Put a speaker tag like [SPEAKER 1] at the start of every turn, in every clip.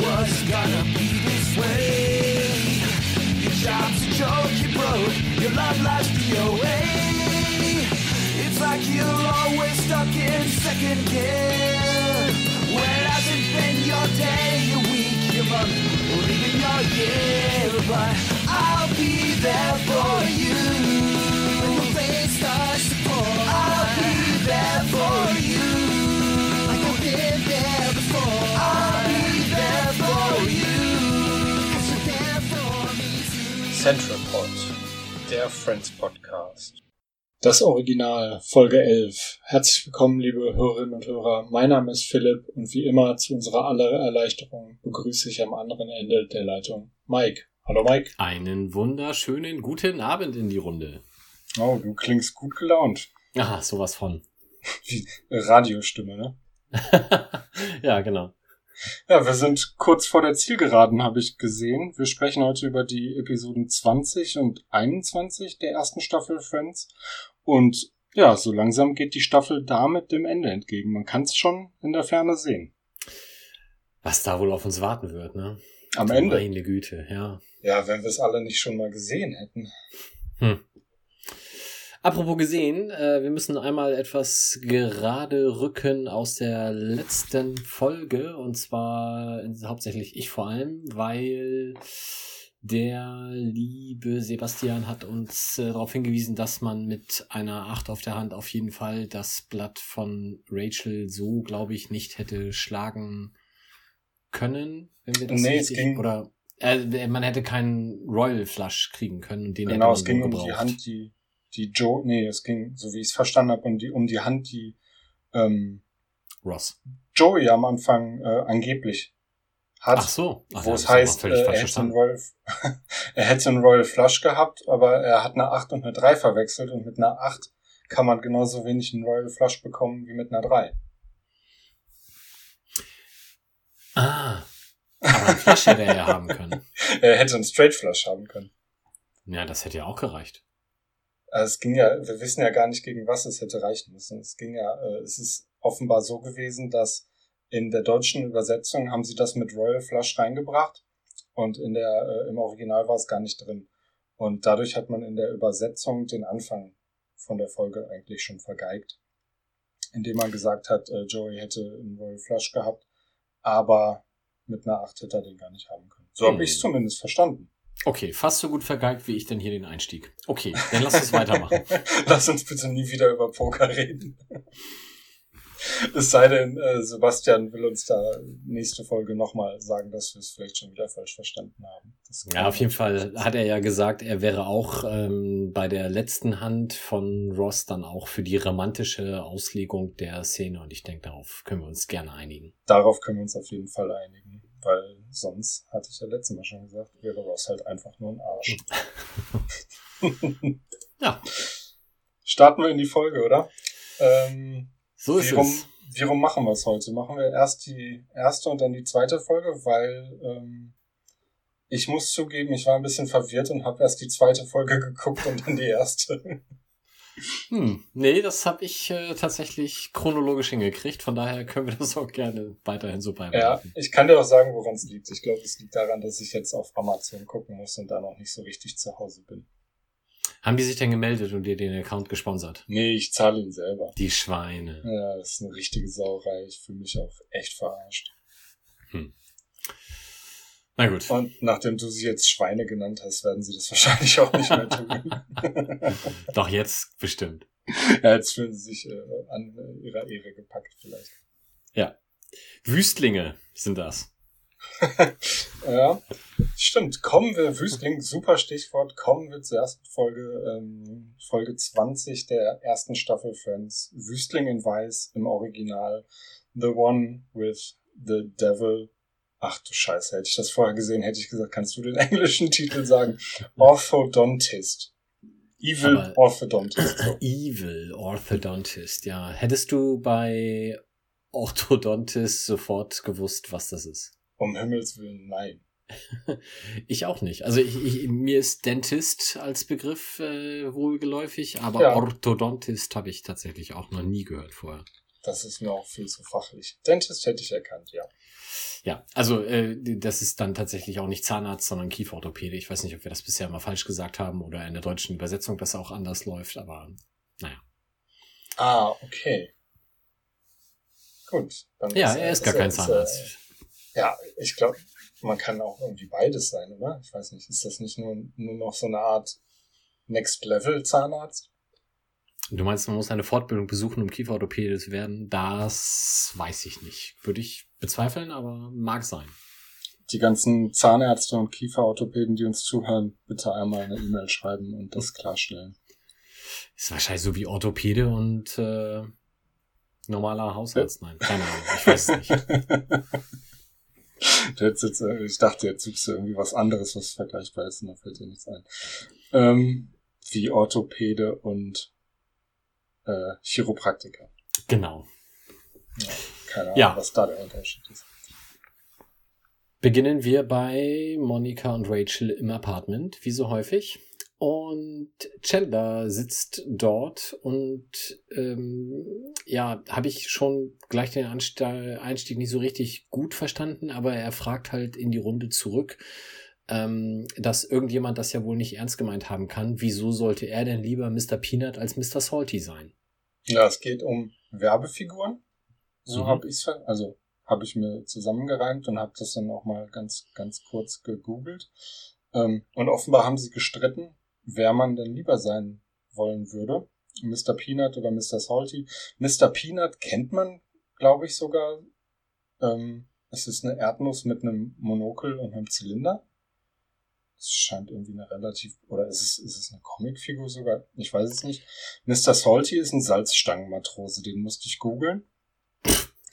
[SPEAKER 1] was gonna be this way. Your job's a joke, you broke, your love life's DOA. It's like you're always stuck in second gear. When hasn't been your day, your week, your month, or even your year. But I'll be there for you. When the rain starts to pour, I'll be there for you. Too.
[SPEAKER 2] Central Pod, der Friends Podcast. Das Original, Folge 11. Herzlich willkommen, liebe Hörerinnen und Hörer. Mein Name ist Philipp und wie immer zu unserer aller Erleichterung begrüße ich am anderen Ende der Leitung Mike. Hallo Mike.
[SPEAKER 3] Einen wunderschönen guten Abend in die Runde.
[SPEAKER 2] Oh, du klingst gut gelaunt.
[SPEAKER 3] Aha, sowas von.
[SPEAKER 2] Wie Radiostimme, ne?
[SPEAKER 3] ja, genau.
[SPEAKER 2] Ja, wir sind kurz vor der Zielgeraden, habe ich gesehen. Wir sprechen heute über die Episoden 20 und 21 der ersten Staffel Friends. Und ja, so langsam geht die Staffel damit dem Ende entgegen. Man kann es schon in der Ferne sehen.
[SPEAKER 3] Was da wohl auf uns warten wird, ne?
[SPEAKER 2] Am Ende.
[SPEAKER 3] Meine Güte, ja.
[SPEAKER 2] Ja, wenn wir es alle nicht schon mal gesehen hätten.
[SPEAKER 3] Hm. Apropos gesehen, äh, wir müssen einmal etwas gerade rücken aus der letzten Folge und zwar äh, hauptsächlich ich vor allem, weil der liebe Sebastian hat uns äh, darauf hingewiesen, dass man mit einer Acht auf der Hand auf jeden Fall das Blatt von Rachel so, glaube ich, nicht hätte schlagen können, wenn wir das
[SPEAKER 2] Nee, es ging-
[SPEAKER 3] oder äh, man hätte keinen Royal Flush kriegen können und den
[SPEAKER 2] genau, es
[SPEAKER 3] man
[SPEAKER 2] ging um die
[SPEAKER 3] gebraucht.
[SPEAKER 2] Hand, die, die Joe, nee, es ging, so wie ich es verstanden habe, um die, um die Hand, die ähm,
[SPEAKER 3] Ross.
[SPEAKER 2] Joey am Anfang äh, angeblich hat.
[SPEAKER 3] Ach so. Ach,
[SPEAKER 2] wo es heißt, äh, er, hätte einen. Royal, er hätte einen Royal Flush gehabt, aber er hat eine 8 und eine 3 verwechselt und mit einer 8 kann man genauso wenig einen Royal Flush bekommen wie mit einer 3.
[SPEAKER 3] Ah. Aber ein Flush hätte er ja haben können.
[SPEAKER 2] Er hätte einen Straight Flush haben können.
[SPEAKER 3] Ja, das hätte ja auch gereicht.
[SPEAKER 2] Also es ging ja, wir wissen ja gar nicht, gegen was es hätte reichen müssen. Es ging ja, äh, es ist offenbar so gewesen, dass in der deutschen Übersetzung haben sie das mit Royal Flush reingebracht und in der, äh, im Original war es gar nicht drin. Und dadurch hat man in der Übersetzung den Anfang von der Folge eigentlich schon vergeigt, indem man gesagt hat, äh, Joey hätte einen Royal Flush gehabt, aber mit einer 8 hätte er den gar nicht haben können. So
[SPEAKER 3] Hm.
[SPEAKER 2] habe ich es zumindest verstanden.
[SPEAKER 3] Okay, fast so gut vergeigt wie ich denn hier den Einstieg. Okay, dann lass uns weitermachen.
[SPEAKER 2] Lass uns bitte nie wieder über Poker reden. Es sei denn, äh, Sebastian will uns da nächste Folge nochmal sagen, dass wir es vielleicht schon wieder falsch verstanden haben.
[SPEAKER 3] Ja, auf jeden Fall hat er ja gesagt, er wäre auch ähm, bei der letzten Hand von Ross dann auch für die romantische Auslegung der Szene und ich denke, darauf können wir uns gerne einigen.
[SPEAKER 2] Darauf können wir uns auf jeden Fall einigen, weil sonst, hatte ich ja letztes Mal schon gesagt, wäre Ross halt einfach nur ein Arsch.
[SPEAKER 3] Ja,
[SPEAKER 2] Starten wir in die Folge, oder? Ähm,
[SPEAKER 3] so ist
[SPEAKER 2] wie, rum,
[SPEAKER 3] es.
[SPEAKER 2] wie rum machen wir es heute? Machen wir erst die erste und dann die zweite Folge, weil ähm, ich muss zugeben, ich war ein bisschen verwirrt und habe erst die zweite Folge geguckt und dann die erste.
[SPEAKER 3] Hm, nee, das habe ich äh, tatsächlich chronologisch hingekriegt, von daher können wir das auch gerne weiterhin so
[SPEAKER 2] ja,
[SPEAKER 3] beibehalten.
[SPEAKER 2] ich kann dir auch sagen, woran es liegt. Ich glaube, es liegt daran, dass ich jetzt auf Amazon gucken muss und da noch nicht so richtig zu Hause bin.
[SPEAKER 3] Haben die sich denn gemeldet und dir den Account gesponsert?
[SPEAKER 2] Nee, ich zahle ihn selber.
[SPEAKER 3] Die Schweine.
[SPEAKER 2] Ja, das ist eine richtige Sauerei. Ich fühle mich auch echt verarscht.
[SPEAKER 3] Na gut.
[SPEAKER 2] Und nachdem du sie jetzt Schweine genannt hast, werden sie das wahrscheinlich auch nicht mehr tun.
[SPEAKER 3] Doch jetzt bestimmt.
[SPEAKER 2] ja, jetzt fühlen sie sich äh, an äh, ihrer Ehre gepackt vielleicht.
[SPEAKER 3] Wüstlinge sind das.
[SPEAKER 2] Ja, stimmt. Kommen wir, Wüstling, super Stichwort, kommen wir zur ersten Folge, ähm, Folge 20 der ersten Staffel Friends. Wüstling in Weiß im Original. The One with the Devil. Ach du Scheiße, hätte ich das vorher gesehen, hätte ich gesagt, kannst du den englischen Titel sagen? Orthodontist. Evil
[SPEAKER 3] Aber-
[SPEAKER 2] Orthodontist. So.
[SPEAKER 3] Evil Orthodontist, ja. Hättest du bei Orthodontist sofort gewusst, was das ist?
[SPEAKER 2] Um Himmels Willen, nein.
[SPEAKER 3] Ich auch nicht. Also ich, ich, mir ist Dentist als Begriff äh, wohlgeläufig, aber
[SPEAKER 2] Ja.
[SPEAKER 3] Orthodontist habe ich tatsächlich auch noch nie gehört vorher.
[SPEAKER 2] das ist mir auch viel zu fachlich. Dentist hätte ich erkannt, ja.
[SPEAKER 3] Ja, also äh, das ist dann tatsächlich auch nicht Zahnarzt, sondern Kieferorthopäde. Ich weiß nicht, ob wir das bisher mal falsch gesagt haben oder in der deutschen Übersetzung das auch anders läuft, aber naja.
[SPEAKER 2] Ah, okay. Gut.
[SPEAKER 3] Dann ja, ist, er ist gar kein ist, Zahnarzt.
[SPEAKER 2] Äh, ja, ich glaube, man kann auch irgendwie beides sein, oder? Ich weiß nicht, ist das nicht nur, nur noch so eine Art Next Level Zahnarzt?
[SPEAKER 3] Du meinst, man muss eine Fortbildung besuchen, um Kieferorthopäde zu werden? Das weiß ich nicht. Würde ich bezweifeln, aber mag sein.
[SPEAKER 2] Die ganzen Zahnärzte und Kieferorthopäden, die uns zuhören, bitte einmal eine E-Mail schreiben und das klarstellen.
[SPEAKER 3] Ist wahrscheinlich so wie Orthopäde und äh, normaler Hausarzt. Nein, keine Ahnung, ich weiß es nicht.
[SPEAKER 2] Jetzt, äh, ich dachte, jetzt suchst du irgendwie was anderes, was vergleichbar ist, und da fällt dir nichts ein. Ähm, wie Orthopäde und äh, Chiropraktiker.
[SPEAKER 3] Genau.
[SPEAKER 2] Ja, keine Ahnung, ja. was da der Unterschied ist.
[SPEAKER 3] Beginnen wir bei Monika und Rachel im Apartment, wie so häufig. Und Chandler sitzt dort und ähm, ja, habe ich schon gleich den Einstieg nicht so richtig gut verstanden, aber er fragt halt in die Runde zurück, ähm, dass irgendjemand das ja wohl nicht ernst gemeint haben kann. Wieso sollte er denn lieber Mr. Peanut als Mr. Salty sein?
[SPEAKER 2] Ja, es geht um Werbefiguren. So mhm. habe ich also habe ich mir zusammengereimt und habe das dann auch mal ganz ganz kurz gegoogelt. Ähm, und offenbar haben sie gestritten, wer man denn lieber sein wollen würde. Mr. Peanut oder Mr. Salty. Mr. Peanut kennt man, glaube ich, sogar. Ähm, es ist eine Erdnuss mit einem Monokel und einem Zylinder. Es scheint irgendwie eine relativ, oder ist es, ist es eine Comicfigur sogar? Ich weiß es nicht. Mr. Salty ist ein Salzstangenmatrose, den musste ich googeln.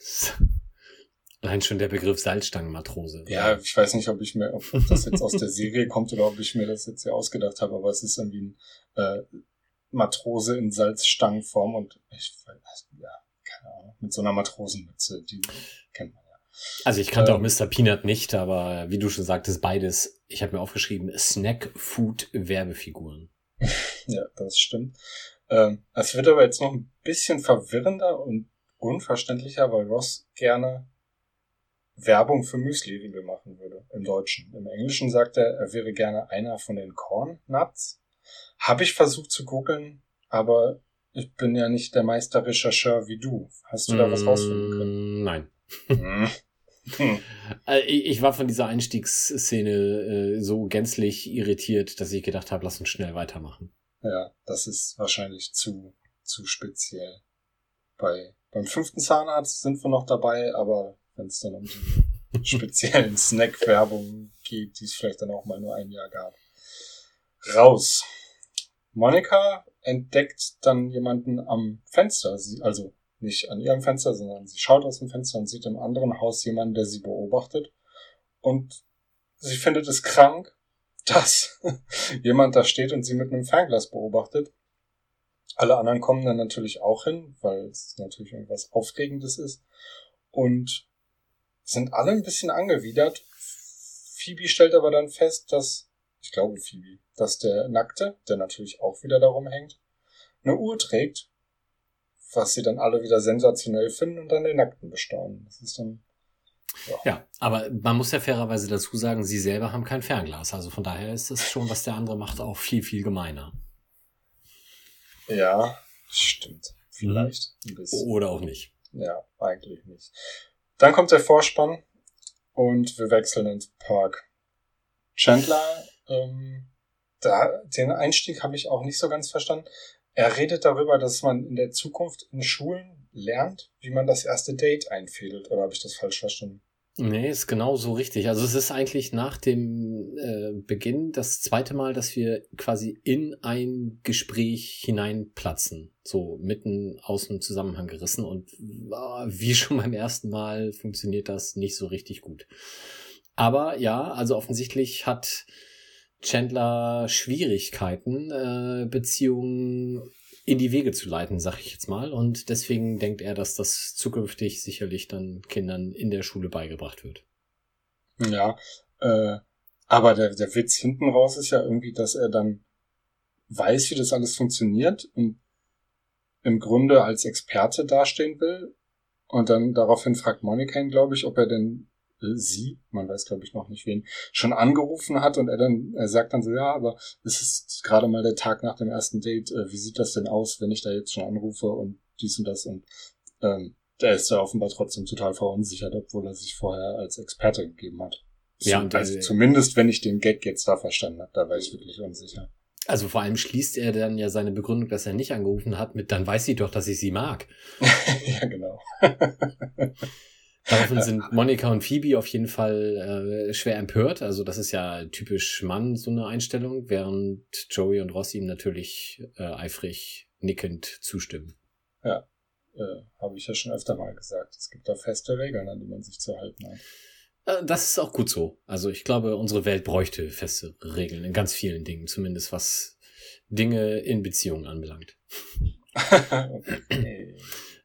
[SPEAKER 3] Allein schon der Begriff Salzstangenmatrose.
[SPEAKER 2] Ja, ich weiß nicht, ob ich mir, ob das jetzt aus der Serie kommt oder ob ich mir das jetzt hier ausgedacht habe, aber es ist irgendwie ein äh, Matrose in Salzstangenform und ich ja, keine Ahnung, mit so einer Matrosenmütze, die kennt man ja.
[SPEAKER 3] Also ich kannte ähm, auch Mr. Peanut nicht, aber wie du schon sagtest, beides, ich habe mir aufgeschrieben, Snack-Food-Werbefiguren.
[SPEAKER 2] ja, das stimmt. Ähm, es wird aber jetzt noch ein bisschen verwirrender und unverständlicher, weil Ross gerne Werbung für Müsli-Riegel machen würde im Deutschen. Im Englischen sagt er, er wäre gerne einer von den Corn Nuts. Habe ich versucht zu googeln, aber ich bin ja nicht der Meisterrechercheur wie du. Hast du da was rausfinden können?
[SPEAKER 3] Mm, nein. Hm. Äh, ich war von dieser Einstiegsszene äh, so gänzlich irritiert, dass ich gedacht habe, lass uns schnell weitermachen.
[SPEAKER 2] Ja, das ist wahrscheinlich zu, zu speziell. Bei, beim fünften Zahnarzt sind wir noch dabei, aber wenn es dann um die speziellen Snack-Werbung geht, die es vielleicht dann auch mal nur ein Jahr gab. Raus. Monika entdeckt dann jemanden am Fenster, sie, also nicht an ihrem Fenster, sondern sie schaut aus dem Fenster und sieht im anderen Haus jemanden, der sie beobachtet. Und sie findet es krank, dass jemand da steht und sie mit einem Fernglas beobachtet. Alle anderen kommen dann natürlich auch hin, weil es natürlich irgendwas Aufregendes ist. Und sind alle ein bisschen angewidert. Phoebe stellt aber dann fest, dass, ich glaube Phoebe, dass der Nackte, der natürlich auch wieder darum hängt, eine Uhr trägt, was sie dann alle wieder sensationell finden und dann den Nackten bestaunen. Das ist dann.
[SPEAKER 3] Ja. ja, aber man muss ja fairerweise dazu sagen, sie selber haben kein Fernglas. Also von daher ist es schon, was der andere macht, auch viel, viel gemeiner.
[SPEAKER 2] Ja, stimmt. Vielleicht
[SPEAKER 3] ein bisschen. Oder auch nicht.
[SPEAKER 2] Ja, eigentlich nicht. Dann kommt der Vorspann und wir wechseln ins Park. Chandler, ähm, da, den Einstieg habe ich auch nicht so ganz verstanden. Er redet darüber, dass man in der Zukunft in Schulen lernt, wie man das erste Date einfädelt. Oder habe ich das falsch verstanden?
[SPEAKER 3] Nee, ist genau so richtig. Also es ist eigentlich nach dem äh, Beginn das zweite Mal, dass wir quasi in ein Gespräch hineinplatzen. So mitten aus dem Zusammenhang gerissen. Und äh, wie schon beim ersten Mal funktioniert das nicht so richtig gut. Aber ja, also offensichtlich hat Chandler Schwierigkeiten, äh, Beziehungen in die Wege zu leiten, sag ich jetzt mal. Und deswegen denkt er, dass das zukünftig sicherlich dann Kindern in der Schule beigebracht wird.
[SPEAKER 2] Ja, äh, aber der, der Witz hinten raus ist ja irgendwie, dass er dann weiß, wie das alles funktioniert und im Grunde als Experte dastehen will Und dann daraufhin fragt Monika ihn, glaube ich, ob er denn sie, man weiß glaube ich noch nicht wen, schon angerufen hat und er dann, er sagt dann so, ja, aber es ist gerade mal der Tag nach dem ersten Date, äh, wie sieht das denn aus, wenn ich da jetzt schon anrufe und dies und das und ähm, der ist da offenbar trotzdem total verunsichert, obwohl er sich vorher als Experte gegeben hat.
[SPEAKER 3] Ja, und,
[SPEAKER 2] also
[SPEAKER 3] äh,
[SPEAKER 2] zumindest, wenn ich den Gag jetzt da verstanden habe, da war ich wirklich unsicher.
[SPEAKER 3] Also vor allem schließt er dann ja seine Begründung, dass er nicht angerufen hat, mit dann weiß sie doch, dass ich sie mag.
[SPEAKER 2] ja, genau.
[SPEAKER 3] Daraufhin sind Monika und Phoebe auf jeden Fall äh, schwer empört. Also das ist ja typisch Mann, so eine Einstellung, während Joey und Ross ihm natürlich äh, eifrig nickend zustimmen.
[SPEAKER 2] Äh, habe ich ja schon öfter mal gesagt. Es gibt da feste Regeln, an die man sich zu halten hat.
[SPEAKER 3] Äh, das ist auch gut so. Also ich glaube, unsere Welt bräuchte feste Regeln in ganz vielen Dingen, zumindest was Dinge in Beziehungen anbelangt.
[SPEAKER 2] okay.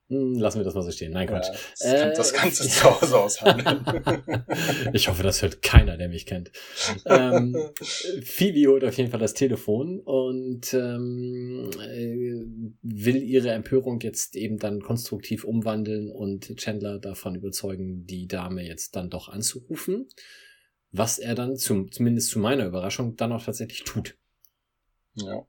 [SPEAKER 3] Hm, lassen wir das mal so stehen. Nein,
[SPEAKER 2] Ja,
[SPEAKER 3] Quatsch.
[SPEAKER 2] das, kann,
[SPEAKER 3] Äh,
[SPEAKER 2] das du zu Hause aushandeln.
[SPEAKER 3] ich hoffe, das hört keiner, der mich kennt. Ähm, Phoebe holt auf jeden Fall das Telefon und ähm, äh, will ihre Empörung jetzt eben dann konstruktiv umwandeln und Chandler davon überzeugen, die Dame jetzt dann doch anzurufen. Was er dann, zum, zumindest zu meiner Überraschung, dann auch tatsächlich tut.
[SPEAKER 2] ja.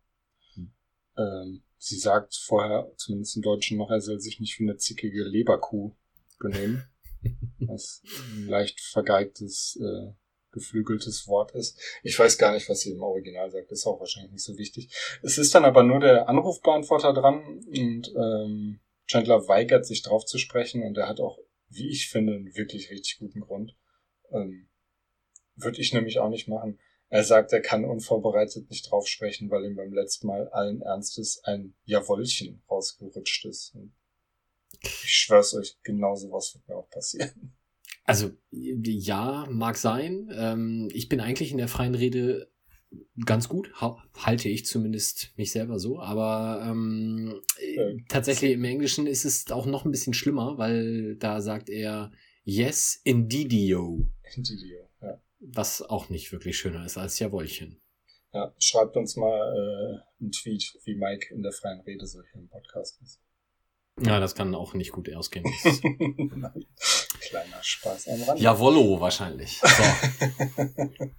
[SPEAKER 3] Hm.
[SPEAKER 2] Ähm, sie sagt vorher, zumindest im Deutschen noch, er soll sich nicht wie eine zickige Leberkuh benehmen. was ein leicht vergeigtes, äh, geflügeltes Wort ist. Ich weiß gar nicht, was sie im Original sagt, ist auch wahrscheinlich nicht so wichtig. Es ist dann aber nur der Anrufbeantworter dran und ähm, Chandler weigert sich drauf zu sprechen und er hat auch, wie ich finde, einen wirklich richtig guten Grund. Ähm, Würde ich nämlich auch nicht machen. Er sagt, er kann unvorbereitet nicht drauf sprechen, weil ihm beim letzten Mal allen Ernstes ein Jawollchen rausgerutscht ist. Und ich schwör's euch, genau sowas wird mir auch passieren.
[SPEAKER 3] Also ja, mag sein. Ähm, ich bin eigentlich in der freien Rede ganz gut, ha halte ich zumindest mich selber so. Aber ähm, äh,
[SPEAKER 2] Ähm,
[SPEAKER 3] tatsächlich im Englischen ist es auch noch ein bisschen schlimmer, weil da sagt er Yes, indeedio,
[SPEAKER 2] Indeedio.
[SPEAKER 3] Was auch nicht wirklich schöner ist als Jawollchen.
[SPEAKER 2] ja. Schreibt uns mal äh, einen Tweet, wie Mike in der freien Rede so hier im Podcast ist.
[SPEAKER 3] Ja, das kann auch nicht gut ausgehen.
[SPEAKER 2] Kleiner Spaß am Rand.
[SPEAKER 3] Jawollo wahrscheinlich. So.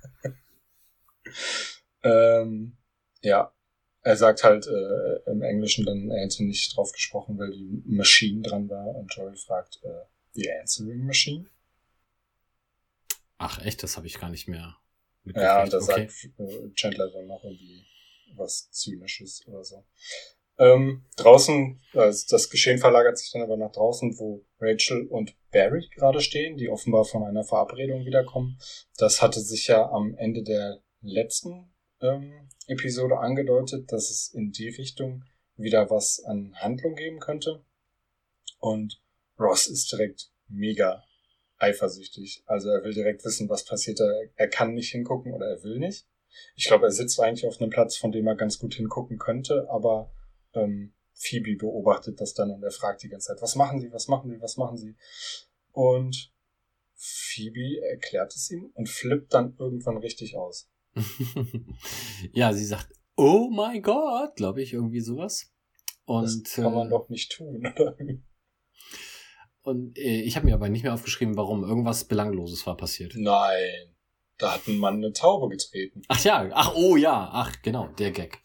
[SPEAKER 2] Ähm, ja, er sagt halt äh, im Englischen dann, er hätte nicht drauf gesprochen, weil die Machine dran war und Joel fragt, äh, the answering machine?
[SPEAKER 3] Ach echt, das habe ich gar nicht mehr
[SPEAKER 2] Ja, und da
[SPEAKER 3] Okay.
[SPEAKER 2] sagt Chandler dann noch irgendwie was Zynisches oder so. Ähm, draußen, also das Geschehen verlagert sich dann aber nach draußen, wo Rachel und Barry gerade stehen, die offenbar von einer Verabredung wiederkommen. Das hatte sich ja am Ende der letzten ähm, Episode angedeutet, dass es in die Richtung wieder was an Handlung geben könnte. Und Ross ist direkt mega eifersüchtig. Also er will direkt wissen, was passiert da. Er kann nicht hingucken oder er will nicht. Ich glaube, er sitzt eigentlich auf einem Platz, von dem er ganz gut hingucken könnte, aber ähm, Phoebe beobachtet das dann und er fragt die ganze Zeit, was machen Sie, was machen Sie, was machen Sie? Und Phoebe erklärt es ihm und flippt dann irgendwann richtig aus.
[SPEAKER 3] ja, sie sagt, oh mein Gott, glaube ich, irgendwie sowas. Und,
[SPEAKER 2] das kann man
[SPEAKER 3] äh,
[SPEAKER 2] doch nicht tun, oder?
[SPEAKER 3] Und äh, ich habe mir aber nicht mehr aufgeschrieben, warum irgendwas Belangloses war passiert.
[SPEAKER 2] Nein, da hat ein Mann eine Taube getreten.
[SPEAKER 3] Ach ja, ach oh ja, ach genau, der Gag.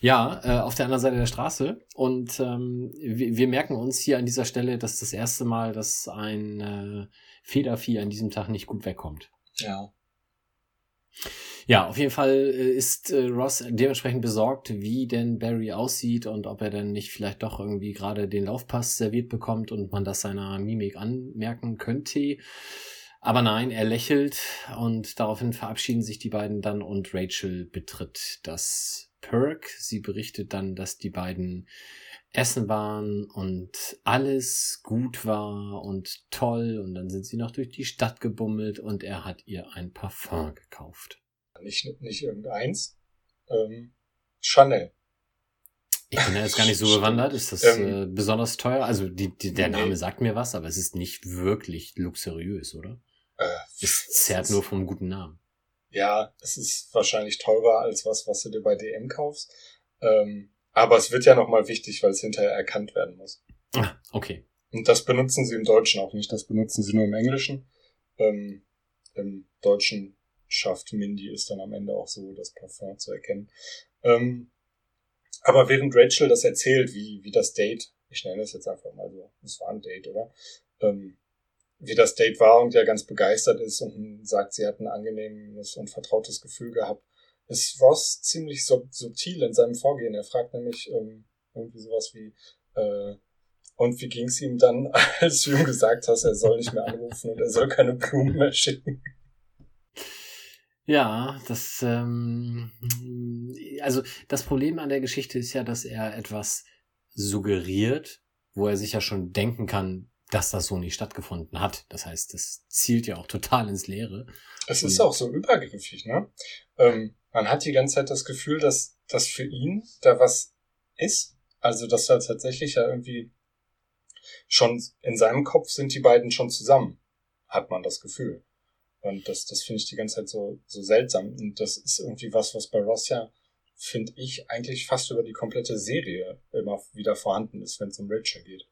[SPEAKER 3] Ja, äh, auf der anderen Seite der Straße. Und ähm, wir, wir merken uns hier an dieser Stelle, dass das erste Mal, dass ein äh, Federvieh an diesem Tag nicht gut wegkommt.
[SPEAKER 2] Ja.
[SPEAKER 3] Ja, auf jeden Fall äh, ist äh, Ross dementsprechend besorgt, wie denn Barry aussieht und ob er denn nicht vielleicht doch irgendwie gerade den Laufpass serviert bekommt und man das seiner Mimik anmerken könnte. Aber nein, er lächelt und daraufhin verabschieden sich die beiden dann und Rachel betritt das Perk. Sie berichtet dann, dass die beiden essen waren und alles gut war und toll und dann sind sie noch durch die Stadt gebummelt und er hat ihr ein Parfum gekauft.
[SPEAKER 2] Nicht, nicht irgendeins. Ähm, Chanel.
[SPEAKER 3] Ich bin da jetzt gar nicht so bewandert. Ist das
[SPEAKER 2] Ähm,
[SPEAKER 3] äh, besonders teuer? Also die, die, der
[SPEAKER 2] nee.
[SPEAKER 3] Name sagt mir was, aber es ist nicht wirklich luxuriös, oder?
[SPEAKER 2] Äh,
[SPEAKER 3] Es zerrt nur vom guten Namen.
[SPEAKER 2] Ja, es ist wahrscheinlich teurer als was, was du dir bei DM kaufst. Ähm, aber es wird ja nochmal wichtig, weil es hinterher erkannt werden muss.
[SPEAKER 3] Ah, okay.
[SPEAKER 2] Und das benutzen sie im Deutschen auch nicht, das benutzen sie nur im Englischen. Ähm, Im Deutschen schafft Mindy es dann am Ende auch so, das Parfum zu erkennen. Ähm, aber während Rachel das erzählt, wie, wie das Date, ich nenne das jetzt einfach mal so, es war ein Date, oder? Ähm, wie das Date war und ja ganz begeistert ist und sagt, sie hat ein angenehmes und vertrautes Gefühl gehabt, ist Ross ziemlich subtil in seinem Vorgehen. Er fragt nämlich ähm, irgendwie sowas wie, äh, und wie ging es ihm dann, als du ihm gesagt hast, er soll nicht mehr anrufen und er soll keine Blumen mehr schicken?
[SPEAKER 3] Ja, das, ähm, also das Problem an der Geschichte ist ja, dass er etwas suggeriert, wo er sich ja schon denken kann, dass das so nicht stattgefunden hat. Das heißt, das zielt ja auch total ins Leere.
[SPEAKER 2] Es ist auch so übergriffig, ne? Ähm, man hat die ganze Zeit das Gefühl, dass das für ihn da was ist. Also, dass da tatsächlich ja irgendwie schon in seinem Kopf sind die beiden schon zusammen, hat man das Gefühl. Und das, das finde ich die ganze Zeit so, so seltsam. Und das ist irgendwie was, was bei Ross ja, finde ich, eigentlich fast über die komplette Serie immer wieder vorhanden ist, wenn es um Rachel geht.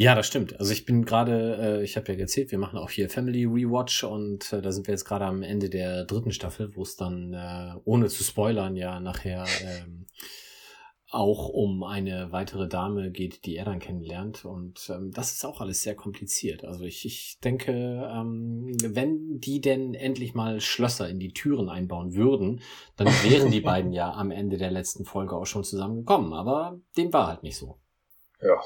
[SPEAKER 3] Ja, das stimmt. Also ich bin gerade, äh, ich habe ja erzählt, wir machen auch hier Family Rewatch und äh, da sind wir jetzt gerade am Ende der dritten Staffel, wo es dann, äh, ohne zu spoilern, ja nachher ähm, auch um eine weitere Dame geht, die er dann kennenlernt. Und ähm, das ist auch alles sehr kompliziert. Also ich, ich denke, ähm, wenn die denn endlich mal Schlösser in die Türen einbauen würden, dann wären die beiden ja am Ende der letzten Folge auch schon zusammengekommen. Aber dem war halt nicht so.
[SPEAKER 2] Ja.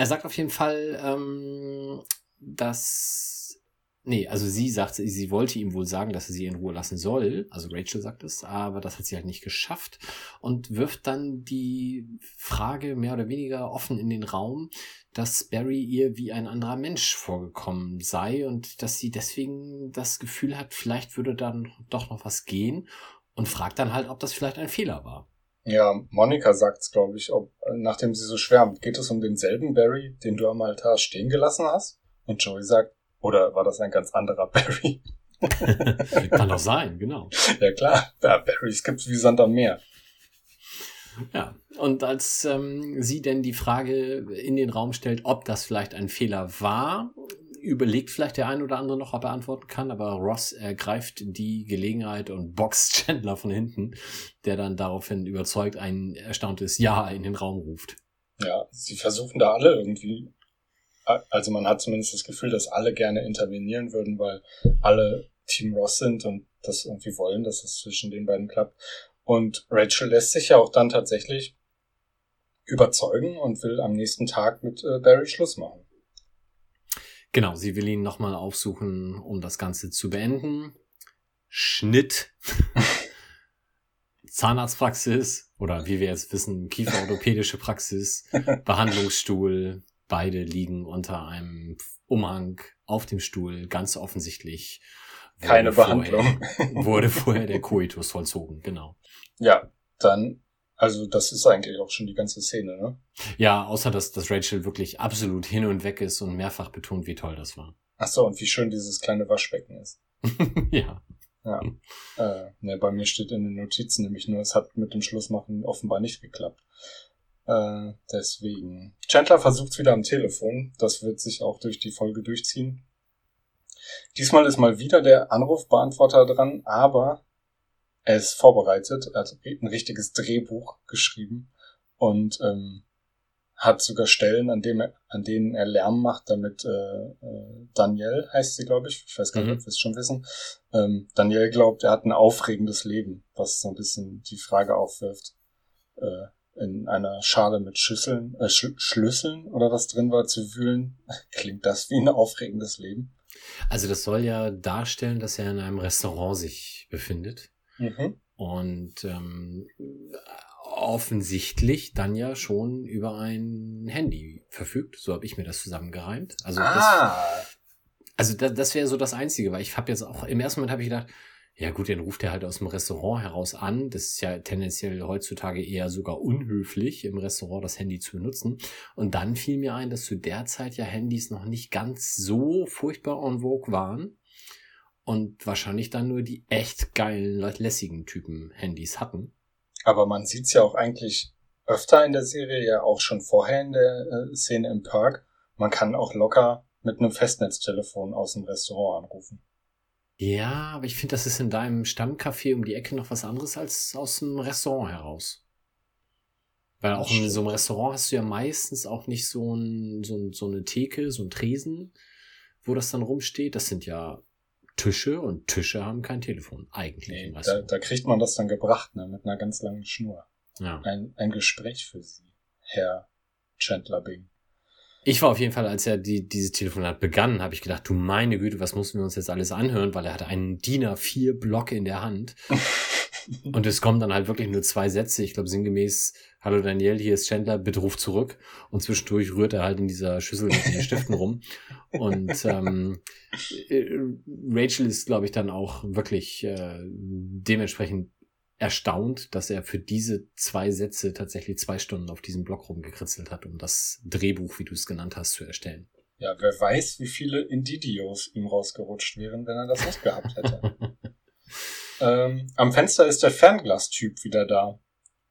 [SPEAKER 3] Er sagt auf jeden Fall, ähm, dass Nee, also sie sagt, sie wollte ihm wohl sagen, dass er sie in Ruhe lassen soll. Also Rachel sagt es, aber das hat sie halt nicht geschafft und wirft dann die Frage mehr oder weniger offen in den Raum, dass Barry ihr wie ein anderer Mensch vorgekommen sei und dass sie deswegen das Gefühl hat, vielleicht würde dann doch noch was gehen und fragt dann halt, ob das vielleicht ein Fehler war.
[SPEAKER 2] Ja, Monika sagt's, glaube ich, ob, nachdem sie so schwärmt, geht es um denselben Barry, den du am Altar stehen gelassen hast? Und Joey sagt, oder war das ein ganz anderer Barry?
[SPEAKER 3] Kann doch sein, genau.
[SPEAKER 2] Ja klar, ja, Barrys gibt's wie Sand am Meer.
[SPEAKER 3] Ja, und als ähm, sie denn die Frage in den Raum stellt, ob das vielleicht ein Fehler war, überlegt vielleicht der ein oder andere noch, ob er antworten kann, aber Ross ergreift die Gelegenheit und boxt Chandler von hinten, der dann daraufhin überzeugt ein erstauntes Ja in den Raum ruft.
[SPEAKER 2] Ja, sie versuchen da alle irgendwie also man hat zumindest das Gefühl, dass alle gerne intervenieren würden, weil alle Team Ross sind und das irgendwie wollen, dass es zwischen den beiden klappt. Und Rachel lässt sich ja auch dann tatsächlich überzeugen und will am nächsten Tag mit äh, Barry Schluss machen.
[SPEAKER 3] Genau, sie will ihn nochmal aufsuchen, um das Ganze zu beenden. Schnitt. Zahnarztpraxis oder wie wir jetzt wissen, kieferorthopädische Praxis, Behandlungsstuhl, Beide liegen unter einem Umhang auf dem Stuhl, ganz offensichtlich.
[SPEAKER 2] Keine Behandlung.
[SPEAKER 3] Vorher, wurde vorher der Koitus vollzogen, genau.
[SPEAKER 2] Ja, dann, also das ist eigentlich auch schon die ganze Szene, ne?
[SPEAKER 3] Ja, außer dass, dass Rachel wirklich absolut hin und weg ist und mehrfach betont, wie toll das war.
[SPEAKER 2] Ach so, und wie schön dieses kleine Waschbecken ist.
[SPEAKER 3] ja.
[SPEAKER 2] Ja. Äh, ne, bei mir steht in den Notizen nämlich nur, es hat mit dem Schlussmachen offenbar nicht geklappt. Äh, deswegen. Chandler versucht's wieder am Telefon. Das wird sich auch durch die Folge durchziehen. Diesmal ist mal wieder der Anrufbeantworter dran, aber er ist vorbereitet. Er hat ein richtiges Drehbuch geschrieben und ähm, hat sogar Stellen, an, dem er, an denen er Lärm macht, damit äh, äh, Daniel heißt sie, glaube ich. Ich weiß gar nicht, mhm. ob wir es schon wissen. Ähm, Daniel glaubt, er hat ein aufregendes Leben, was so ein bisschen die Frage aufwirft. Äh, in einer Schale mit Schüsseln, äh, Sch Schlüsseln oder was drin war zu wühlen. Klingt das wie ein aufregendes Leben?
[SPEAKER 3] Also das soll ja darstellen, dass er in einem Restaurant sich befindet. Mhm. Und ähm, offensichtlich dann ja schon über ein Handy verfügt. So habe ich mir das zusammengereimt. Also ah. das, also das, das wäre so das Einzige, weil ich habe jetzt auch im ersten Moment habe ich gedacht, ja gut, dann ruft er halt aus dem Restaurant heraus an. Das ist ja tendenziell heutzutage eher sogar unhöflich, im Restaurant das Handy zu benutzen. Und dann fiel mir ein, dass zu der Zeit ja Handys noch nicht ganz so furchtbar en vogue waren. Und wahrscheinlich dann nur die echt geilen, lässigen Typen Handys hatten.
[SPEAKER 2] Aber man sieht's ja auch eigentlich öfter in der Serie, ja auch schon vorher in der äh, Szene im Park. Man kann auch locker mit einem Festnetztelefon aus dem Restaurant anrufen.
[SPEAKER 3] Ja, aber ich finde, das ist in deinem Stammcafé um die Ecke noch was anderes als aus dem Restaurant heraus. Weil auch in so einem Restaurant hast du ja meistens auch nicht so, ein, so, ein, so eine Theke, so ein Tresen, wo das dann rumsteht. Das sind ja Tische und Tische haben kein Telefon, eigentlich.
[SPEAKER 2] Nee, da, da kriegt man das dann gebracht, ne, mit einer ganz langen Schnur.
[SPEAKER 3] Ja.
[SPEAKER 2] Ein, ein Gespräch für Sie, Herr Chandler Bing.
[SPEAKER 3] Ich war auf jeden Fall, als er die, dieses Telefonat begann, habe ich gedacht, du meine Güte, was müssen wir uns jetzt alles anhören, weil er hatte einen DIN A4 Block in der Hand. und es kommen dann halt wirklich nur zwei Sätze. Ich glaube, sinngemäß, hallo Daniel, hier ist Chandler, bitte ruf zurück. Und zwischendurch rührt er halt in dieser Schüssel mit den Stiften rum. Und ähm, äh, Rachel ist, glaube ich, dann auch wirklich äh, dementsprechend erstaunt, dass er für diese zwei Sätze tatsächlich zwei Stunden auf diesem Blog rumgekritzelt hat, um das Drehbuch, wie du es genannt hast, zu erstellen.
[SPEAKER 2] Ja, wer weiß, wie viele Indidios ihm rausgerutscht wären, wenn er das nicht gehabt hätte. ähm, am Fenster ist der Fernglas-Typ wieder da.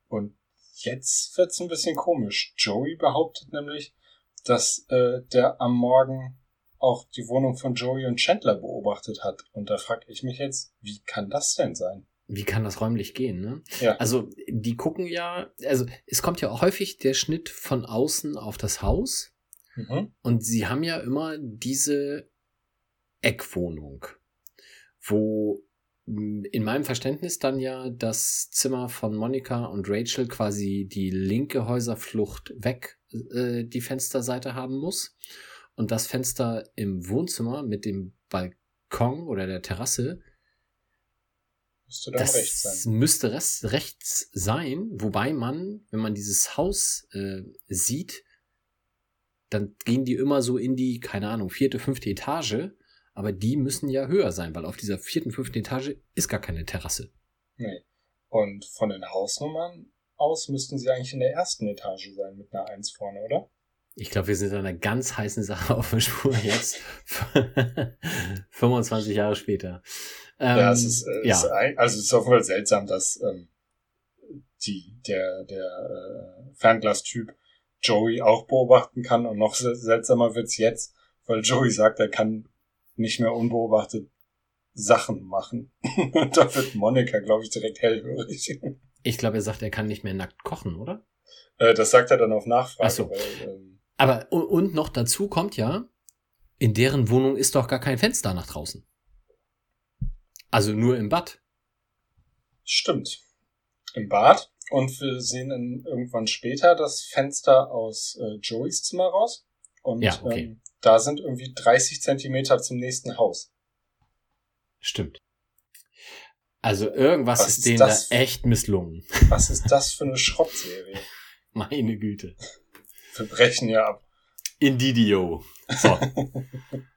[SPEAKER 2] Und jetzt wird's ein bisschen komisch. Joey behauptet nämlich, dass äh, der am Morgen auch die Wohnung von Joey und Chandler beobachtet hat. Und da frage ich mich jetzt, wie kann das denn sein?
[SPEAKER 3] wie kann das räumlich gehen, ne?
[SPEAKER 2] Ja.
[SPEAKER 3] Also, die gucken ja, also es kommt ja häufig der Schnitt von außen auf das Haus.
[SPEAKER 2] Mhm.
[SPEAKER 3] Und sie haben ja immer diese Eckwohnung, wo in meinem Verständnis dann ja das Zimmer von Monika und Rachel quasi die linke Häuserflucht weg äh, die Fensterseite haben muss. Und das Fenster im Wohnzimmer mit dem Balkon oder der Terrasse
[SPEAKER 2] Müsste
[SPEAKER 3] das
[SPEAKER 2] rechts sein.
[SPEAKER 3] müsste rechts sein, wobei man, wenn man dieses Haus äh, sieht, dann gehen die immer so in die, keine Ahnung, vierte, fünfte Etage, aber die müssen ja höher sein, weil auf dieser vierten, fünften Etage ist gar keine Terrasse.
[SPEAKER 2] Nee. Und von den Hausnummern aus müssten sie eigentlich in der ersten Etage sein mit einer Eins vorne, oder?
[SPEAKER 3] Ich glaube, wir sind an einer ganz heißen Sache auf der Spur jetzt. 25 Jahre später. Ähm,
[SPEAKER 2] ja, es ist, äh,
[SPEAKER 3] ja.
[SPEAKER 2] Ist, ein- also es ist auf jeden Fall seltsam, dass ähm, die, der, der äh, Fernglas-Typ Joey auch beobachten kann und noch sel- seltsamer wird's jetzt, weil Joey sagt, er kann nicht mehr unbeobachtet Sachen machen. und da wird Monika, glaube ich, direkt hellhörig.
[SPEAKER 3] Ich glaube, er sagt, er kann nicht mehr nackt kochen, oder?
[SPEAKER 2] äh, das sagt er dann auf Nachfrage.
[SPEAKER 3] Ach so.
[SPEAKER 2] Weil, ähm,
[SPEAKER 3] Aber und noch dazu kommt ja, in deren Wohnung ist doch gar kein Fenster nach draußen. Also nur im Bad.
[SPEAKER 2] Stimmt. Im Bad. Und wir sehen dann irgendwann später das Fenster aus äh, Joeys Zimmer raus. Und
[SPEAKER 3] Ja, okay.
[SPEAKER 2] ähm, da sind irgendwie 30 Zentimeter zum nächsten Haus.
[SPEAKER 3] Stimmt. Also irgendwas
[SPEAKER 2] Was
[SPEAKER 3] ist denen
[SPEAKER 2] das?
[SPEAKER 3] da echt misslungen.
[SPEAKER 2] Was ist das für eine Schrottserie?
[SPEAKER 3] Meine Güte.
[SPEAKER 2] Wir brechen ja ab.
[SPEAKER 3] Indidio. So.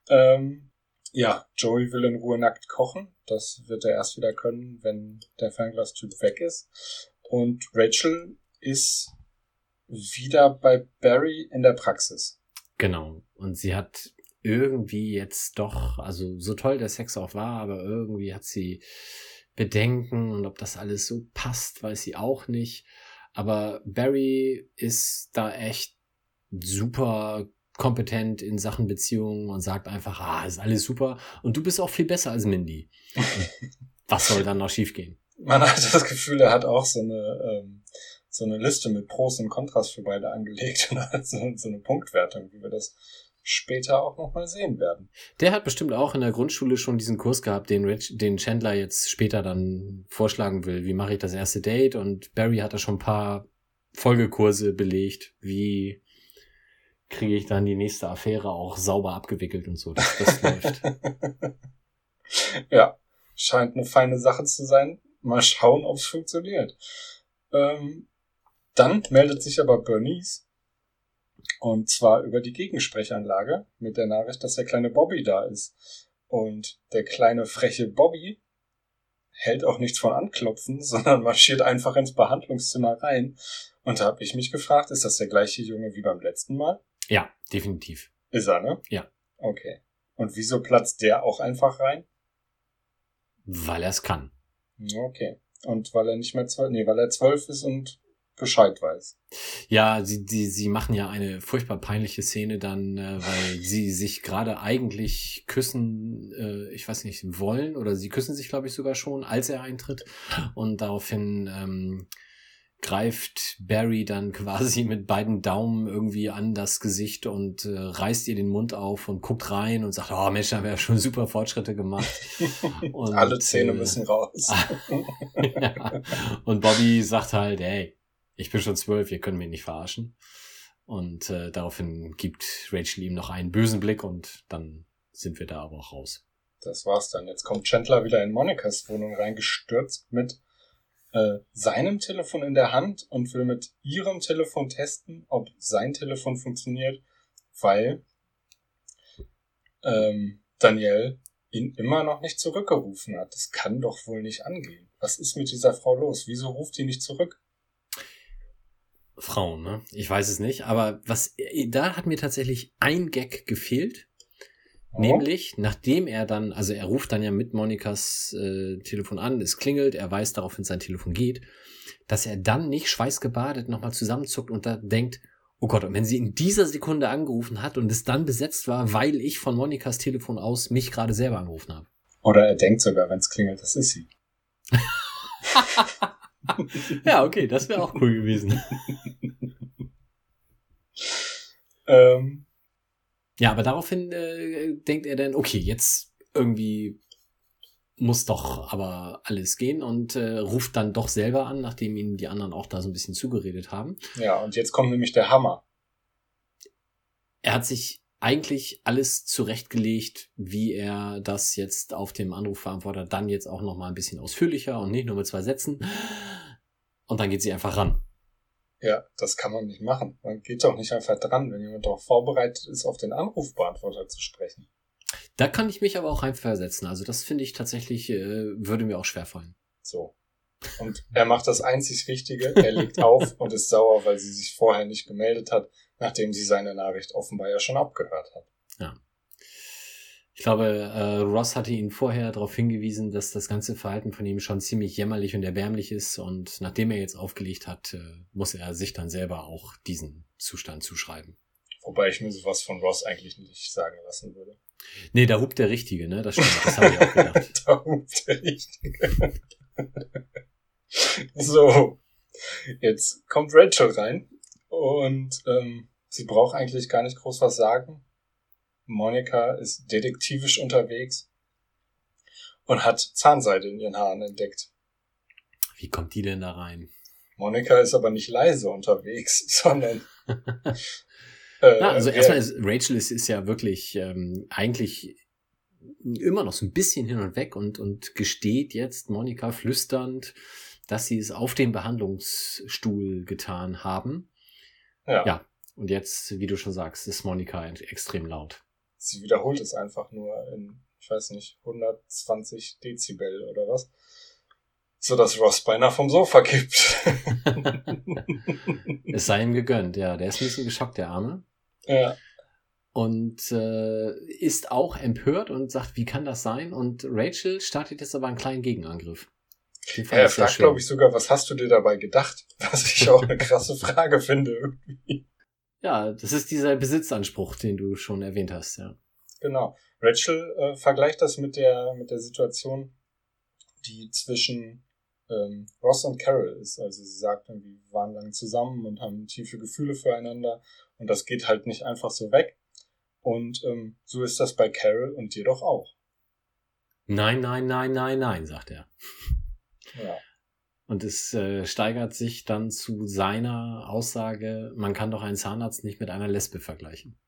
[SPEAKER 2] Ähm, ja, Joey will in Ruhe nackt kochen. Das wird er erst wieder können, wenn der Fernglas-Typ weg ist. Und Rachel ist wieder bei Barry in der Praxis.
[SPEAKER 3] Genau. Und sie hat irgendwie jetzt doch, also so toll der Sex auch war, aber irgendwie hat sie Bedenken und ob das alles so passt, weiß sie auch nicht. Aber Barry ist da echt super kompetent in Sachen Beziehungen und sagt einfach, ah, ist alles super und du bist auch viel besser als Mindy. Was soll dann noch schiefgehen?
[SPEAKER 2] Man hat das Gefühl, er hat auch so eine, ähm, so eine Liste mit Pros und Kontras für beide angelegt und hat so, so eine Punktwertung, wie wir das später auch nochmal sehen werden.
[SPEAKER 3] Der hat bestimmt auch in der Grundschule schon diesen Kurs gehabt, den, Rich, den Chandler jetzt später dann vorschlagen will. Wie mache ich das erste Date? Und Barry hat da schon ein paar Folgekurse belegt. Wie kriege ich dann die nächste Affäre auch sauber abgewickelt und so. Das, das läuft.
[SPEAKER 2] ja, scheint eine feine Sache zu sein. Mal schauen, ob es funktioniert. Ähm, dann meldet sich aber Bernice. Und zwar über die Gegensprechanlage mit der Nachricht, dass der kleine Bobby da ist. Und der kleine freche Bobby hält auch nichts von Anklopfen, sondern marschiert einfach ins Behandlungszimmer rein. Und da habe ich mich gefragt, ist das der gleiche Junge wie beim letzten Mal?
[SPEAKER 3] Ja, definitiv.
[SPEAKER 2] Ist er, ne?
[SPEAKER 3] Ja.
[SPEAKER 2] Okay. Und wieso platzt der auch einfach rein?
[SPEAKER 3] Weil er es kann.
[SPEAKER 2] Okay. Und weil er nicht mehr zwölf, nee, weil er zwölf ist und Bescheid weiß.
[SPEAKER 3] Ja, sie, die, sie machen ja eine furchtbar peinliche Szene dann, äh, weil sie sich gerade eigentlich küssen, äh, ich weiß nicht, wollen oder sie küssen sich, glaube ich, sogar schon, als er eintritt. Und daraufhin ähm, greift Barry dann quasi mit beiden Daumen irgendwie an das Gesicht und äh, reißt ihr den Mund auf und guckt rein und sagt, oh Mensch, da haben wir ja schon super Fortschritte gemacht.
[SPEAKER 2] Und, Alle Zähne äh, müssen raus.
[SPEAKER 3] ja. Und Bobby sagt halt, hey, ich bin schon zwölf, ihr könnt mich nicht verarschen. Und äh, daraufhin gibt Rachel ihm noch einen bösen Blick und dann sind wir da aber auch raus.
[SPEAKER 2] Das war's dann. Jetzt kommt Chandler wieder in Monikas Wohnung reingestürzt mit äh, seinem Telefon in der Hand und will mit ihrem Telefon testen, ob sein Telefon funktioniert, weil ähm, Danielle ihn immer noch nicht zurückgerufen hat. Das kann doch wohl nicht angehen. Was ist mit dieser Frau los? Wieso ruft die nicht zurück?
[SPEAKER 3] Frauen, ne? Ich weiß es nicht, aber was da hat mir tatsächlich ein Gag gefehlt. Oh. Nämlich, nachdem er dann, also er ruft dann ja mit Monikas äh, Telefon an, es klingelt, er weiß darauf, wenn sein Telefon geht, dass er dann nicht schweißgebadet nochmal zusammenzuckt und da denkt, oh Gott, und wenn sie in dieser Sekunde angerufen hat und es dann besetzt war, weil ich von Monikas Telefon aus mich gerade selber angerufen habe.
[SPEAKER 2] Oder er denkt sogar, wenn es klingelt, das ist sie.
[SPEAKER 3] ja, okay, das wäre auch cool gewesen.
[SPEAKER 2] ähm,
[SPEAKER 3] ja, aber daraufhin äh, denkt er dann, okay, jetzt irgendwie muss doch aber alles gehen und äh, ruft dann doch selber an, nachdem ihn die anderen auch da so ein bisschen zugeredet haben.
[SPEAKER 2] Ja, und jetzt kommt nämlich der Hammer.
[SPEAKER 3] Er hat sich eigentlich alles zurechtgelegt, wie er das jetzt auf dem Anrufverantworter dann jetzt auch noch mal ein bisschen ausführlicher und nicht nur mit zwei Sätzen. Und dann geht sie einfach ran.
[SPEAKER 2] Ja, das kann man nicht machen. Man geht doch nicht einfach dran, wenn jemand darauf vorbereitet ist, auf den Anrufbeantworter zu sprechen.
[SPEAKER 3] Da kann ich mich aber auch reinversetzen. Also das finde ich tatsächlich, äh, würde mir auch schwerfallen.
[SPEAKER 2] So. Und er macht das einzig Richtige. Er legt auf und ist sauer, weil sie sich vorher nicht gemeldet hat, nachdem sie seine Nachricht offenbar ja schon abgehört hat.
[SPEAKER 3] Ja. Ich glaube, äh, Ross hatte ihn vorher darauf hingewiesen, dass das ganze Verhalten von ihm schon ziemlich jämmerlich und erbärmlich ist. Und nachdem er jetzt aufgelegt hat, äh, muss er sich dann selber auch diesen Zustand zuschreiben.
[SPEAKER 2] Wobei ich mir sowas von Ross eigentlich nicht sagen lassen würde.
[SPEAKER 3] Nee, da hupt der Richtige, ne? Das stimmt, das habe ich auch gedacht.
[SPEAKER 2] da hupt der Richtige. so, jetzt kommt Rachel rein und ähm, sie braucht eigentlich gar nicht groß was sagen. Monika ist detektivisch unterwegs und hat Zahnseide in ihren Haaren entdeckt.
[SPEAKER 3] Wie kommt die denn da rein?
[SPEAKER 2] Monika ist aber nicht leise unterwegs, sondern.
[SPEAKER 3] äh, ja, also erstmal ist Rachel ist, ist ja wirklich ähm, eigentlich immer noch so ein bisschen hin und weg und, und gesteht jetzt Monika flüsternd, dass sie es auf dem Behandlungsstuhl getan haben. Ja. ja. Und jetzt, wie du schon sagst, ist Monika extrem laut
[SPEAKER 2] sie wiederholt es einfach nur in, ich weiß nicht, 120 Dezibel oder was. So dass Ross beinahe vom Sofa kippt.
[SPEAKER 3] es sei ihm gegönnt, ja. Der ist ein bisschen geschockt, der Arme.
[SPEAKER 2] Ja.
[SPEAKER 3] Und äh, ist auch empört und sagt, wie kann das sein? Und Rachel startet jetzt aber einen kleinen Gegenangriff.
[SPEAKER 2] Ja, er fragt, glaube ich, sogar, was hast du dir dabei gedacht? Was ich auch eine krasse Frage finde irgendwie.
[SPEAKER 3] Ja, das ist dieser Besitzanspruch, den du schon erwähnt hast, ja.
[SPEAKER 2] Genau. Rachel äh, vergleicht das mit der, mit der Situation, die zwischen ähm, Ross und Carol ist. Also sie sagt, wir waren lange zusammen und haben tiefe Gefühle füreinander und das geht halt nicht einfach so weg. Und ähm, so ist das bei Carol und dir doch auch.
[SPEAKER 3] Nein, nein, nein, nein, nein, sagt er.
[SPEAKER 2] Ja.
[SPEAKER 3] Und es äh, steigert sich dann zu seiner Aussage, man kann doch einen Zahnarzt nicht mit einer Lesbe vergleichen.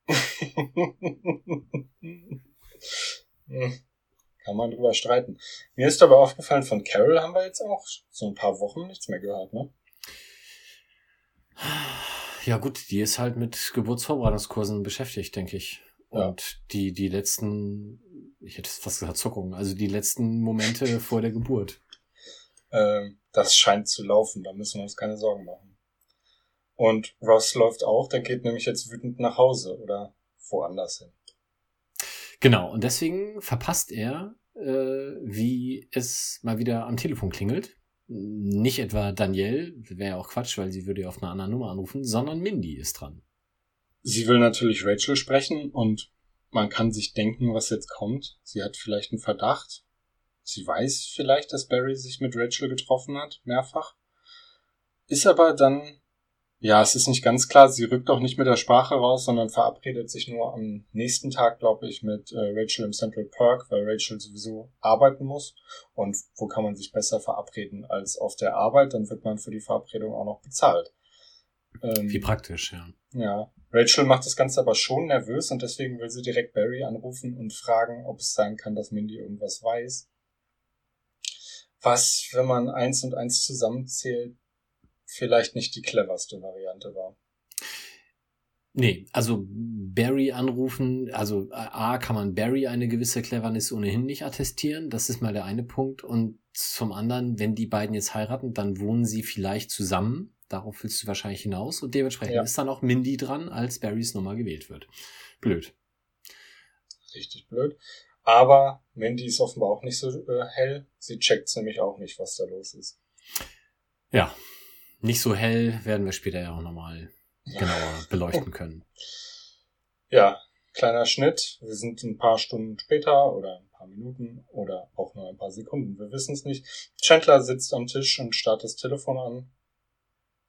[SPEAKER 2] kann man drüber streiten. Mir ist aber aufgefallen, von Carol haben wir jetzt auch so ein paar Wochen nichts mehr gehört, ne?
[SPEAKER 3] Ja gut, die ist halt mit Geburtsvorbereitungskursen beschäftigt, denke ich.
[SPEAKER 2] Ja.
[SPEAKER 3] Und die, die letzten, ich hätte fast gesagt Zuckungen, also die letzten Momente vor der Geburt.
[SPEAKER 2] Ähm, das scheint zu laufen, da müssen wir uns keine Sorgen machen. Und Ross läuft auch, der geht nämlich jetzt wütend nach Hause oder woanders hin.
[SPEAKER 3] Genau, und deswegen verpasst er, äh, wie es mal wieder am Telefon klingelt. nicht etwa Danielle, wäre ja auch Quatsch, weil sie würde ja auf einer anderen Nummer anrufen, sondern Mindy ist dran.
[SPEAKER 2] Sie will natürlich Rachel sprechen und man kann sich denken, was jetzt kommt. Sie hat vielleicht einen Verdacht. Sie weiß vielleicht, dass Barry sich mit Rachel getroffen hat, mehrfach. Ist aber dann ja, es ist nicht ganz klar. Sie rückt auch nicht mit der Sprache raus, sondern verabredet sich nur am nächsten Tag, glaube ich, mit äh, Rachel im Central Park, weil Rachel sowieso arbeiten muss. Und wo kann man sich besser verabreden als auf der Arbeit? Dann wird man für die Verabredung auch noch bezahlt.
[SPEAKER 3] Ähm, Wie praktisch, ja.
[SPEAKER 2] Ja. Rachel macht das Ganze aber schon nervös und deswegen will sie direkt Barry anrufen und fragen, ob es sein kann, dass Mindy irgendwas weiß. Was, wenn man eins und eins zusammenzählt, vielleicht nicht die cleverste Variante war.
[SPEAKER 3] Nee, also Barry anrufen, also A, kann man Barry eine gewisse Cleverness ohnehin nicht attestieren, das ist mal der eine Punkt. Und zum anderen, wenn die beiden jetzt heiraten, dann wohnen sie vielleicht zusammen. Darauf willst du wahrscheinlich hinaus. Und dementsprechend ja. ist dann auch Mindy dran, als Barrys Nummer gewählt wird. Blöd.
[SPEAKER 2] Richtig blöd. Aber Mindy ist offenbar auch nicht so äh, hell. Sie checkt nämlich auch nicht, was da los ist.
[SPEAKER 3] Ja, nicht so hell werden wir später ja auch nochmal genauer beleuchten können.
[SPEAKER 2] Ja, kleiner Schnitt. Wir sind ein paar Stunden später oder ein paar Minuten oder auch nur ein paar Sekunden. Wir wissen es nicht. Chandler sitzt am Tisch und starrt das Telefon an.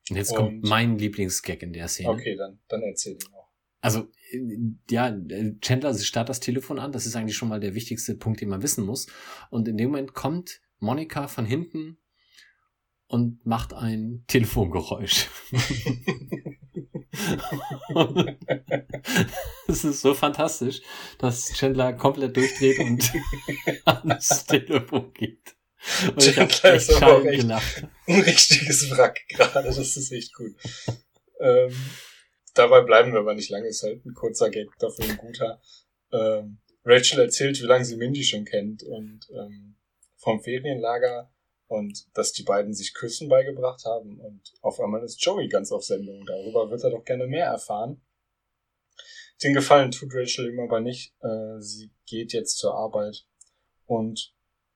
[SPEAKER 3] Und jetzt und kommt mein Lieblingsgag in der Szene.
[SPEAKER 2] Okay, dann, dann erzähl ihn auch.
[SPEAKER 3] Also, ja, Chandler starrt das Telefon an. Das ist eigentlich schon mal der wichtigste Punkt, den man wissen muss. Und in dem Moment kommt Monika von hinten und macht ein Telefongeräusch. Es ist so fantastisch, dass Chandler komplett durchdreht und ans Telefon geht. Und
[SPEAKER 2] Chandler ich ist aber auch echt gelacht. ein richtiges Wrack gerade, das ist echt gut. ähm, dabei bleiben wir aber nicht lange, ist halt ein kurzer Gag, dafür ein guter. Ähm, Rachel erzählt, wie lange sie Mindy schon kennt und ähm, vom Ferienlager und dass die beiden sich Küssen beigebracht haben und auf einmal ist Joey ganz auf Sendung. Darüber wird er doch gerne mehr erfahren. Den Gefallen tut Rachel ihm aber nicht. Äh, sie geht jetzt zur Arbeit und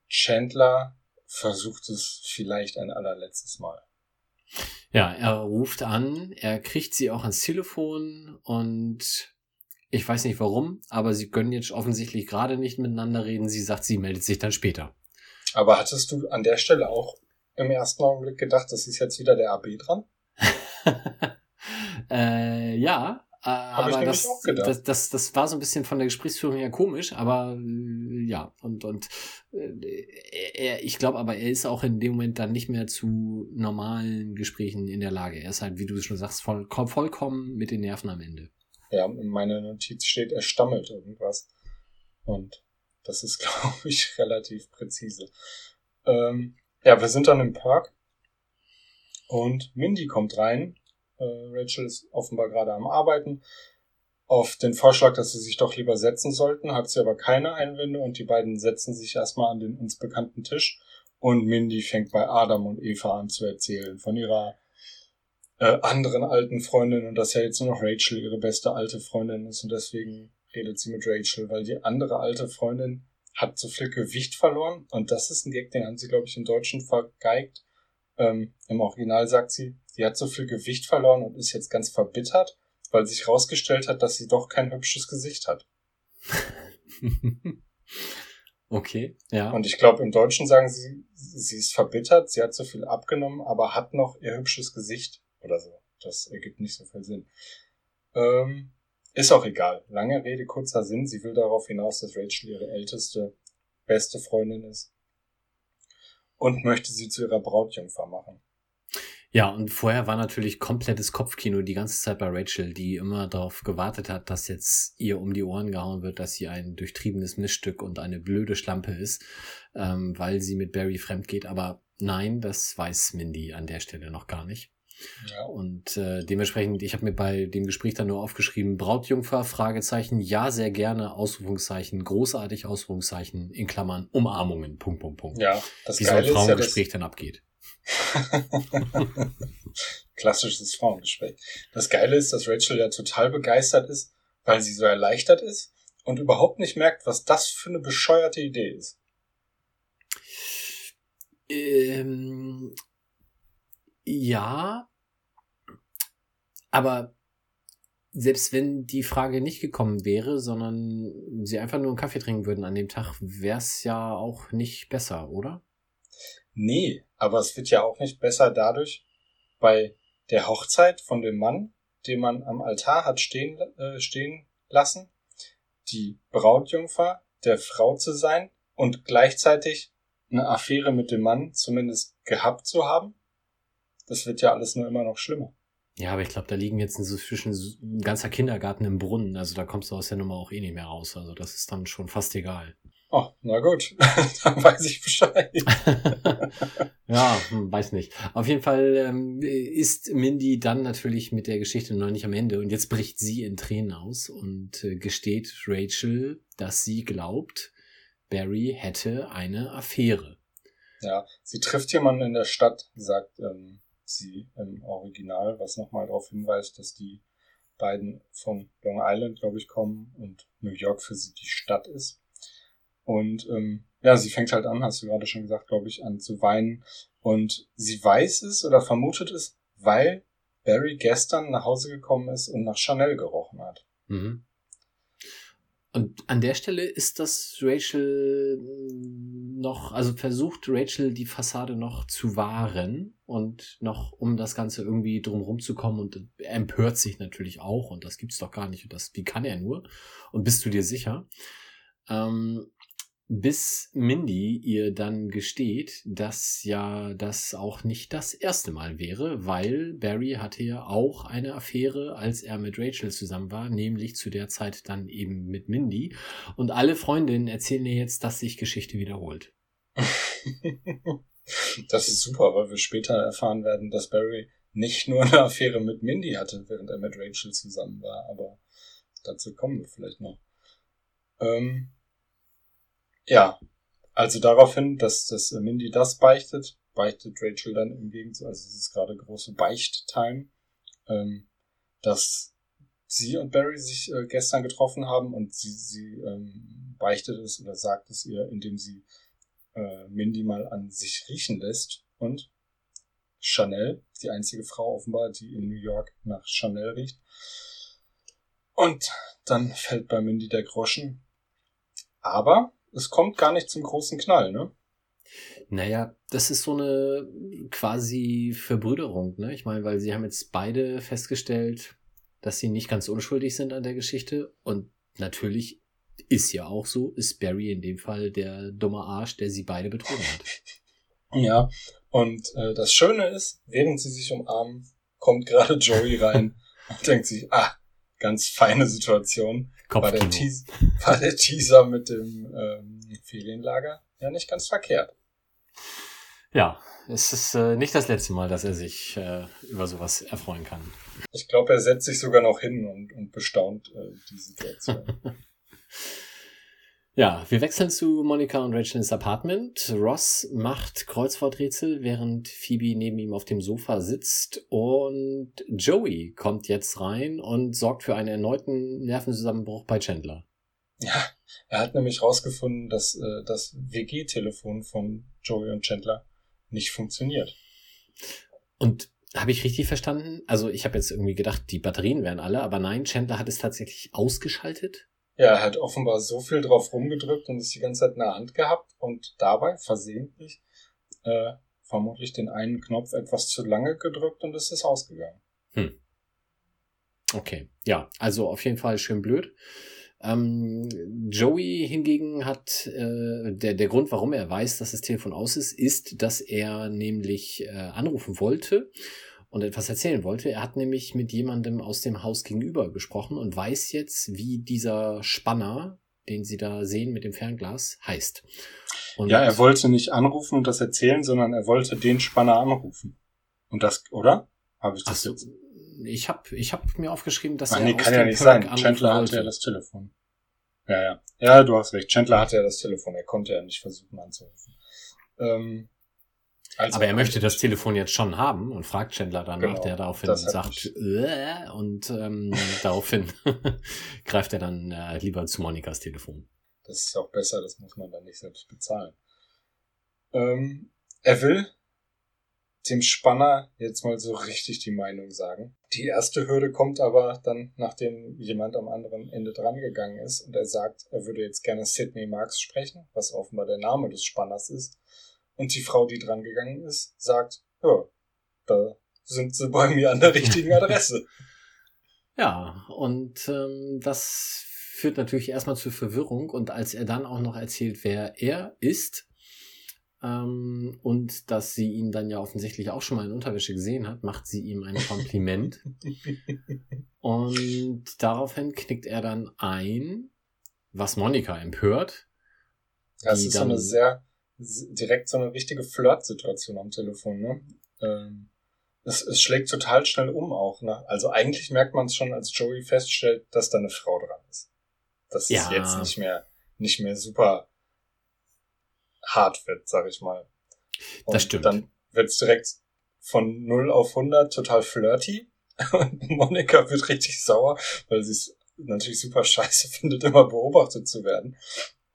[SPEAKER 2] Chandler versucht es vielleicht ein allerletztes Mal.
[SPEAKER 3] Ja, er ruft an, er kriegt sie auch ans Telefon und ich weiß nicht warum, aber sie können jetzt offensichtlich gerade nicht miteinander reden. Sie sagt, sie meldet sich dann später.
[SPEAKER 2] Aber hattest du an der Stelle auch im ersten Augenblick gedacht, das ist jetzt wieder der AB dran?
[SPEAKER 3] äh, ja, äh, aber das, das, das, das war so ein bisschen von der Gesprächsführung her komisch, aber äh, ja, und, und äh, er, ich glaube aber, er ist auch in dem Moment dann nicht mehr zu normalen Gesprächen in der Lage. Er ist halt, wie du schon sagst, voll, vollkommen mit den Nerven am Ende.
[SPEAKER 2] Ja, in meiner Notiz steht, er stammelt irgendwas. Und das ist, glaube ich, relativ präzise. Ähm, ja, wir sind dann im Park und Mindy kommt rein. Äh, Rachel ist offenbar gerade am Arbeiten. Auf den Vorschlag, dass sie sich doch lieber setzen sollten, hat sie aber keine Einwände und die beiden setzen sich erstmal an den uns bekannten Tisch und Mindy fängt bei Adam und Eva an zu erzählen von ihrer äh, anderen alten Freundin und dass ja jetzt nur noch Rachel ihre beste alte Freundin ist und deswegen redet sie mit Rachel, weil die andere alte Freundin hat so viel Gewicht verloren und das ist ein Gag, den haben sie, glaube ich, im Deutschen vergeigt. Ähm, Im Original sagt sie, sie hat so viel Gewicht verloren und ist jetzt ganz verbittert, weil sich herausgestellt hat, dass sie doch kein hübsches Gesicht hat.
[SPEAKER 3] okay, ja.
[SPEAKER 2] Und ich glaube, im Deutschen sagen sie, sie ist verbittert, sie hat so viel abgenommen, aber hat noch ihr hübsches Gesicht oder so. Das ergibt nicht so viel Sinn. Ähm, ist auch egal. Lange Rede, kurzer Sinn. Sie will darauf hinaus, dass Rachel ihre älteste, beste Freundin ist. Und möchte sie zu ihrer Brautjungfer machen.
[SPEAKER 3] Ja, und vorher war natürlich komplettes Kopfkino die ganze Zeit bei Rachel, die immer darauf gewartet hat, dass jetzt ihr um die Ohren gehauen wird, dass sie ein durchtriebenes Missstück und eine blöde Schlampe ist, ähm, weil sie mit Barry fremd geht. Aber nein, das weiß Mindy an der Stelle noch gar nicht. Ja. Und äh, dementsprechend, ich habe mir bei dem Gespräch dann nur aufgeschrieben, Brautjungfer, Fragezeichen, ja, sehr gerne, Ausrufungszeichen, großartig, Ausrufungszeichen, in Klammern, Umarmungen, Punkt, Punkt, Punkt.
[SPEAKER 2] Ja,
[SPEAKER 3] das Wie so ein Frauengespräch ja, dann abgeht.
[SPEAKER 2] Klassisches Frauengespräch. Das Geile ist, dass Rachel ja total begeistert ist, weil sie so erleichtert ist und überhaupt nicht merkt, was das für eine bescheuerte Idee ist.
[SPEAKER 3] Ähm, ja, aber selbst wenn die Frage nicht gekommen wäre, sondern sie einfach nur einen Kaffee trinken würden an dem Tag, wäre es ja auch nicht besser, oder?
[SPEAKER 2] Nee, aber es wird ja auch nicht besser dadurch, bei der Hochzeit von dem Mann, den man am Altar hat stehen, äh, stehen lassen, die Brautjungfer der Frau zu sein und gleichzeitig eine Affäre mit dem Mann zumindest gehabt zu haben. Das wird ja alles nur immer noch schlimmer.
[SPEAKER 3] Ja, aber ich glaube, da liegen jetzt inzwischen ein ganzer Kindergarten im Brunnen. Also da kommst du aus der Nummer auch eh nicht mehr raus. Also das ist dann schon fast egal.
[SPEAKER 2] Oh, na gut, dann weiß ich Bescheid.
[SPEAKER 3] ja, hm, weiß nicht. Auf jeden Fall ähm, ist Mindy dann natürlich mit der Geschichte noch nicht am Ende und jetzt bricht sie in Tränen aus und äh, gesteht Rachel, dass sie glaubt, Barry hätte eine Affäre.
[SPEAKER 2] Ja, sie trifft jemanden in der Stadt, sagt ähm, sie im Original, was nochmal darauf hinweist, dass die beiden von Long Island, glaube ich, kommen und New York für sie die Stadt ist. Und ähm, ja, sie fängt halt an, hast du gerade schon gesagt, glaube ich, an zu weinen. Und sie weiß es oder vermutet es, weil Barry gestern nach Hause gekommen ist und nach Chanel gerochen hat. Mhm.
[SPEAKER 3] Und an der Stelle ist das Rachel noch, also versucht Rachel die Fassade noch zu wahren und noch um das Ganze irgendwie drumherum zu kommen und empört sich natürlich auch und das gibt's doch gar nicht und das, wie kann er nur? Und bist du dir sicher? Ähm, bis Mindy ihr dann gesteht, dass ja das auch nicht das erste Mal wäre, weil Barry hatte ja auch eine Affäre, als er mit Rachel zusammen war, nämlich zu der Zeit dann eben mit Mindy. Und alle Freundinnen erzählen ihr jetzt, dass sich Geschichte wiederholt.
[SPEAKER 2] das ist super, weil wir später erfahren werden, dass Barry nicht nur eine Affäre mit Mindy hatte, während er mit Rachel zusammen war, aber dazu kommen wir vielleicht noch. Ähm ja, also daraufhin, dass, dass Mindy das beichtet, beichtet Rachel dann im Gegenzug, also es ist gerade große Beicht-Time, ähm, dass sie und Barry sich äh, gestern getroffen haben und sie, sie ähm, beichtet es oder sagt es ihr, indem sie äh, Mindy mal an sich riechen lässt und Chanel, die einzige Frau offenbar, die in New York nach Chanel riecht. Und dann fällt bei Mindy der Groschen. Aber es kommt gar nicht zum großen Knall, ne?
[SPEAKER 3] Naja, das ist so eine quasi Verbrüderung, ne? Ich meine, weil sie haben jetzt beide festgestellt, dass sie nicht ganz unschuldig sind an der Geschichte. Und natürlich ist ja auch so, ist Barry in dem Fall der dumme Arsch, der sie beide betrogen hat.
[SPEAKER 2] Ja, und äh, das Schöne ist, während sie sich umarmen, kommt gerade Joey rein und denkt sich, ah, ganz feine Situation. War der, Teaser, war der Teaser mit dem ähm, Ferienlager ja nicht ganz verkehrt.
[SPEAKER 3] Ja, es ist äh, nicht das letzte Mal, dass er sich äh, über sowas erfreuen kann.
[SPEAKER 2] Ich glaube, er setzt sich sogar noch hin und, und bestaunt äh, die Situation.
[SPEAKER 3] Ja, wir wechseln zu Monika und Rachel ins Apartment. Ross macht Kreuzworträtsel, während Phoebe neben ihm auf dem Sofa sitzt. Und Joey kommt jetzt rein und sorgt für einen erneuten Nervenzusammenbruch bei Chandler.
[SPEAKER 2] Ja, er hat nämlich rausgefunden, dass äh, das WG-Telefon von Joey und Chandler nicht funktioniert.
[SPEAKER 3] Und habe ich richtig verstanden? Also ich habe jetzt irgendwie gedacht, die Batterien wären alle, aber nein, Chandler hat es tatsächlich ausgeschaltet.
[SPEAKER 2] Ja, er hat offenbar so viel drauf rumgedrückt und es die ganze Zeit in der Hand gehabt und dabei versehentlich äh, vermutlich den einen Knopf etwas zu lange gedrückt und es ist ausgegangen. Hm.
[SPEAKER 3] Okay, ja, also auf jeden Fall schön blöd. Ähm, Joey hingegen hat, äh, der, der Grund, warum er weiß, dass das Telefon aus ist, ist, dass er nämlich äh, anrufen wollte und etwas erzählen wollte. Er hat nämlich mit jemandem aus dem Haus gegenüber gesprochen und weiß jetzt, wie dieser Spanner, den Sie da sehen mit dem Fernglas, heißt.
[SPEAKER 2] Und ja, er wollte nicht anrufen und das erzählen, sondern er wollte den Spanner anrufen. Und das, oder? Habe ich das
[SPEAKER 3] so, Ich habe ich hab mir aufgeschrieben, dass
[SPEAKER 2] Ach, er nee, kann ja nicht sein. Chandler hatte ja das Telefon. Ja, ja. Ja, du hast recht. Chandler hatte ja das Telefon. Er konnte ja nicht versuchen anzurufen. Ähm,
[SPEAKER 3] also, aber er möchte das Telefon jetzt schon haben und fragt Chandler danach, genau, der daraufhin sagt, äh, und ähm, daraufhin greift er dann äh, lieber zu Monikas Telefon.
[SPEAKER 2] Das ist auch besser, das muss man dann nicht selbst bezahlen. Ähm, er will dem Spanner jetzt mal so richtig die Meinung sagen. Die erste Hürde kommt aber dann, nachdem jemand am anderen Ende drangegangen ist und er sagt, er würde jetzt gerne Sidney Marks sprechen, was offenbar der Name des Spanners ist. Und die Frau, die drangegangen ist, sagt, ja, da sind sie bei mir an der richtigen Adresse.
[SPEAKER 3] Ja, und ähm, das führt natürlich erstmal zur Verwirrung und als er dann auch noch erzählt, wer er ist, ähm, und dass sie ihn dann ja offensichtlich auch schon mal in Unterwäsche gesehen hat, macht sie ihm ein Kompliment. und daraufhin knickt er dann ein, was Monika empört.
[SPEAKER 2] Das ist so eine sehr, direkt so eine richtige Flirt-Situation am Telefon, ne? Ähm, es, es schlägt total schnell um auch, ne? Also eigentlich merkt man es schon, als Joey feststellt, dass da eine Frau dran ist. Das ja. ist jetzt nicht mehr, nicht mehr super hart wird, sag ich mal.
[SPEAKER 3] Und das stimmt.
[SPEAKER 2] Dann wird's direkt von 0 auf 100 total flirty. Und Monika wird richtig sauer, weil sie es natürlich super scheiße findet, immer beobachtet zu werden.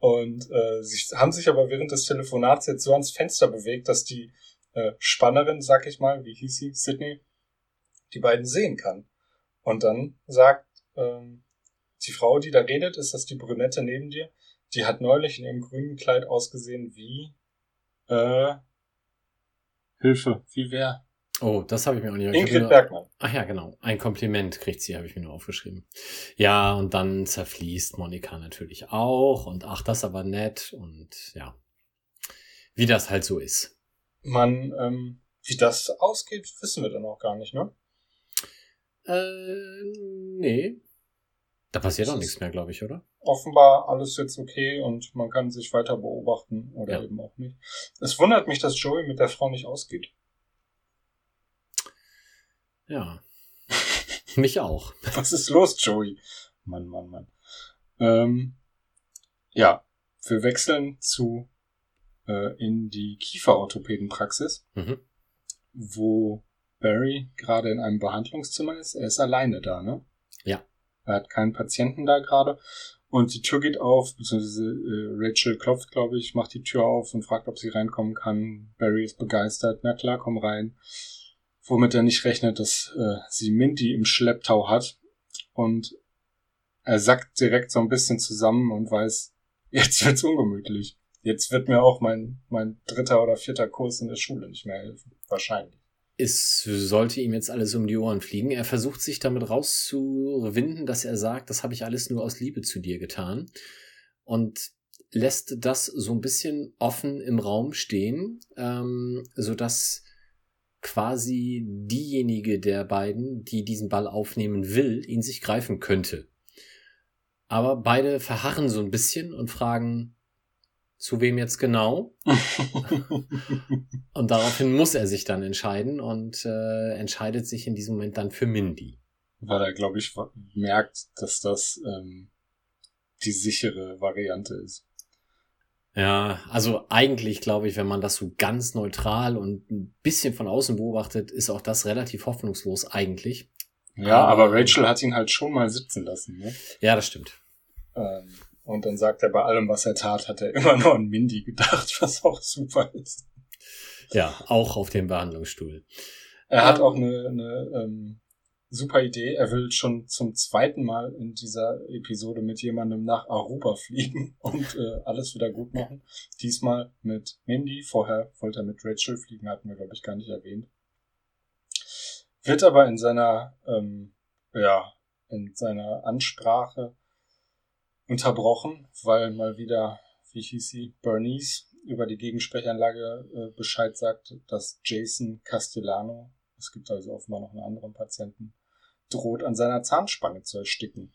[SPEAKER 2] Und äh, sie haben sich aber während des Telefonats jetzt so ans Fenster bewegt, dass die äh, Spannerin, sag ich mal, wie hieß sie, Sydney, die beiden sehen kann. Und dann sagt ähm, die Frau, die da redet, ist das die Brünette neben dir, die hat neulich in ihrem grünen Kleid ausgesehen wie äh, Hilfe, wie wer?
[SPEAKER 3] Oh, das habe ich mir auch nicht
[SPEAKER 2] Ingrid Bergmann.
[SPEAKER 3] Ach ja, genau. Ein Kompliment kriegt sie, habe ich mir nur aufgeschrieben. Ja, und dann zerfließt Monika natürlich auch. Und ach, das ist aber nett. Und ja, wie das halt so ist.
[SPEAKER 2] Man, ähm, wie das ausgeht, wissen wir dann auch gar nicht, ne?
[SPEAKER 3] Äh, nee. Da passiert auch nichts mehr, glaube ich, oder?
[SPEAKER 2] Offenbar alles jetzt okay und man kann sich weiter beobachten oder ja. eben auch nicht. Es wundert mich, dass Joey mit der Frau nicht ausgeht.
[SPEAKER 3] Ja. mich auch.
[SPEAKER 2] Was ist los, Joey? Mann, Mann, Mann. Ähm, ja, wir wechseln zu äh, in die Kieferorthopädenpraxis, mhm. wo Barry gerade in einem Behandlungszimmer ist. Er ist alleine da, ne?
[SPEAKER 3] Ja.
[SPEAKER 2] Er hat keinen Patienten da gerade. Und die Tür geht auf, beziehungsweise äh, Rachel klopft, glaube ich, macht die Tür auf und fragt, ob sie reinkommen kann. Barry ist begeistert. Na klar, komm rein. Womit er nicht rechnet, dass äh, sie Mindy im Schlepptau hat. Und er sackt direkt so ein bisschen zusammen und weiß, jetzt wird's ungemütlich. Jetzt wird mir auch mein, mein dritter oder vierter Kurs in der Schule nicht mehr helfen. Wahrscheinlich
[SPEAKER 3] es sollte ihm jetzt alles um die Ohren fliegen. Er versucht sich damit rauszuwinden, dass er sagt, das habe ich alles nur aus Liebe zu dir getan. Und lässt das so ein bisschen offen im Raum stehen, ähm, so dass quasi diejenige der beiden, die diesen Ball aufnehmen will, ihn sich greifen könnte. Aber beide verharren so ein bisschen und fragen, zu wem jetzt genau. und daraufhin muss er sich dann entscheiden und äh, entscheidet sich in diesem Moment dann für Mindy.
[SPEAKER 2] Weil er, glaube ich, merkt, dass das ähm, die sichere Variante ist.
[SPEAKER 3] Ja, also eigentlich glaube ich, wenn man das so ganz neutral und ein bisschen von außen beobachtet, ist auch das relativ hoffnungslos eigentlich.
[SPEAKER 2] Ja, aber, aber Rachel hat ihn halt schon mal sitzen lassen. Ne?
[SPEAKER 3] Ja, das stimmt.
[SPEAKER 2] Ähm, und dann sagt er, bei allem, was er tat, hat er immer nur an Mindy gedacht, was auch super ist.
[SPEAKER 3] Ja, auch auf dem Behandlungsstuhl.
[SPEAKER 2] Er hat ähm, auch eine, eine ähm, super Idee. Er will schon zum zweiten Mal in dieser Episode mit jemandem nach Aruba fliegen und äh, alles wieder gut machen. Diesmal mit Mindy. Vorher wollte er mit Rachel fliegen, hatten wir, glaube ich, gar nicht erwähnt. Wird aber in seiner, ähm, ja, in seiner Ansprache unterbrochen, weil mal wieder, wie hieß sie, Bernice über die Gegensprechanlage äh, Bescheid sagt, dass Jason Castellano, es gibt also offenbar noch einen anderen Patienten, droht an seiner Zahnspange zu ersticken.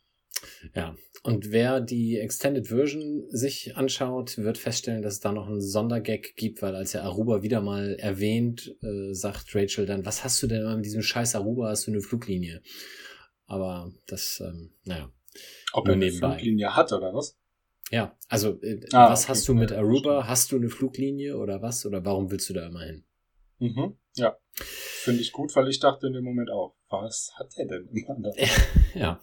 [SPEAKER 3] Ja, und wer die Extended Version sich anschaut, wird feststellen, dass es da noch einen Sondergag gibt, weil als er Aruba wieder mal erwähnt, äh, sagt Rachel dann, was hast du denn an diesem scheiß Aruba, hast du eine Fluglinie? Aber das, ähm, naja,
[SPEAKER 2] ob er eine nebenbei. Fluglinie hat oder was?
[SPEAKER 3] Ja, also äh, ah, was okay. hast du mit Aruba? Hast du eine Fluglinie oder was? Oder warum willst du da immer hin?
[SPEAKER 2] Mhm, ja, finde ich gut, weil ich dachte in dem Moment auch, was hat er denn immer
[SPEAKER 3] ja,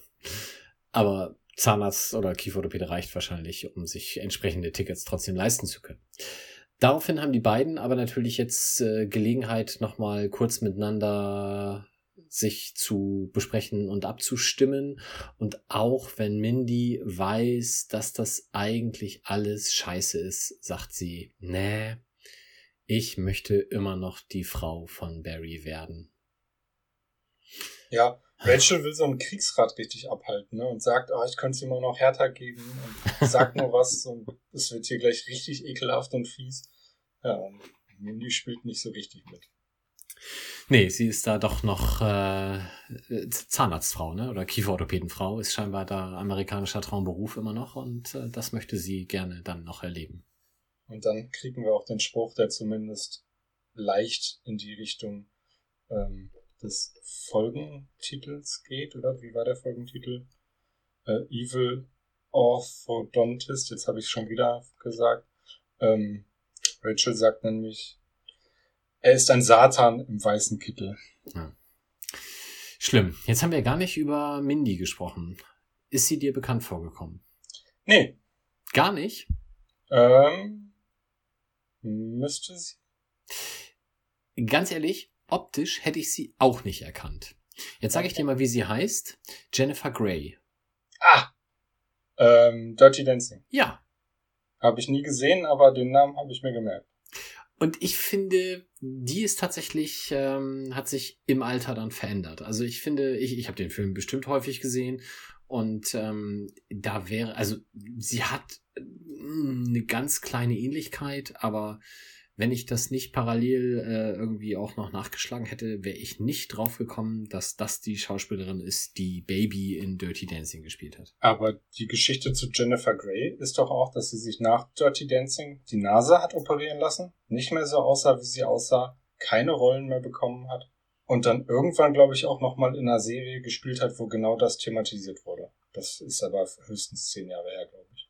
[SPEAKER 3] aber Zahnarzt oder Kieferorthopäde reicht wahrscheinlich, um sich entsprechende Tickets trotzdem leisten zu können. Daraufhin haben die beiden aber natürlich jetzt äh, Gelegenheit, nochmal kurz miteinander sich zu besprechen und abzustimmen. Und auch wenn Mindy weiß, dass das eigentlich alles scheiße ist, sagt sie, nee, ich möchte immer noch die Frau von Barry werden.
[SPEAKER 2] Ja, Rachel will so einen Kriegsrat richtig abhalten ne? und sagt, oh, ich könnte es immer noch härter geben und sagt nur was und es wird hier gleich richtig ekelhaft und fies. Ja, und Mindy spielt nicht so richtig mit.
[SPEAKER 3] Nee, sie ist da doch noch äh, Zahnarztfrau, ne? Oder Kieferorthopädenfrau ist scheinbar da amerikanischer Traumberuf immer noch und äh, das möchte sie gerne dann noch erleben.
[SPEAKER 2] Und dann kriegen wir auch den Spruch, der zumindest leicht in die Richtung ähm, des Folgentitels geht, oder? Wie war der Folgentitel? Äh, Evil Orthodontist, jetzt habe ich schon wieder gesagt. Ähm, Rachel sagt nämlich, er ist ein Satan im weißen Kittel. Ja.
[SPEAKER 3] Schlimm. Jetzt haben wir gar nicht über Mindy gesprochen. Ist sie dir bekannt vorgekommen?
[SPEAKER 2] Nee.
[SPEAKER 3] Gar nicht?
[SPEAKER 2] Ähm, müsste sie.
[SPEAKER 3] Ganz ehrlich, optisch hätte ich sie auch nicht erkannt. Jetzt sage ich dir mal, wie sie heißt. Jennifer Grey.
[SPEAKER 2] Ah! Ähm, Dirty Dancing.
[SPEAKER 3] Ja.
[SPEAKER 2] Habe ich nie gesehen, aber den Namen habe ich mir gemerkt.
[SPEAKER 3] Und ich finde, die ist tatsächlich, ähm, hat sich im Alter dann verändert. Also ich finde, ich, ich habe den Film bestimmt häufig gesehen und ähm, da wäre, also sie hat äh, eine ganz kleine Ähnlichkeit, aber wenn ich das nicht parallel äh, irgendwie auch noch nachgeschlagen hätte, wäre ich nicht drauf gekommen, dass das die Schauspielerin ist, die Baby in Dirty Dancing gespielt hat.
[SPEAKER 2] Aber die Geschichte zu Jennifer Grey ist doch auch, dass sie sich nach Dirty Dancing die Nase hat operieren lassen, nicht mehr so aussah, wie sie aussah, keine Rollen mehr bekommen hat und dann irgendwann, glaube ich, auch nochmal in einer Serie gespielt hat, wo genau das thematisiert wurde. Das ist aber höchstens zehn Jahre her, glaube ich.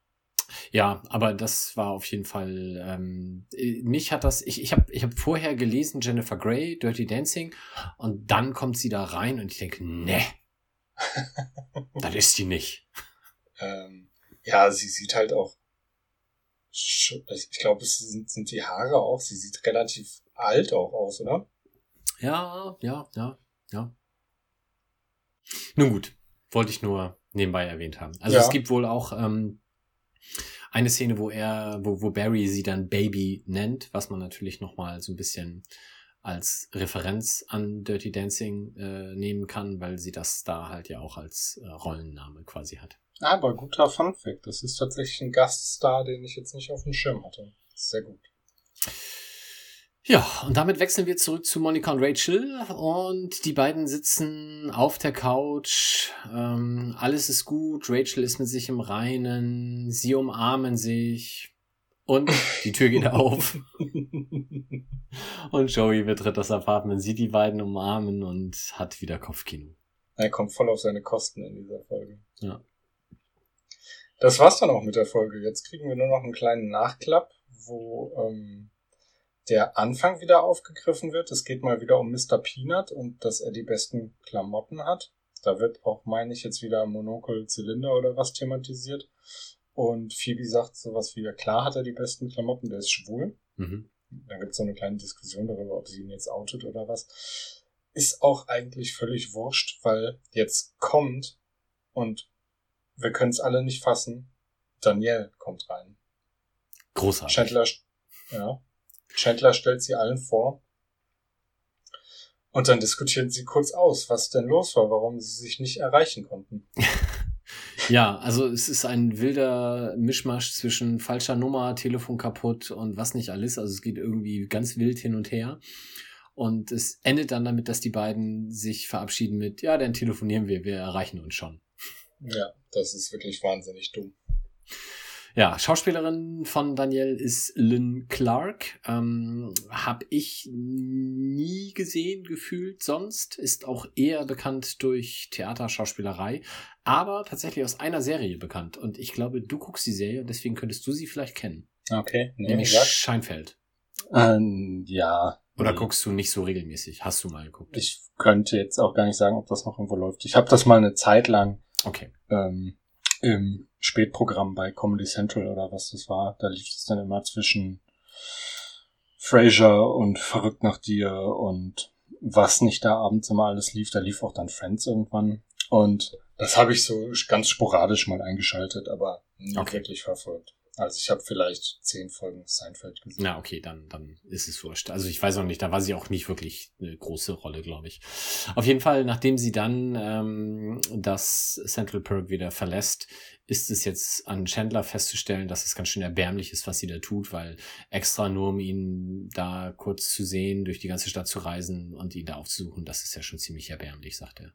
[SPEAKER 3] Ja, aber das war auf jeden Fall, ähm, mich hat das, ich, ich habe ich hab vorher gelesen Jennifer Grey, Dirty Dancing, und dann kommt sie da rein und ich denke, ne, das ist die nicht.
[SPEAKER 2] Ähm, ja, sie sieht halt auch, ich glaube, es sind, sind die Haare auch, sie sieht relativ alt auch aus, oder?
[SPEAKER 3] Ja, ja, ja, ja. Nun gut, wollte ich nur nebenbei erwähnt haben. Also ja. es gibt wohl auch ähm, eine Szene, wo er, wo, wo Barry sie dann Baby nennt, was man natürlich nochmal so ein bisschen als Referenz an Dirty Dancing äh, nehmen kann, weil sie das da halt ja auch als äh, Rollenname quasi hat.
[SPEAKER 2] Aber guter Fun Fact. Das ist tatsächlich ein Gaststar, den ich jetzt nicht auf dem Schirm hatte. Sehr gut.
[SPEAKER 3] Ja, und damit wechseln wir zurück zu Monika und Rachel und die beiden sitzen auf der Couch. Ähm, alles ist gut, Rachel ist mit sich im Reinen, sie umarmen sich und die Tür geht auf. und Joey betritt das Apartment, sieht die beiden umarmen und hat wieder Kopfkino.
[SPEAKER 2] Er kommt voll auf seine Kosten in dieser Folge.
[SPEAKER 3] Ja.
[SPEAKER 2] Das war's dann auch mit der Folge. Jetzt kriegen wir nur noch einen kleinen Nachklapp, wo ähm, der Anfang wieder aufgegriffen wird. Es geht mal wieder um Mr. Peanut und dass er die besten Klamotten hat. Da wird auch, meine ich, jetzt wieder Monokel, Zylinder oder was thematisiert. Und Phoebe sagt sowas wie, ja klar hat er die besten Klamotten, der ist schwul. Mhm. Dann gibt es so eine kleine Diskussion darüber, ob sie ihn jetzt outet oder was. Ist auch eigentlich völlig wurscht, weil jetzt kommt und wir können es alle nicht fassen. Danielle kommt rein.
[SPEAKER 3] Großartig.
[SPEAKER 2] Chandler, ja. Chandler stellt sie allen vor. Und dann diskutieren sie kurz aus, was denn los war, warum sie sich nicht erreichen konnten.
[SPEAKER 3] ja, also es ist ein wilder Mischmasch zwischen falscher Nummer, Telefon kaputt und was nicht alles. Also es geht irgendwie ganz wild hin und her. Und es endet dann damit, dass die beiden sich verabschieden mit, ja, dann telefonieren wir, wir erreichen uns schon.
[SPEAKER 2] Ja, das ist wirklich wahnsinnig dumm.
[SPEAKER 3] Ja, Schauspielerin von Danielle ist Lynn Clark. Ähm, hab ich nie gesehen, gefühlt sonst. Ist auch eher bekannt durch Theaterschauspielerei, aber tatsächlich aus einer Serie bekannt. Und ich glaube, du guckst die Serie, deswegen könntest du sie vielleicht kennen.
[SPEAKER 2] Okay.
[SPEAKER 3] Nee, Nämlich gesagt. Scheinfeld.
[SPEAKER 2] Ähm, ja.
[SPEAKER 3] Oder nee. guckst du nicht so regelmäßig? Hast du mal geguckt?
[SPEAKER 2] Ich könnte jetzt auch gar nicht sagen, ob das noch irgendwo läuft. Ich habe das mal eine Zeit lang
[SPEAKER 3] okay.
[SPEAKER 2] ähm, im Spätprogramm bei Comedy Central oder was das war. Da lief es dann immer zwischen Frasier und Verrückt nach dir und was nicht da abends immer alles lief. Da lief auch dann Friends irgendwann. Und das habe ich so ganz sporadisch mal eingeschaltet, aber nie
[SPEAKER 3] Okay.
[SPEAKER 2] wirklich verfolgt. Also ich habe vielleicht zehn Folgen Seinfeld gesehen.
[SPEAKER 3] Na, okay, dann, dann ist es wurscht. Also ich weiß auch nicht, da war sie auch nicht wirklich eine große Rolle, glaube ich. Auf jeden Fall, nachdem sie dann ähm, das Central Perk wieder verlässt, ist es jetzt an Chandler festzustellen, dass es ganz schön erbärmlich ist, was sie da tut, weil extra nur um ihn da kurz zu sehen, durch die ganze Stadt zu reisen und ihn da aufzusuchen, das ist ja schon ziemlich erbärmlich, sagt er.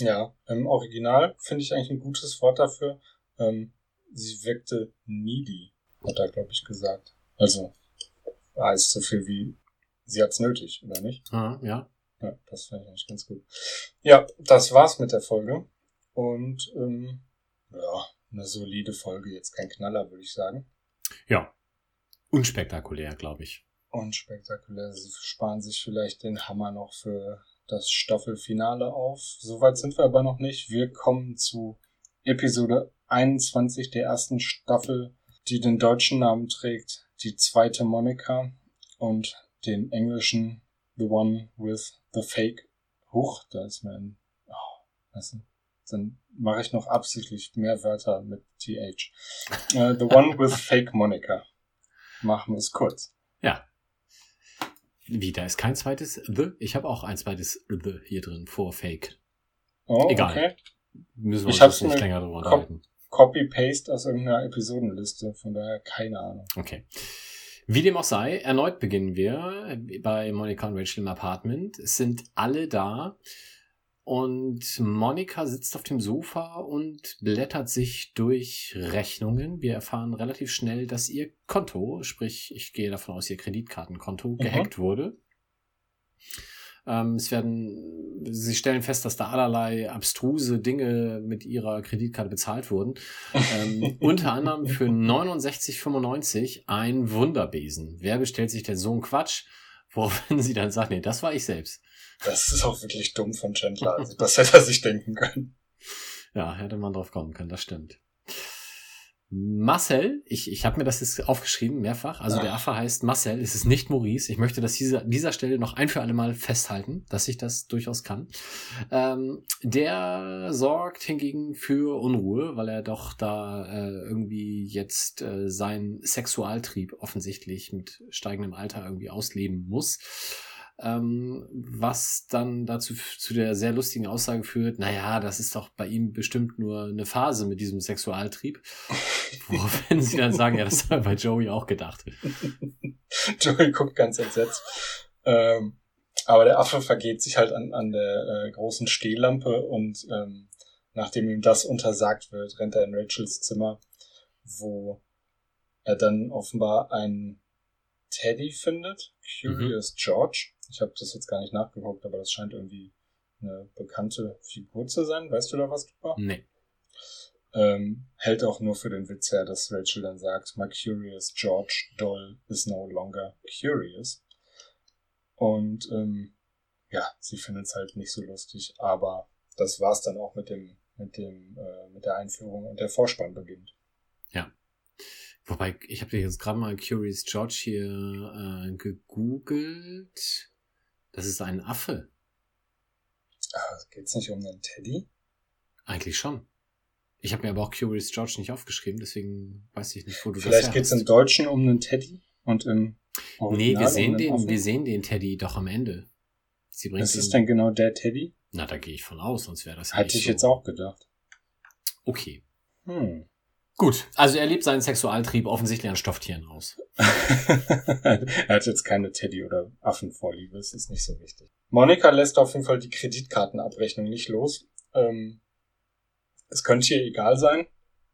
[SPEAKER 2] Ja, im Original finde ich eigentlich ein gutes Wort dafür. Ähm, sie wirkte needy, hat er, glaube ich, gesagt. Also heißt so viel wie, sie hat's nötig, oder nicht?
[SPEAKER 3] Ah, ja.
[SPEAKER 2] Ja, das finde ich eigentlich ganz gut. Ja, das war's mit der Folge. Und ähm, ja, eine solide Folge, jetzt kein Knaller, würde ich sagen.
[SPEAKER 3] Ja. Unspektakulär, glaube ich.
[SPEAKER 2] Und spektakulär. Sie sparen sich vielleicht den Hammer noch für das Staffelfinale auf. Soweit sind wir aber noch nicht. Wir kommen zu Episode 21 der ersten Staffel, die den deutschen Namen trägt, die zweite Monika und den englischen The One with the Fake. Huch, da ist mir ein, oh, weißt du, dann mache ich noch absichtlich mehr Wörter mit TH. Äh, the One with Fake Monika. Machen wir es kurz.
[SPEAKER 3] Ja. Wie, da ist kein zweites The? Ich habe auch ein zweites The hier drin, vor Fake.
[SPEAKER 2] Oh,
[SPEAKER 3] Egal.
[SPEAKER 2] okay.
[SPEAKER 3] Müssen wir
[SPEAKER 2] Ich
[SPEAKER 3] uns
[SPEAKER 2] hab's
[SPEAKER 3] jetzt nicht länger drüber unterhalten.
[SPEAKER 2] Copy-Paste aus irgendeiner Episodenliste, von daher keine Ahnung.
[SPEAKER 3] Okay. Wie dem auch sei, erneut beginnen wir bei Monika und Rachel im Apartment. Es sind alle da und Monika sitzt auf dem Sofa und blättert sich durch Rechnungen. Wir erfahren relativ schnell, dass ihr Konto, sprich, ich gehe davon aus, ihr Kreditkartenkonto, gehackt wurde. Ähm, es werden, sie stellen fest, dass da allerlei abstruse Dinge mit ihrer Kreditkarte bezahlt wurden. Ähm, unter anderem für 69,95 ein Wunderbesen. Wer bestellt sich denn so einen Quatsch? Woraufhin sie dann sagt, nee, das war ich selbst.
[SPEAKER 2] Das ist auch wirklich dumm von Chandler. Also, das hätte er sich denken können.
[SPEAKER 3] Ja, hätte man drauf kommen können, das stimmt. Marcel, ich, ich habe mir das jetzt aufgeschrieben, mehrfach. Also der
[SPEAKER 2] Ach.
[SPEAKER 3] Affe heißt Marcel, es ist nicht Maurice. Ich möchte das dieser, dieser Stelle noch ein für alle Mal festhalten, dass ich das durchaus kann. Ähm, der sorgt hingegen für Unruhe, weil er doch da äh, irgendwie jetzt äh, seinen Sexualtrieb offensichtlich mit steigendem Alter irgendwie ausleben muss. Ähm, was dann dazu zu der sehr lustigen Aussage führt, naja, das ist doch bei ihm bestimmt nur eine Phase mit diesem Sexualtrieb. Woraufhin sie dann sagen, ja, das war bei Joey auch gedacht.
[SPEAKER 2] Joey guckt ganz entsetzt. Ähm, aber der Affe vergeht sich halt an, an der äh, großen Stehlampe und ähm, nachdem ihm das untersagt wird, rennt er in Rachels Zimmer, wo er dann offenbar einen Teddy findet, Curious George. Ich habe das jetzt gar nicht nachgeguckt, aber das scheint irgendwie eine bekannte Figur zu sein. Weißt du da was drüber?
[SPEAKER 3] Nee.
[SPEAKER 2] ähm, hält auch nur für den Witz her, dass Rachel dann sagt, my curious George doll is no longer curious. Und ähm, ja, sie findet es halt nicht so lustig, aber das war's dann auch mit dem, mit dem, äh, mit der Einführung und der Vorspann beginnt.
[SPEAKER 3] Wobei, ich habe jetzt gerade mal Curious George hier äh, gegoogelt. Das ist ein Affe.
[SPEAKER 2] Ah, geht's nicht um einen Teddy?
[SPEAKER 3] Eigentlich schon. Ich habe mir aber auch Curious George nicht aufgeschrieben, deswegen weiß ich nicht, wo du
[SPEAKER 2] Vielleicht
[SPEAKER 3] das
[SPEAKER 2] geht's
[SPEAKER 3] her
[SPEAKER 2] im Deutschen um einen Teddy und im. Original
[SPEAKER 3] Nee, wir
[SPEAKER 2] um
[SPEAKER 3] sehen
[SPEAKER 2] einen
[SPEAKER 3] den,
[SPEAKER 2] Affen?
[SPEAKER 3] wir sehen den Teddy doch am Ende. Sie bringt
[SPEAKER 2] Was ist denn genau der Teddy?
[SPEAKER 3] Na, da gehe ich von aus, sonst wäre das ja
[SPEAKER 2] Hatte ich
[SPEAKER 3] so.
[SPEAKER 2] jetzt auch gedacht.
[SPEAKER 3] Okay.
[SPEAKER 2] Hm.
[SPEAKER 3] Gut, also er lebt seinen Sexualtrieb offensichtlich an Stofftieren aus.
[SPEAKER 2] er hat jetzt keine Teddy- oder Affenvorliebe, es ist nicht so wichtig. Monika lässt auf jeden Fall die Kreditkartenabrechnung nicht los. Ähm, es könnte ihr egal sein.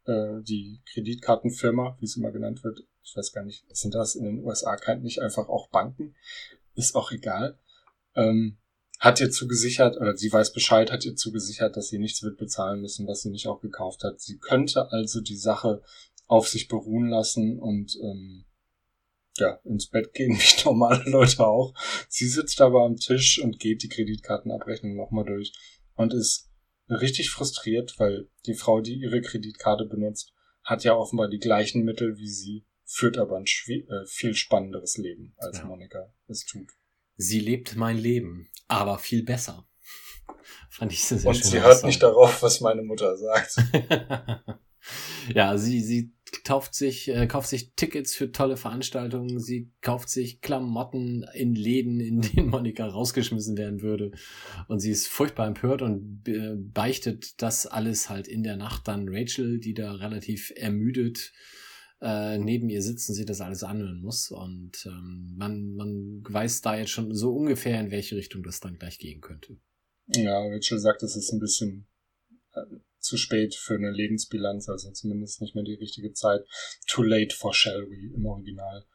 [SPEAKER 2] Äh, die Kreditkartenfirma, wie es immer genannt wird, ich weiß gar nicht, sind das in den USA nicht einfach auch Banken? Ist auch egal. Ähm, hat ihr zugesichert, oder sie weiß Bescheid, hat ihr zugesichert, dass sie nichts wird bezahlen müssen, was sie nicht auch gekauft hat. Sie könnte also die Sache auf sich beruhen lassen und ähm, ja, ins Bett gehen, wie normale Leute auch. Sie sitzt aber am Tisch und geht die Kreditkartenabrechnung nochmal durch und ist richtig frustriert, weil die Frau, die ihre Kreditkarte benutzt, hat ja offenbar die gleichen Mittel wie sie führt aber ein äh, viel spannenderes Leben, als ja. Monika es tut.
[SPEAKER 3] Sie lebt mein Leben, aber viel besser.
[SPEAKER 2] Fand ich sehr, sehr Und sie hört nicht darauf, was meine Mutter sagt.
[SPEAKER 3] ja, sie, sie kauft sich, äh, kauft sich Tickets für tolle Veranstaltungen, sie kauft sich Klamotten in Läden, in denen Monika rausgeschmissen werden würde. Und sie ist furchtbar empört und äh, beichtet das alles halt in der Nacht dann Rachel, die da relativ ermüdet äh, neben ihr sitzen, sie das alles anhören muss. Und ähm, man, man weiß da jetzt schon so ungefähr, in welche Richtung das dann gleich gehen könnte.
[SPEAKER 2] Ja, Rachel sagt, es ist ein bisschen äh, zu spät für eine Lebensbilanz, also zumindest nicht mehr die richtige Zeit. Too late for shall we im Original.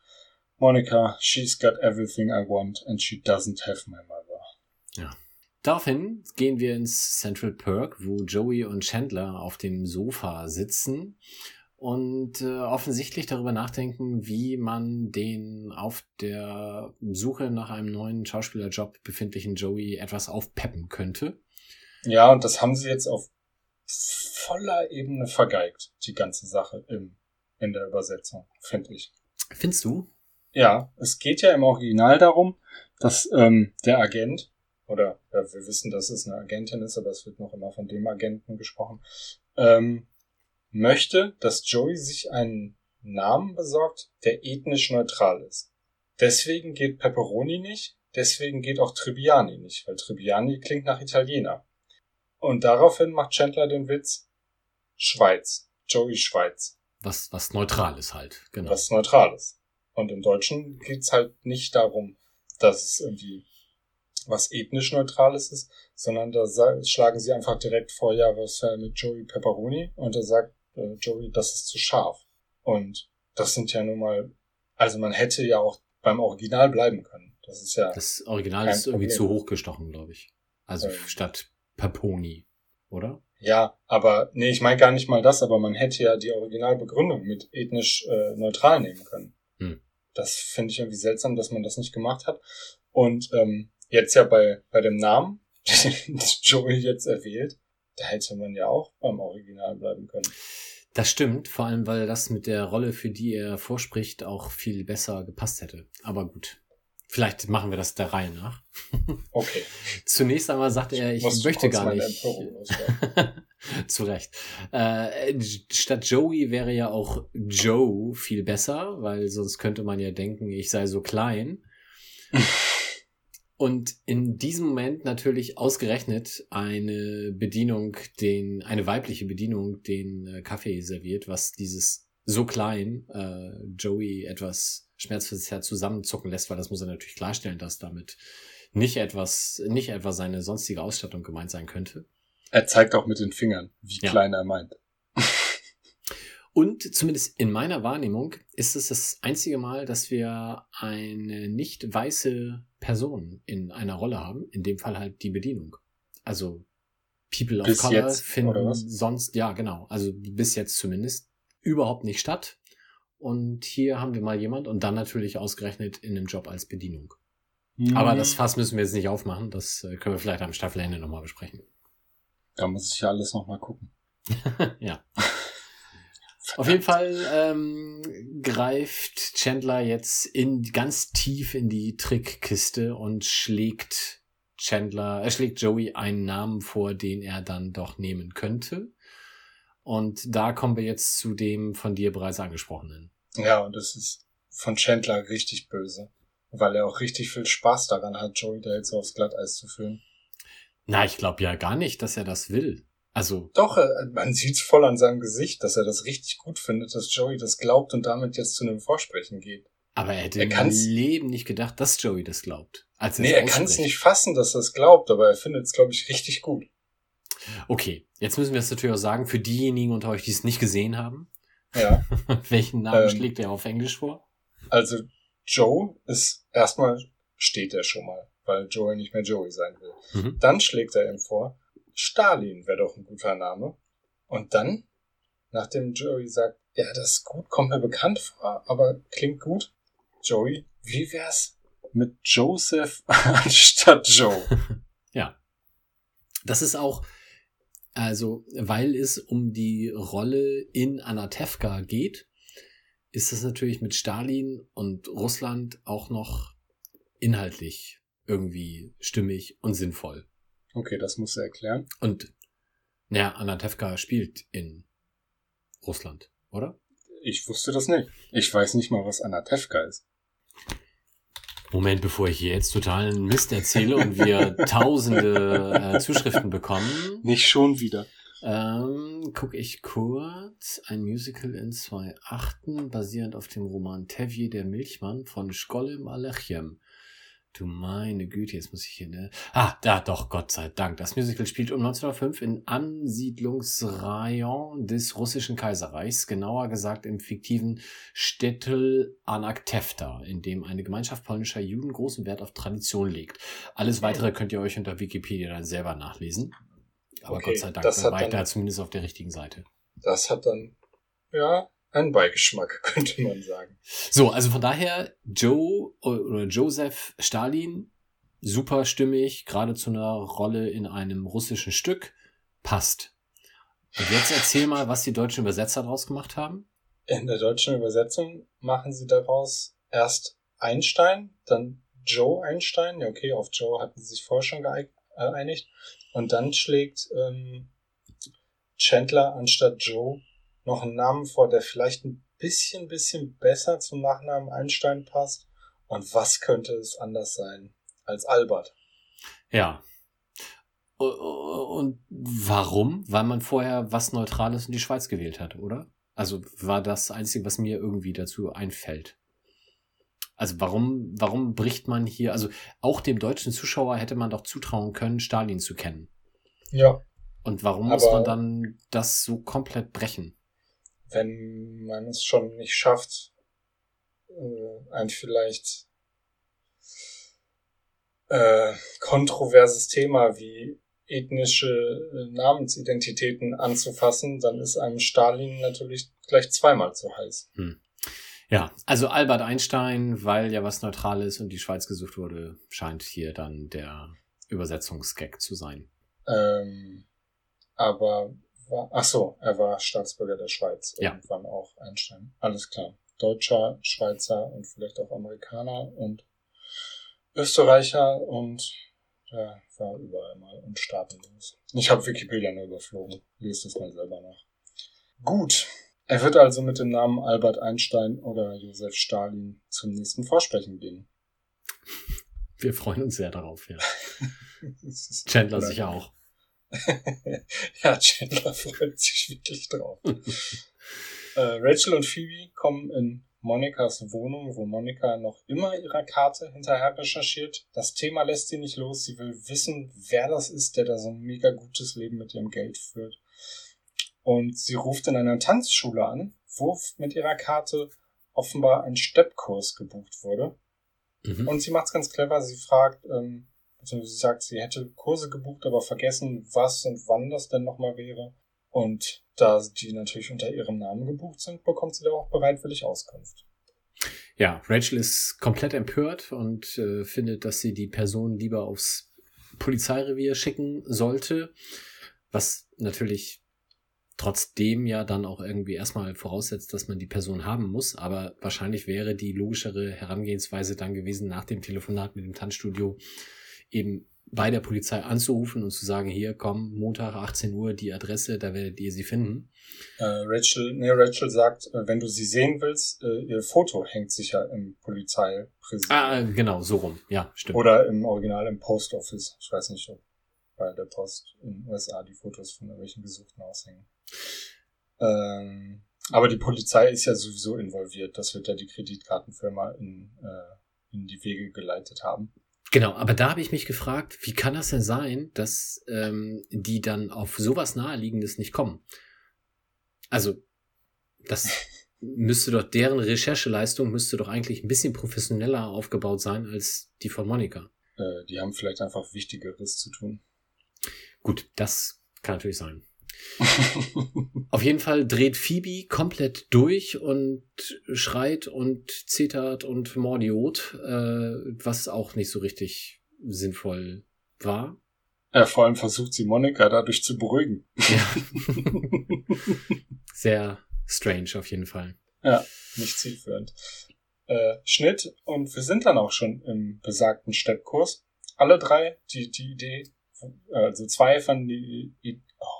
[SPEAKER 2] Monica, she's got everything I want and she doesn't have my mother.
[SPEAKER 3] Ja. Daraufhin gehen wir ins Central Perk, wo Joey und Chandler auf dem Sofa sitzen und äh, offensichtlich darüber nachdenken, wie man den auf der Suche nach einem neuen Schauspielerjob befindlichen Joey etwas aufpeppen könnte.
[SPEAKER 2] Ja, und das haben sie jetzt auf voller Ebene vergeigt, die ganze Sache im, in der Übersetzung, finde ich.
[SPEAKER 3] Findest du?
[SPEAKER 2] Ja, es geht ja im Original darum, dass ähm, der Agent, oder ja, wir wissen, dass es eine Agentin ist, aber es wird noch immer von dem Agenten gesprochen, ähm, möchte, dass Joey sich einen Namen besorgt, der ethnisch neutral ist. Deswegen geht Pepperoni nicht, deswegen geht auch Tribbiani nicht, weil Tribbiani klingt nach Italiener. Und daraufhin macht Chandler den Witz Schweiz. Joey Schweiz.
[SPEAKER 3] Was, was neutral ist halt,
[SPEAKER 2] genau. Was neutral ist. Und im Deutschen geht's halt nicht darum, dass es irgendwie was ethnisch Neutrales ist, sondern da schlagen sie einfach direkt vor, ja, was wäre mit Joey Pepperoni? Und er sagt äh, Joey, das ist zu scharf. Und das sind ja nun mal, also man hätte ja auch beim Original bleiben können. Das ist ja.
[SPEAKER 3] Das Original ist irgendwie zu hoch gestochen, glaube ich. Also ähm, statt Paponi, oder?
[SPEAKER 2] Ja, aber nee, ich meine gar nicht mal das, aber man hätte ja die Originalbegründung mit ethnisch äh, neutral nehmen können. Hm. Das finde ich irgendwie seltsam, dass man das nicht gemacht hat. Und ähm, jetzt ja bei, bei dem Namen, den Joey jetzt erwählt, da hätte man ja auch beim Original bleiben können.
[SPEAKER 3] Das stimmt, vor allem weil das mit der Rolle, für die er vorspricht, auch viel besser gepasst hätte. Aber gut. Vielleicht machen wir das der Reihe nach.
[SPEAKER 2] Okay.
[SPEAKER 3] Zunächst einmal sagt er, ich Musst möchte gar nicht. Zu Recht. Äh, statt Joey wäre ja auch Joe viel besser, weil sonst könnte man ja denken, ich sei so klein. Und in diesem Moment natürlich ausgerechnet eine Bedienung, den, eine weibliche Bedienung den äh, Kaffee serviert, was dieses so klein äh, Joey etwas schmerzverzerrt zusammenzucken lässt, weil das muss er natürlich klarstellen, dass damit nicht etwas, nicht etwa seine sonstige Ausstattung gemeint sein könnte.
[SPEAKER 2] Er zeigt auch mit den Fingern, wie ja. klein er meint.
[SPEAKER 3] Und zumindest in meiner Wahrnehmung ist es das einzige Mal, dass wir eine nicht weiße Person in einer Rolle haben. In dem Fall halt die Bedienung. Also People of bis Color jetzt, finden sonst, ja genau, also bis jetzt zumindest überhaupt nicht statt. Und hier haben wir mal jemand und dann natürlich ausgerechnet in einem Job als Bedienung. Mhm. Aber das Fass müssen wir jetzt nicht aufmachen. Das äh, können wir vielleicht am Staffelende nochmal besprechen.
[SPEAKER 2] Da muss ich ja alles nochmal gucken.
[SPEAKER 3] ja. Auf jeden Fall ähm, greift Chandler jetzt in ganz tief in die Trickkiste und schlägt Chandler, er äh, schlägt Joey einen Namen vor, den er dann doch nehmen könnte. Und da kommen wir jetzt zu dem von dir bereits angesprochenen.
[SPEAKER 2] Ja, und das ist von Chandler richtig böse. Weil er auch richtig viel Spaß daran hat, Joey da jetzt aufs Glatteis zu führen.
[SPEAKER 3] Na, ich glaube ja gar nicht, dass er das will. Also.
[SPEAKER 2] Doch, äh, man sieht's voll an seinem Gesicht, dass er das richtig gut findet, dass Joey das glaubt und damit jetzt zu einem Vorsprechen geht.
[SPEAKER 3] Aber er hätte er im Leben nicht gedacht, dass Joey das glaubt.
[SPEAKER 2] Als nee, er kann es nicht fassen, dass er es glaubt, aber er findet es, glaube ich, richtig gut.
[SPEAKER 3] Okay, jetzt müssen wir es natürlich auch sagen, für diejenigen unter euch, die es nicht gesehen haben.
[SPEAKER 2] Ja.
[SPEAKER 3] Welchen Namen ähm, schlägt er auf Englisch vor?
[SPEAKER 2] Also Joe ist erstmal steht er schon mal, weil Joey nicht mehr Joey sein will. Mhm. Dann schlägt er ihm vor, Stalin wäre doch ein guter Name. Und dann, nachdem Joey sagt, ja, das ist gut, kommt mir bekannt vor, aber klingt gut. Joey, wie wär's mit Joseph anstatt Joe?
[SPEAKER 3] ja. Das ist auch, also, weil es um die Rolle in Anatevka geht, ist das natürlich mit Stalin und Russland auch noch inhaltlich irgendwie stimmig und sinnvoll.
[SPEAKER 2] Okay, das musst du erklären.
[SPEAKER 3] Und naja, Anatevka spielt in Russland, oder?
[SPEAKER 2] Ich wusste das nicht. Ich weiß nicht mal, was Anatevka ist.
[SPEAKER 3] Moment, bevor ich hier jetzt totalen Mist erzähle und wir tausende äh, Zuschriften bekommen.
[SPEAKER 2] Nicht schon wieder.
[SPEAKER 3] Ähm, guck ich kurz. Ein Musical in zwei Achten, basierend auf dem Roman Tevje der Milchmann von Szkolim Alechem. Du meine Güte, jetzt muss ich hier, ne? Ah, da doch, Gott sei Dank. Das Musical spielt um 1905 in Ansiedlungsrayon des russischen Kaiserreichs, genauer gesagt im fiktiven Städtel Anaktefta, in dem eine Gemeinschaft polnischer Juden großen Wert auf Tradition legt. Alles weitere könnt ihr euch unter Wikipedia dann selber nachlesen. Aber
[SPEAKER 2] Okay,
[SPEAKER 3] Gott sei Dank,
[SPEAKER 2] das
[SPEAKER 3] dann war ich da zumindest auf der richtigen Seite.
[SPEAKER 2] Das hat dann, ja, einen Beigeschmack, könnte man sagen.
[SPEAKER 3] So, also von daher, Joe oder Joseph Stalin, super stimmig, gerade zu einer Rolle in einem russischen Stück, passt. Und jetzt erzähl mal, was die deutschen Übersetzer draus gemacht haben.
[SPEAKER 2] In der deutschen Übersetzung machen sie daraus erst Einstein, dann Joe Einstein. Ja, okay, auf Joe hatten sie sich vorher schon geeig- äh, geeinigt. Und dann schlägt ähm, Chandler anstatt Joe noch einen Namen vor, der vielleicht ein bisschen, bisschen besser zum Nachnamen Einstein passt. Und was könnte es anders sein als Albert?
[SPEAKER 3] Ja. Und warum? Weil man vorher was Neutrales in die Schweiz gewählt hat, oder? Also war das Einzige, was mir irgendwie dazu einfällt. Also warum, warum bricht man hier, also auch dem deutschen Zuschauer hätte man doch zutrauen können, Stalin zu kennen.
[SPEAKER 2] Ja.
[SPEAKER 3] Und warum muss
[SPEAKER 2] Aber-
[SPEAKER 3] man dann das so komplett brechen?
[SPEAKER 2] Wenn man es schon nicht schafft, äh, ein vielleicht äh, kontroverses Thema wie ethnische äh, Namensidentitäten anzufassen, dann ist einem Stalin natürlich gleich zweimal zu heiß.
[SPEAKER 3] Ja, also Albert Einstein, weil ja was Neutrales und die Schweiz gesucht wurde, scheint hier dann der Übersetzungsgag zu sein.
[SPEAKER 2] Ähm, aber war, ach so, er war Staatsbürger der Schweiz.
[SPEAKER 3] Ja.
[SPEAKER 2] Irgendwann auch Einstein. Alles klar. Deutscher, Schweizer und vielleicht auch Amerikaner und Österreicher und ja, war überall mal und staatenlos. Ich habe Wikipedia nur überflogen. Lest es mal selber nach. Gut. Er wird also mit dem Namen Albert Einstein oder Josef Stalin zum nächsten Vorsprechen gehen.
[SPEAKER 3] Wir freuen uns sehr darauf, ja. Chandler sicher auch.
[SPEAKER 2] ja, Chandler freut sich wirklich drauf. äh, Rachel und Phoebe kommen in Monikas Wohnung, wo Monika noch immer ihrer Karte hinterher recherchiert. Das Thema lässt sie nicht los. Sie will wissen, wer das ist, der da so ein mega gutes Leben mit ihrem Geld führt. Und sie ruft in einer Tanzschule an, wo mit ihrer Karte offenbar ein Steppkurs gebucht wurde.
[SPEAKER 3] Mhm.
[SPEAKER 2] Und sie macht's ganz clever. Sie fragt, ähm, beziehungsweise sie sagt, sie hätte Kurse gebucht, aber vergessen, was und wann das denn nochmal wäre. Und da die natürlich unter ihrem Namen gebucht sind, bekommt sie da auch bereitwillig Auskunft.
[SPEAKER 3] Ja, Rachel ist komplett empört und äh, findet, dass sie die Person lieber aufs Polizeirevier schicken sollte, was natürlich trotzdem ja dann auch irgendwie erstmal voraussetzt, dass man die Person haben muss, aber wahrscheinlich wäre die logischere Herangehensweise dann gewesen, nach dem Telefonat mit dem Tanzstudio eben bei der Polizei anzurufen und zu sagen, hier komm, Montag 18 Uhr die Adresse, da werdet ihr sie finden.
[SPEAKER 2] Äh, Rachel, nee, Rachel sagt, äh, wenn du sie sehen willst, äh, ihr Foto hängt sicher im Polizeipräsidium.
[SPEAKER 3] Ah, genau, so rum. Ja, stimmt.
[SPEAKER 2] Oder im Original im Post Office. Ich weiß nicht, ob bei der Post in den USA die Fotos von irgendwelchen Gesuchten aushängen. Ähm, aber die Polizei ist ja sowieso involviert. Das wird ja die Kreditkartenfirma in, äh, in die Wege geleitet haben.
[SPEAKER 3] Genau, aber da habe ich mich gefragt, wie kann das denn sein, dass ähm, die dann auf sowas Naheliegendes nicht kommen? Also, das müsste doch, deren Rechercheleistung müsste doch eigentlich ein bisschen professioneller aufgebaut sein als die von Monika.
[SPEAKER 2] Äh, die haben vielleicht einfach Wichtigeres zu tun.
[SPEAKER 3] Gut, das kann natürlich sein. Auf jeden Fall dreht Phoebe komplett durch und schreit und zittert und mordiot, äh, was auch nicht so richtig sinnvoll war.
[SPEAKER 2] ja, vor allem versucht sie Monika dadurch zu beruhigen.
[SPEAKER 3] Ja. Sehr strange auf jeden Fall.
[SPEAKER 2] Ja, nicht zielführend. Äh, Schnitt und wir sind dann auch schon im besagten Steppkurs. Alle drei, die, die Idee, also zwei fanden die, oh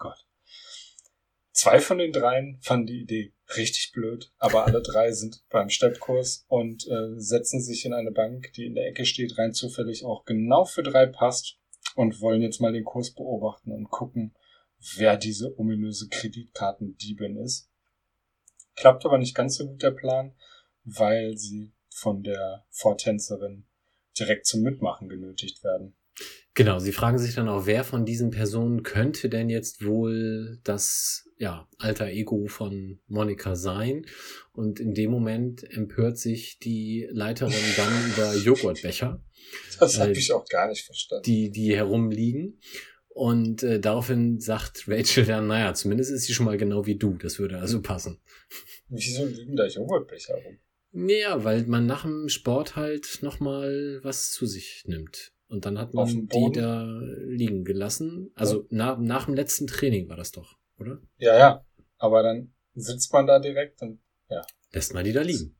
[SPEAKER 2] Gott. Zwei von den dreien fanden die Idee richtig blöd, aber alle drei sind beim Steppkurs und äh, setzen sich in eine Bank, die in der Ecke steht, rein zufällig auch genau für drei passt und wollen jetzt mal den Kurs beobachten und gucken, wer diese ominöse Kreditkartendiebin ist. Klappt aber nicht ganz so gut der Plan, weil sie von der Vortänzerin direkt zum Mitmachen genötigt werden.
[SPEAKER 3] Genau, sie fragen sich dann auch, wer von diesen Personen könnte denn jetzt wohl das ja, alter Ego von Monika sein. Und in dem Moment empört sich die Leiterin dann über Joghurtbecher.
[SPEAKER 2] Das habe ich auch gar nicht verstanden.
[SPEAKER 3] Die, die herumliegen. Und äh, daraufhin sagt Rachel dann, naja, zumindest ist sie schon mal genau wie du. Das würde also passen.
[SPEAKER 2] Wieso liegen da Joghurtbecher rum?
[SPEAKER 3] Naja, weil man nach dem Sport halt nochmal was zu sich nimmt. Und dann hat man die da liegen gelassen. Also ja. nach, nach dem letzten Training war das doch, oder?
[SPEAKER 2] Ja, ja. Aber dann sitzt man da direkt und ja.
[SPEAKER 3] Lässt man die da liegen.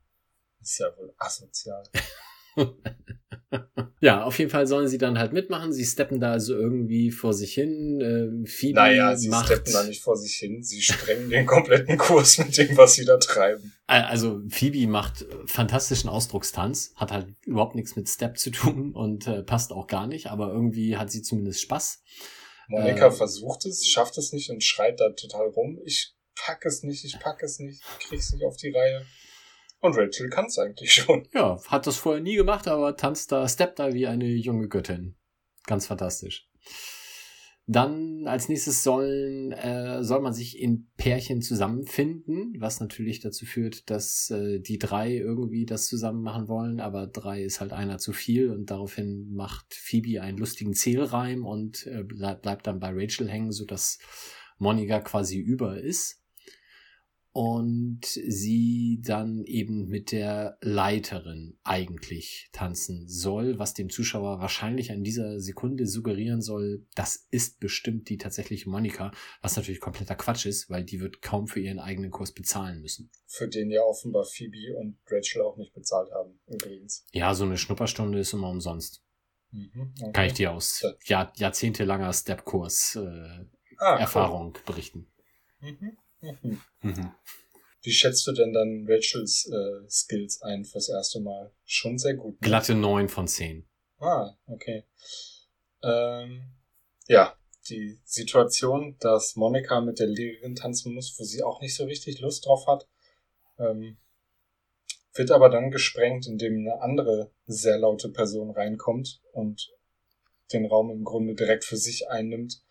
[SPEAKER 2] Ist ja wohl asozial.
[SPEAKER 3] ja, auf jeden Fall sollen sie dann halt mitmachen. Sie steppen da also irgendwie vor sich hin. Äh, Phoebe
[SPEAKER 2] naja, sie macht... steppen da nicht vor sich hin. Sie sprengen den kompletten Kurs mit dem, was sie da treiben.
[SPEAKER 3] Also Phoebe macht fantastischen Ausdruckstanz, hat halt überhaupt nichts mit Step zu tun und äh, passt auch gar nicht, aber irgendwie hat sie zumindest Spaß.
[SPEAKER 2] Monika äh, versucht es, schafft es nicht und schreit da total rum. Ich pack es nicht, ich pack es nicht, ich krieg's nicht auf die Reihe. Und Rachel kann es eigentlich schon.
[SPEAKER 3] Ja, hat das vorher nie gemacht, aber tanzt da, steppt da wie eine junge Göttin. Ganz fantastisch. Dann als nächstes sollen, äh, soll man sich in Pärchen zusammenfinden, was natürlich dazu führt, dass äh, die drei irgendwie das zusammen machen wollen, aber drei ist halt einer zu viel und daraufhin macht Phoebe einen lustigen Zählreim und äh, bleibt dann bei Rachel hängen, sodass Monika quasi über ist und sie dann eben mit der Leiterin eigentlich tanzen soll, was dem Zuschauer wahrscheinlich an dieser Sekunde suggerieren soll, das ist bestimmt die tatsächliche Monika, was natürlich kompletter Quatsch ist, weil die wird kaum für ihren eigenen Kurs bezahlen müssen.
[SPEAKER 2] Für den ja offenbar Phoebe und Rachel auch nicht bezahlt haben, übrigens.
[SPEAKER 3] Ja, so eine Schnupperstunde ist immer umsonst. Mhm, okay. Kann ich dir aus Jahr, jahrzehntelanger Step-Kurs äh, ah, Erfahrung cool. berichten. Mhm.
[SPEAKER 2] Mhm. Mhm. Wie schätzt du denn dann Rachels äh, Skills ein fürs erste Mal? Schon sehr gut.
[SPEAKER 3] Ne? Glatte neun von zehn.
[SPEAKER 2] Ah, okay. Ähm, ja, die Situation, dass Monika mit der Lehrerin tanzen muss, wo sie auch nicht so richtig Lust drauf hat, ähm, wird aber dann gesprengt, indem eine andere sehr laute Person reinkommt und den Raum im Grunde direkt für sich einnimmt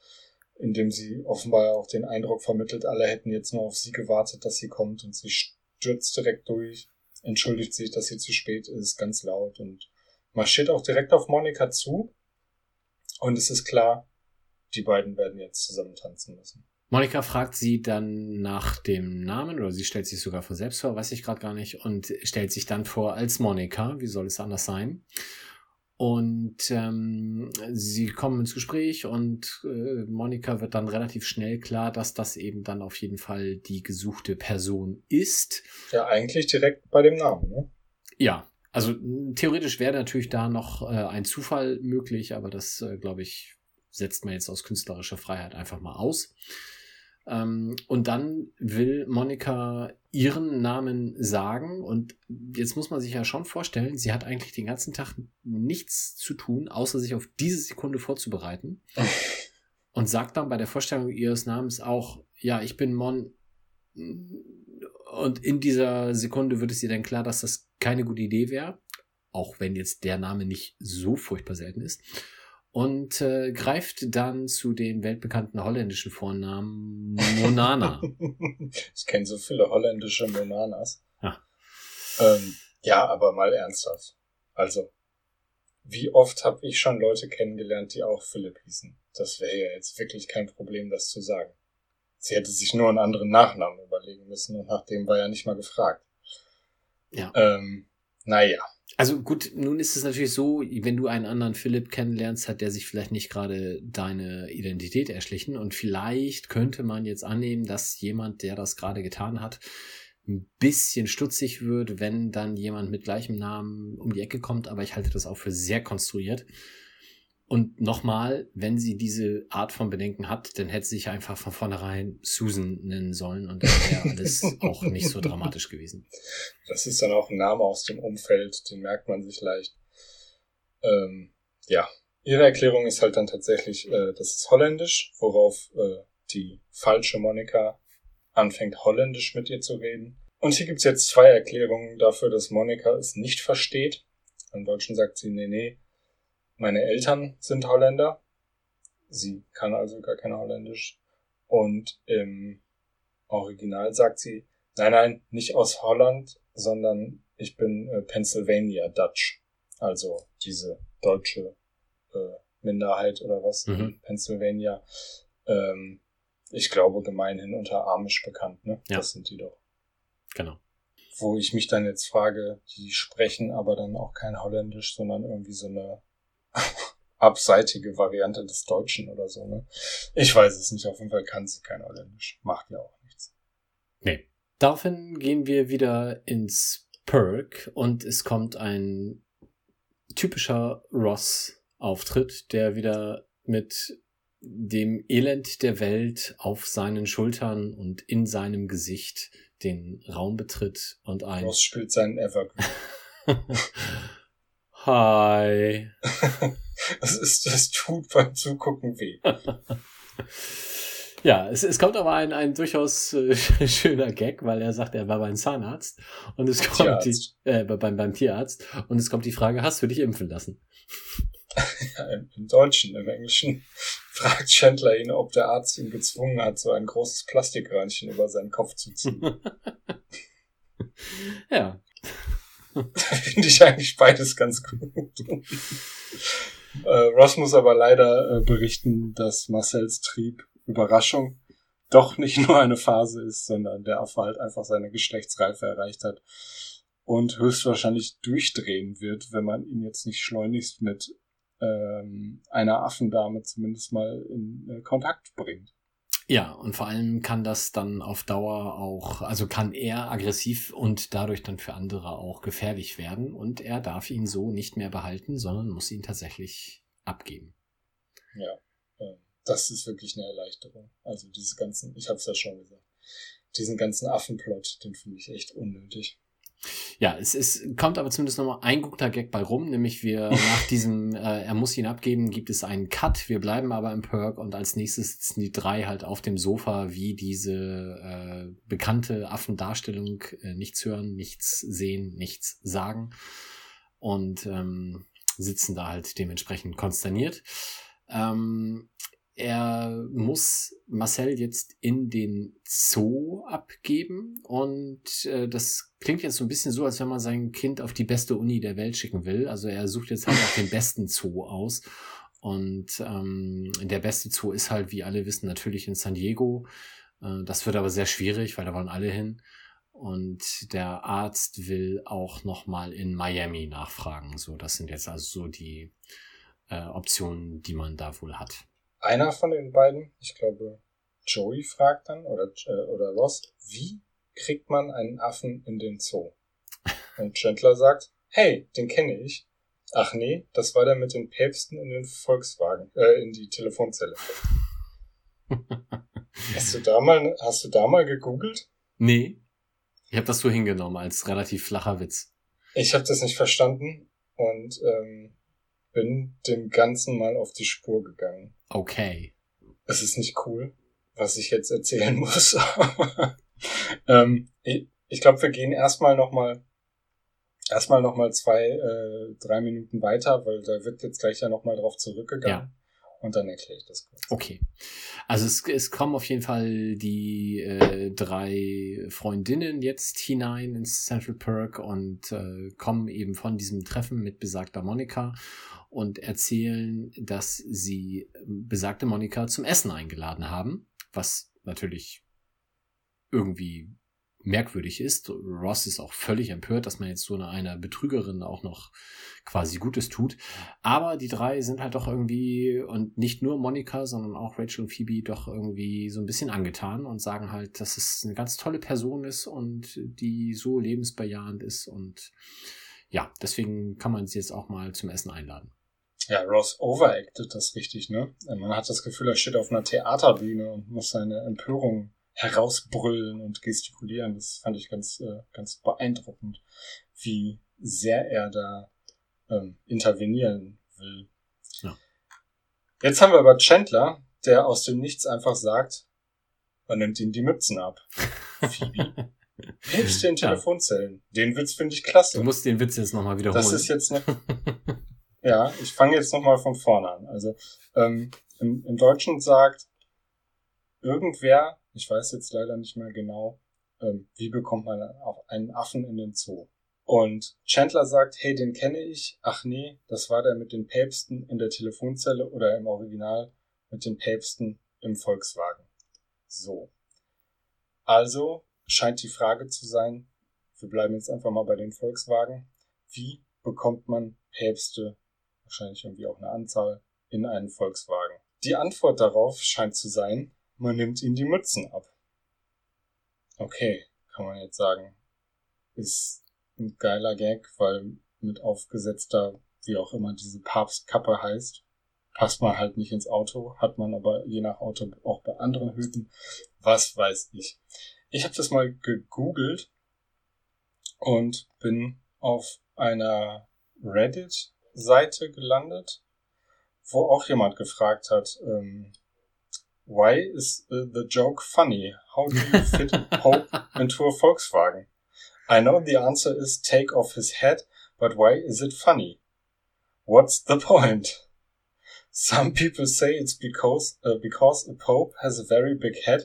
[SPEAKER 2] indem sie offenbar auch den Eindruck vermittelt, alle hätten jetzt nur auf sie gewartet, dass sie kommt und sie stürzt direkt durch, entschuldigt sich, dass sie zu spät ist, ganz laut und marschiert auch direkt auf Monika zu. Und es ist klar, die beiden werden jetzt zusammen tanzen müssen.
[SPEAKER 3] Monika fragt sie dann nach dem Namen oder sie stellt sich sogar von selbst vor, weiß ich gerade gar nicht, und stellt sich dann vor als Monika. Wie soll es anders sein? Und ähm, sie kommen ins Gespräch und äh, Monika wird dann relativ schnell klar, dass das eben dann auf jeden Fall die gesuchte Person ist.
[SPEAKER 2] Ja, eigentlich direkt bei dem Namen, ne?
[SPEAKER 3] Ja, also theoretisch wäre natürlich da noch äh, ein Zufall möglich, aber das, äh, glaube ich, setzt man jetzt aus künstlerischer Freiheit einfach mal aus. Ähm, und dann will Monika ihren Namen sagen. Und jetzt muss man sich ja schon vorstellen, sie hat eigentlich den ganzen Tag nichts zu tun, außer sich auf diese Sekunde vorzubereiten. und sagt dann bei der Vorstellung ihres Namens auch, ja, ich bin Mon. Und in dieser Sekunde wird es ihr dann klar, dass das keine gute Idee wäre. Auch wenn jetzt der Name nicht so furchtbar selten ist und äh, greift dann zu den weltbekannten holländischen Vornamen Monana.
[SPEAKER 2] ich kenne so viele holländische Monanas. Ja. Ähm, ja, aber mal ernsthaft. Also, wie oft habe ich schon Leute kennengelernt, die auch Philipp hießen? Das wäre ja jetzt wirklich kein Problem, das zu sagen. Sie hätte sich nur einen anderen Nachnamen überlegen müssen und nach dem war ja nicht mal gefragt. Ja. Ähm, naja.
[SPEAKER 3] Also gut, nun ist es natürlich so, wenn du einen anderen Philipp kennenlernst, hat der sich vielleicht nicht gerade deine Identität erschlichen und vielleicht könnte man jetzt annehmen, dass jemand, der das gerade getan hat, ein bisschen stutzig wird, wenn dann jemand mit gleichem Namen um die Ecke kommt, aber ich halte das auch für sehr konstruiert. Und nochmal, wenn sie diese Art von Bedenken hat, dann hätte sie sich einfach von vornherein Susan nennen sollen und dann wäre alles auch nicht so dramatisch gewesen.
[SPEAKER 2] Das ist dann auch ein Name aus dem Umfeld, den merkt man sich leicht. Ähm, ja, ihre Erklärung ist halt dann tatsächlich, äh, das ist holländisch, worauf äh, die falsche Monika anfängt, holländisch mit ihr zu reden. Und hier gibt's jetzt zwei Erklärungen dafür, dass Monika es nicht versteht. Im Deutschen sagt sie, nee, nee, meine Eltern sind Holländer. Sie kann also gar kein Holländisch. Und im Original sagt sie, nein, nein, nicht aus Holland, sondern ich bin äh, Pennsylvania Dutch. Also diese deutsche äh, Minderheit oder was mhm. in Pennsylvania. Ähm, ich glaube gemeinhin unter Amish bekannt, ne? Ja. Das sind die doch.
[SPEAKER 3] Genau.
[SPEAKER 2] Wo ich mich dann jetzt frage, die sprechen aber dann auch kein Holländisch, sondern irgendwie so eine abseitige Variante des Deutschen oder so, ne? Ich weiß es nicht. Auf jeden Fall kann sie kein Holländisch. Macht ja auch nichts.
[SPEAKER 3] Nee. Daraufhin gehen wir wieder ins Perk und es kommt ein typischer Ross-Auftritt, der wieder mit dem Elend der Welt auf seinen Schultern und in seinem Gesicht den Raum betritt und ein.
[SPEAKER 2] Ross spielt seinen Evergreen.
[SPEAKER 3] Hi.
[SPEAKER 2] das ist, das tut beim Zugucken weh.
[SPEAKER 3] Ja, es, es kommt aber ein, ein durchaus äh, schöner Gag, weil er sagt, er war beim Zahnarzt und es kommt Tierarzt. die, äh, beim, beim Tierarzt und es kommt die Frage, hast du dich impfen lassen?
[SPEAKER 2] Ja, im, im Deutschen, im Englischen fragt Chandler ihn, ob der Arzt ihn gezwungen hat, so ein großes Plastikröhrchen über seinen Kopf zu ziehen.
[SPEAKER 3] ja.
[SPEAKER 2] Finde ich eigentlich beides ganz gut. äh, Ross muss aber leider äh, berichten, dass Marcells Trieb Überraschung doch nicht nur eine Phase ist, sondern der Affe halt einfach seine Geschlechtsreife erreicht hat und höchstwahrscheinlich durchdrehen wird, wenn man ihn jetzt nicht schleunigst mit ähm, einer Affendame zumindest mal in äh, Kontakt bringt.
[SPEAKER 3] Ja, und vor allem kann das dann auf Dauer auch, also kann er aggressiv und dadurch dann für andere auch gefährlich werden und er darf ihn so nicht mehr behalten, sondern muss ihn tatsächlich abgeben.
[SPEAKER 2] Ja, ähm, das ist wirklich eine Erleichterung. Also diese ganzen, ich habe es ja schon gesagt, diesen ganzen Affenplot, den finde ich echt unnötig.
[SPEAKER 3] Ja, es, es kommt aber zumindest nochmal ein guter Gag bei rum, nämlich wir nach diesem, äh, er muss ihn abgeben, gibt es einen Cut. Wir bleiben aber im Perk und als nächstes sitzen die drei halt auf dem Sofa, wie diese äh, bekannte Affendarstellung, äh, nichts hören, nichts sehen, nichts sagen und ähm, sitzen da halt dementsprechend konsterniert. Ähm, er muss Marcel jetzt in den Zoo abgeben und äh, das klingt jetzt so ein bisschen so, als wenn man sein Kind auf die beste Uni der Welt schicken will. Also er sucht jetzt halt auch den besten Zoo aus und ähm, der beste Zoo ist halt, wie alle wissen, natürlich in San Diego. Äh, das wird aber sehr schwierig, weil da wollen alle hin. Und der Arzt will auch noch mal in Miami nachfragen. So, das sind jetzt also so die äh, Optionen, die man da wohl hat
[SPEAKER 2] einer von den beiden, ich glaube Joey fragt dann oder, äh, oder Ross, wie kriegt man einen Affen in den Zoo? Und Chandler sagt, hey, den kenne ich. Ach nee, das war der mit den Päpsten in den Volkswagen, äh, in die Telefonzelle. hast du da mal, hast du da mal gegoogelt?
[SPEAKER 3] Nee. Ich habe das so hingenommen als relativ flacher Witz.
[SPEAKER 2] Ich habe das nicht verstanden und ähm, bin dem Ganzen mal auf die Spur gegangen.
[SPEAKER 3] Okay.
[SPEAKER 2] Es ist nicht cool, was ich jetzt erzählen muss. ähm, ich ich glaube, wir gehen erstmal nochmal erstmal noch mal zwei, äh, drei Minuten weiter, weil da wird jetzt gleich ja nochmal drauf zurückgegangen. Und dann erkläre ich das kurz.
[SPEAKER 3] Okay. Also es, es kommen auf jeden Fall die äh, drei Freundinnen jetzt hinein ins Central Perk und äh, kommen eben von diesem Treffen mit besagter Monika und erzählen, dass sie besagte Monika zum Essen eingeladen haben, was natürlich irgendwie merkwürdig ist. Ross ist auch völlig empört, dass man jetzt so eine, einer Betrügerin auch noch quasi Gutes tut. Aber die drei sind halt doch irgendwie, und nicht nur Monika, sondern auch Rachel und Phoebe, doch irgendwie so ein bisschen angetan und sagen halt, dass es eine ganz tolle Person ist und die so lebensbejahend ist. Und ja, deswegen kann man sie jetzt auch mal zum Essen einladen.
[SPEAKER 2] Ja, Ross overacted das richtig, ne? Man hat das Gefühl, er steht auf einer Theaterbühne und muss seine Empörung herausbrüllen und gestikulieren. Das fand ich ganz, äh, ganz beeindruckend, wie sehr er da ähm, intervenieren will. Ja. Jetzt haben wir aber Chandler, der aus dem Nichts einfach sagt, man nimmt ihm die Mützen ab. Phoebe. Hilfst den Telefonzellen. Ja. Den Witz finde ich klasse.
[SPEAKER 3] Du musst den Witz jetzt nochmal wiederholen.
[SPEAKER 2] Das ist jetzt noch, ja, ich fange jetzt nochmal von vorne an. Also, ähm, im, im Deutschen sagt irgendwer, ich weiß jetzt leider nicht mehr genau, ähm, wie bekommt man einen Affen in den Zoo? Und Chandler sagt, hey, den kenne ich. Ach nee, das war der mit den Päpsten in der Telefonzelle oder im Original mit den Päpsten im Volkswagen. So. Also scheint die Frage zu sein, wir bleiben jetzt einfach mal bei den Volkswagen. Wie bekommt man Päpste, wahrscheinlich irgendwie auch eine Anzahl, in einen Volkswagen? Die Antwort darauf scheint zu sein, man nimmt ihnen die Mützen ab. Okay, kann man jetzt sagen. Ist ein geiler Gag, weil mit aufgesetzter, wie auch immer diese Papstkappe heißt, passt man halt nicht ins Auto, hat man aber je nach Auto auch bei anderen Hüten. Was weiß ich. Ich habe das mal gegoogelt und bin auf einer Reddit-Seite gelandet, wo auch jemand gefragt hat, ähm, why is the joke funny? How do you fit Pope into a Volkswagen? I know the answer is take off his head, but why is it funny? What's the point? Some people say it's because uh, because a pope has a very big head.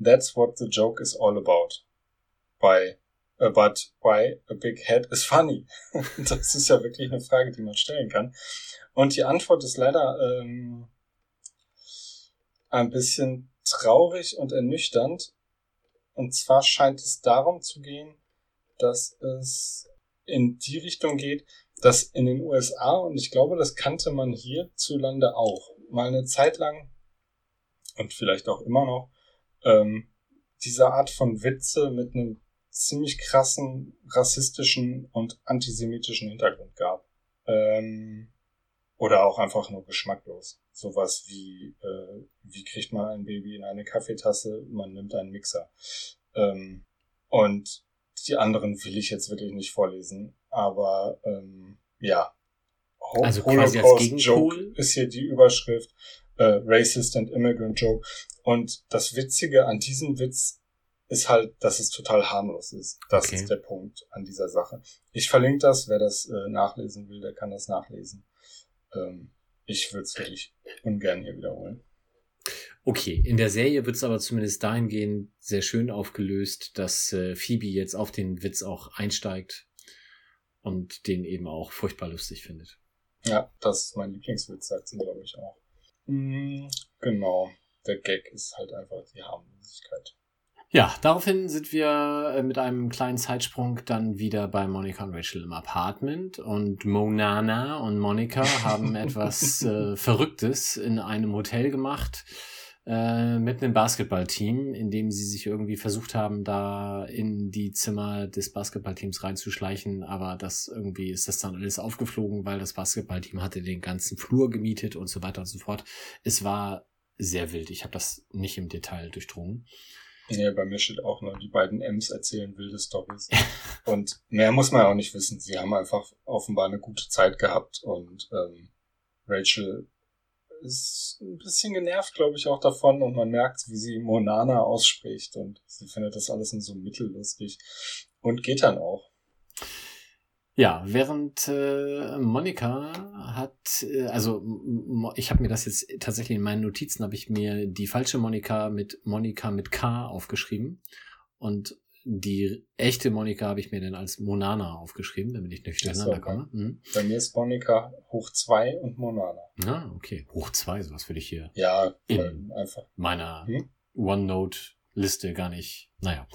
[SPEAKER 2] That's what the joke is all about. By uh, but why a big head is funny? das ist ja wirklich eine Frage, die man stellen kann. Und die Antwort ist leider ähm, ein bisschen traurig und ernüchternd. Und zwar scheint es darum zu gehen, dass es in die Richtung geht, dass in den USA, und ich glaube, das kannte man hierzulande auch, mal eine Zeit lang und vielleicht auch immer noch, ähm, diese Art von Witze mit einem ziemlich krassen rassistischen und antisemitischen Hintergrund gab. Ähm, oder auch einfach nur geschmacklos. Sowas wie, äh, wie kriegt man ein Baby in eine Kaffeetasse? Man nimmt einen Mixer. Ähm, und die anderen will ich jetzt wirklich nicht vorlesen. Aber ähm, ja.
[SPEAKER 3] Ho also quasi als
[SPEAKER 2] Joke ist hier die Überschrift. Äh, Racist and Immigrant Joke. Und das Witzige an diesem Witz ist halt, dass es total harmlos ist. Das okay. ist der Punkt an dieser Sache. Ich verlinke das, wer das äh, nachlesen will, der kann das nachlesen. Ähm, ich würde es wirklich ungern hier wiederholen.
[SPEAKER 3] Okay, in der Serie wird es aber zumindest dahingehend sehr schön aufgelöst, dass äh, Phoebe jetzt auf den Witz auch einsteigt und den eben auch furchtbar lustig findet.
[SPEAKER 2] Ja, das ist mein Lieblingswitz, sagt sie, glaube ich, auch. Mm, genau. Der Gag ist halt einfach die Harmlosigkeit.
[SPEAKER 3] Ja, daraufhin sind wir äh, mit einem kleinen Zeitsprung dann wieder bei Monica und Rachel im Apartment und Monana und Monica haben etwas äh, Verrücktes in einem Hotel gemacht äh, mit einem Basketballteam, in dem sie sich irgendwie versucht haben, da in die Zimmer des Basketballteams reinzuschleichen, aber das irgendwie ist das dann alles aufgeflogen, weil das Basketballteam hatte den ganzen Flur gemietet und so weiter und so fort. Es war sehr wild. Ich habe das nicht im Detail durchdrungen.
[SPEAKER 2] Ja, bei mir steht auch nur, die beiden M's erzählen wilde Stories. und mehr muss man auch nicht wissen. Sie haben einfach offenbar eine gute Zeit gehabt und ähm, Rachel ist ein bisschen genervt, glaube ich, auch davon und man merkt, wie sie Monana ausspricht und sie findet das alles in so mittellustig und geht dann auch.
[SPEAKER 3] Ja, während äh, Monika hat, äh, also ich habe mir das jetzt tatsächlich in meinen Notizen, habe ich mir die falsche Monika mit Monika mit K aufgeschrieben und die echte Monika habe ich mir dann als Monana aufgeschrieben, damit ich nicht durcheinander komme. Mhm.
[SPEAKER 2] Bei mir ist Monika hoch zwei und Monana.
[SPEAKER 3] Ah, okay. Hoch zwei, sowas würde ich hier
[SPEAKER 2] ja, in einfach.
[SPEAKER 3] meiner hm? OneNote Liste gar nicht. Naja.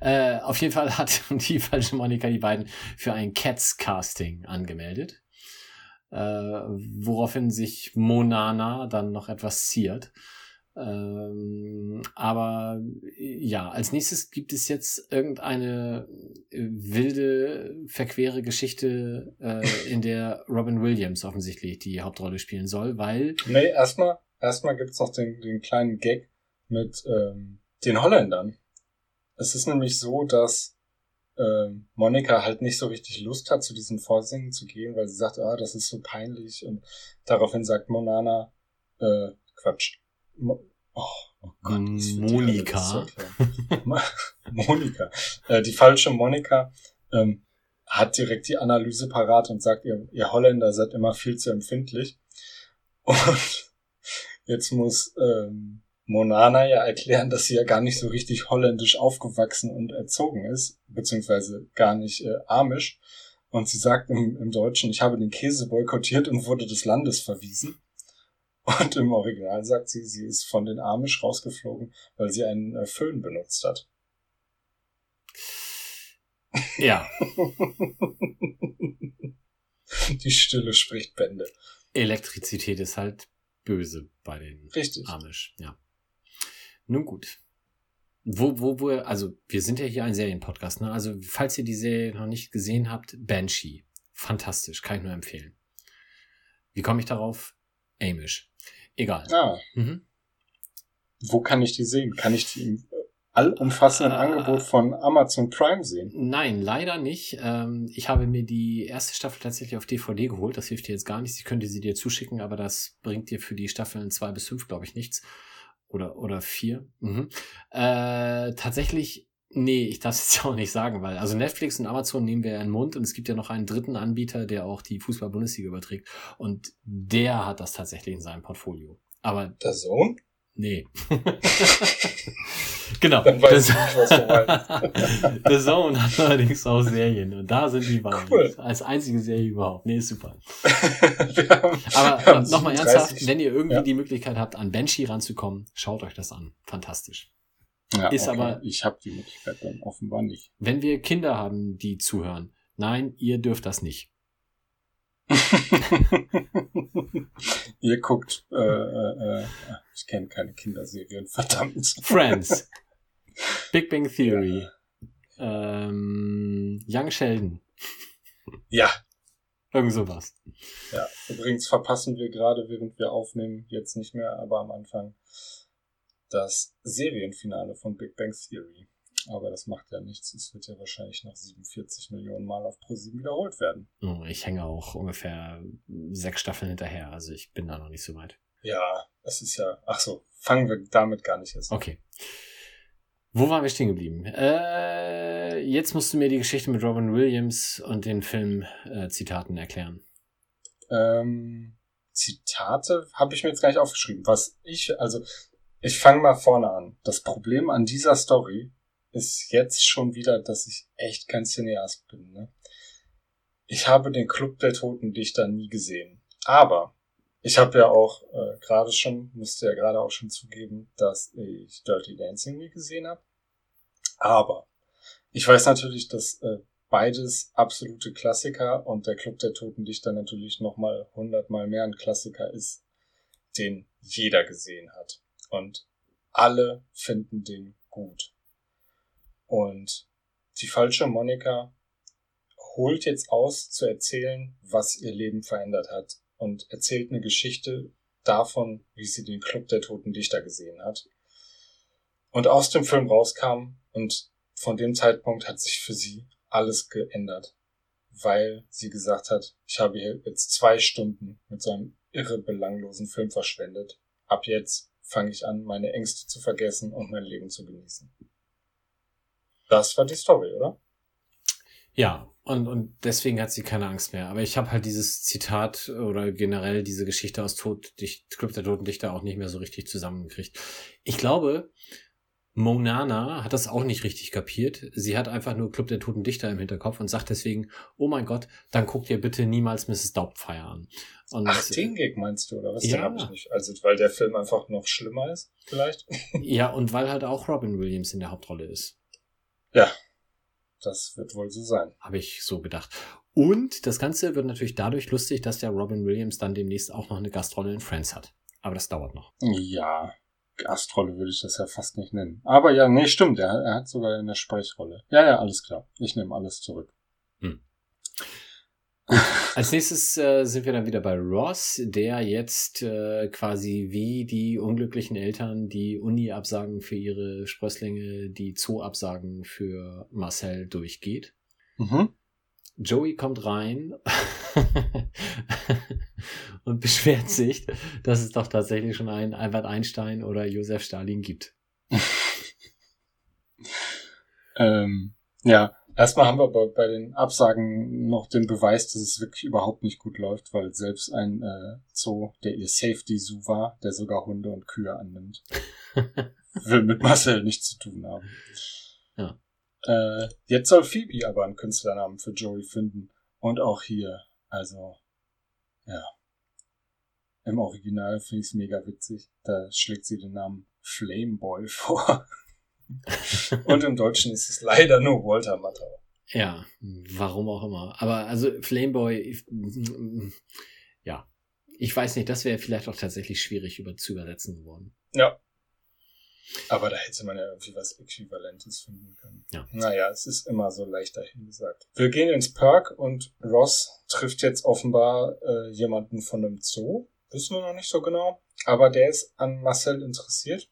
[SPEAKER 3] Äh, auf jeden Fall hat die falsche Monika die beiden für ein Cats-Casting angemeldet. Äh, woraufhin sich Monana dann noch etwas ziert. Ähm, aber ja, als nächstes gibt es jetzt irgendeine äh, wilde, verquere Geschichte, äh, in der Robin Williams offensichtlich die Hauptrolle spielen soll, weil.
[SPEAKER 2] Nee, erstmal, erstmal gibt's noch den, den kleinen Gag mit ähm, den Holländern. Es ist nämlich so, dass ähm, Monika halt nicht so richtig Lust hat, zu diesen Vorsingen zu gehen, weil sie sagt, ah, das ist so peinlich und daraufhin sagt Monana, äh, Quatsch, Mo oh, oh Gott,
[SPEAKER 3] Monika.
[SPEAKER 2] Monika. Äh, die falsche Monika ähm, hat direkt die Analyse parat und sagt, ihr, ihr Holländer seid immer viel zu empfindlich. Und jetzt muss ähm, Monana ja erklären, dass sie ja gar nicht so richtig holländisch aufgewachsen und erzogen ist, beziehungsweise gar nicht äh, amisch. Und sie sagt im, im Deutschen, ich habe den Käse boykottiert und wurde des Landes verwiesen. Und im Original sagt sie, sie ist von den Amish rausgeflogen, weil sie einen äh, Föhn benutzt hat.
[SPEAKER 3] Ja.
[SPEAKER 2] Die Stille spricht Bände.
[SPEAKER 3] Elektrizität ist halt böse bei den
[SPEAKER 2] Richtig.
[SPEAKER 3] Amish, ja. Nun gut. Wo, wo, wo, also wir sind ja hier ein Serienpodcast, ne? Also falls ihr die Serie noch nicht gesehen habt, Banshee. Fantastisch, kann ich nur empfehlen. Wie komme ich darauf? Amish. Egal.
[SPEAKER 2] Ah.
[SPEAKER 3] Mhm.
[SPEAKER 2] Wo kann ich die sehen? Kann ich die im allumfassenden
[SPEAKER 3] Äh,
[SPEAKER 2] Angebot von Amazon Prime sehen?
[SPEAKER 3] Nein, leider nicht. Ähm, ich habe mir die erste Staffel tatsächlich auf DVD geholt. Das hilft dir jetzt gar nichts. Ich könnte sie dir zuschicken, aber das bringt dir für die Staffeln zwei bis fünf, glaube ich, nichts. Oder, oder vier. Mhm. Äh, tatsächlich, nee, ich darf es jetzt auch nicht sagen, weil, also Netflix und Amazon nehmen wir ja in den Mund und es gibt ja noch einen dritten Anbieter, der auch die Fußball-Bundesliga überträgt. Und der hat das tatsächlich in seinem Portfolio. Aber
[SPEAKER 2] Der Sohn?
[SPEAKER 3] Nee. genau.
[SPEAKER 2] Dann weiß ich nicht, was du meinst.
[SPEAKER 3] The Zone hat allerdings auch Serien und da sind die beiden.
[SPEAKER 2] Cool.
[SPEAKER 3] Als einzige Serie überhaupt. Nee, ist super.
[SPEAKER 2] Haben-
[SPEAKER 3] Aber nochmal
[SPEAKER 2] 37
[SPEAKER 3] ernsthaft, wenn ihr irgendwie
[SPEAKER 2] Ja.
[SPEAKER 3] die Möglichkeit habt, an Banshee ranzukommen, schaut euch das an. Fantastisch.
[SPEAKER 2] Ja,
[SPEAKER 3] ist aber-
[SPEAKER 2] Ich habe die Möglichkeit dann offenbar nicht.
[SPEAKER 3] Wenn wir Kinder haben, die zuhören, nein, ihr dürft das nicht.
[SPEAKER 2] Ihr guckt, äh, äh, äh, ich kenne keine Kinderserien, verdammt.
[SPEAKER 3] Friends. Big Bang Theory. Ähm, Young Sheldon.
[SPEAKER 2] Ja,
[SPEAKER 3] Irgend sowas.
[SPEAKER 2] ja. Übrigens verpassen wir gerade, während wir aufnehmen, jetzt nicht mehr, aber am Anfang das Serienfinale von Big Bang Theory. Aber das macht ja nichts. Es wird ja wahrscheinlich noch 47 Millionen Mal auf ProSieben wiederholt werden.
[SPEAKER 3] Oh, Ich hänge auch ungefähr sechs Staffeln hinterher, also ich bin da noch nicht so weit.
[SPEAKER 2] Ja, es ist ja. Ach so, fangen wir damit gar nicht erst an.
[SPEAKER 3] Okay. Wo waren wir stehen geblieben? Äh, jetzt musst du mir die Geschichte mit Robin Williams und den Film-Zitaten äh, Zitaten erklären.
[SPEAKER 2] Ähm, Zitate habe ich mir jetzt gar nicht aufgeschrieben. Was ich, also, ich fange mal vorne an. Das Problem an dieser Story ist jetzt schon wieder, dass ich echt kein Cineast bin. Ne? Ich habe den Club der Toten Dichter nie gesehen. Aber ich habe ja auch äh, gerade schon, musste ja gerade auch schon zugeben, dass ich Dirty Dancing nie gesehen habe. Aber ich weiß natürlich, dass äh, beides absolute Klassiker und der Club der Toten Dichter natürlich nochmal hundertmal mehr ein Klassiker ist, den jeder gesehen hat. Und alle finden den gut. Und die falsche Monika holt jetzt aus zu erzählen, was ihr Leben verändert hat und erzählt eine Geschichte davon, wie sie den Club der Toten Dichter gesehen hat. Und aus dem Film rauskam und von dem Zeitpunkt hat sich für sie alles geändert, weil sie gesagt hat, ich habe hier jetzt zwei Stunden mit so einem irre belanglosen Film verschwendet. Ab jetzt fange ich an, meine Ängste zu vergessen und mein Leben zu genießen. Das war die Story, oder?
[SPEAKER 3] Ja, und, und deswegen hat sie keine Angst mehr. Aber ich habe halt dieses Zitat oder generell diese Geschichte aus Tod, Club der Toten Dichter auch nicht mehr so richtig zusammengekriegt. Ich glaube, Monana hat das auch nicht richtig kapiert. Sie hat einfach nur Club der Toten Dichter im Hinterkopf und sagt deswegen, oh mein Gott, dann guckt ihr bitte niemals Mrs. Doubtfire an. Und,
[SPEAKER 2] Ach, den Gag meinst du, oder was?
[SPEAKER 3] Ja.
[SPEAKER 2] Den hab ich nicht. Also, weil der Film einfach noch schlimmer ist, vielleicht?
[SPEAKER 3] Ja, und weil halt auch Robin Williams in der Hauptrolle ist.
[SPEAKER 2] ja. Das wird wohl so sein.
[SPEAKER 3] Habe ich so gedacht. Und das Ganze wird natürlich dadurch lustig, dass der Robin Williams dann demnächst auch noch eine Gastrolle in Friends hat. Aber das dauert noch.
[SPEAKER 2] Ja. Gastrolle würde ich das ja fast nicht nennen. Aber ja, nee, stimmt. Er, er hat sogar eine Sprechrolle. Ja, ja, alles klar. Ich nehme alles zurück.
[SPEAKER 3] Als nächstes äh, sind wir dann wieder bei Ross, der jetzt äh, quasi wie die unglücklichen Eltern die Uni-Absagen für ihre Sprösslinge, die Zoo-Absagen für Marcel durchgeht.
[SPEAKER 2] Mhm.
[SPEAKER 3] Joey kommt rein und beschwert sich, dass es doch tatsächlich schon einen Albert Einstein oder Josef Stalin gibt.
[SPEAKER 2] Ähm, ja, erstmal haben wir aber bei den Absagen noch den Beweis, dass es wirklich überhaupt nicht gut läuft, weil selbst ein äh, Zoo, der ihr Safety Zoo war, der sogar Hunde und Kühe annimmt, will mit Marcel nichts zu tun haben.
[SPEAKER 3] Ja.
[SPEAKER 2] Äh, jetzt soll Phoebe aber einen Künstlernamen für Joey finden. Und auch hier. Also, ja. Im Original finde ich es mega witzig. Da schlägt sie den Namen Flameboy vor. Und im Deutschen ist es leider nur Walter Matthau.
[SPEAKER 3] Ja, warum auch immer. Aber also Flameboy, ich- ja, ich weiß nicht, das wäre vielleicht auch tatsächlich schwierig über zu übersetzen geworden.
[SPEAKER 2] Ja. Aber da hätte man ja irgendwie was Äquivalentes finden können.
[SPEAKER 3] Ja.
[SPEAKER 2] Naja, es ist immer so leicht dahingesagt. Wir gehen ins Park und Ross trifft jetzt offenbar äh, jemanden von einem Zoo. Wissen wir noch nicht so genau. Aber der ist an Marcel interessiert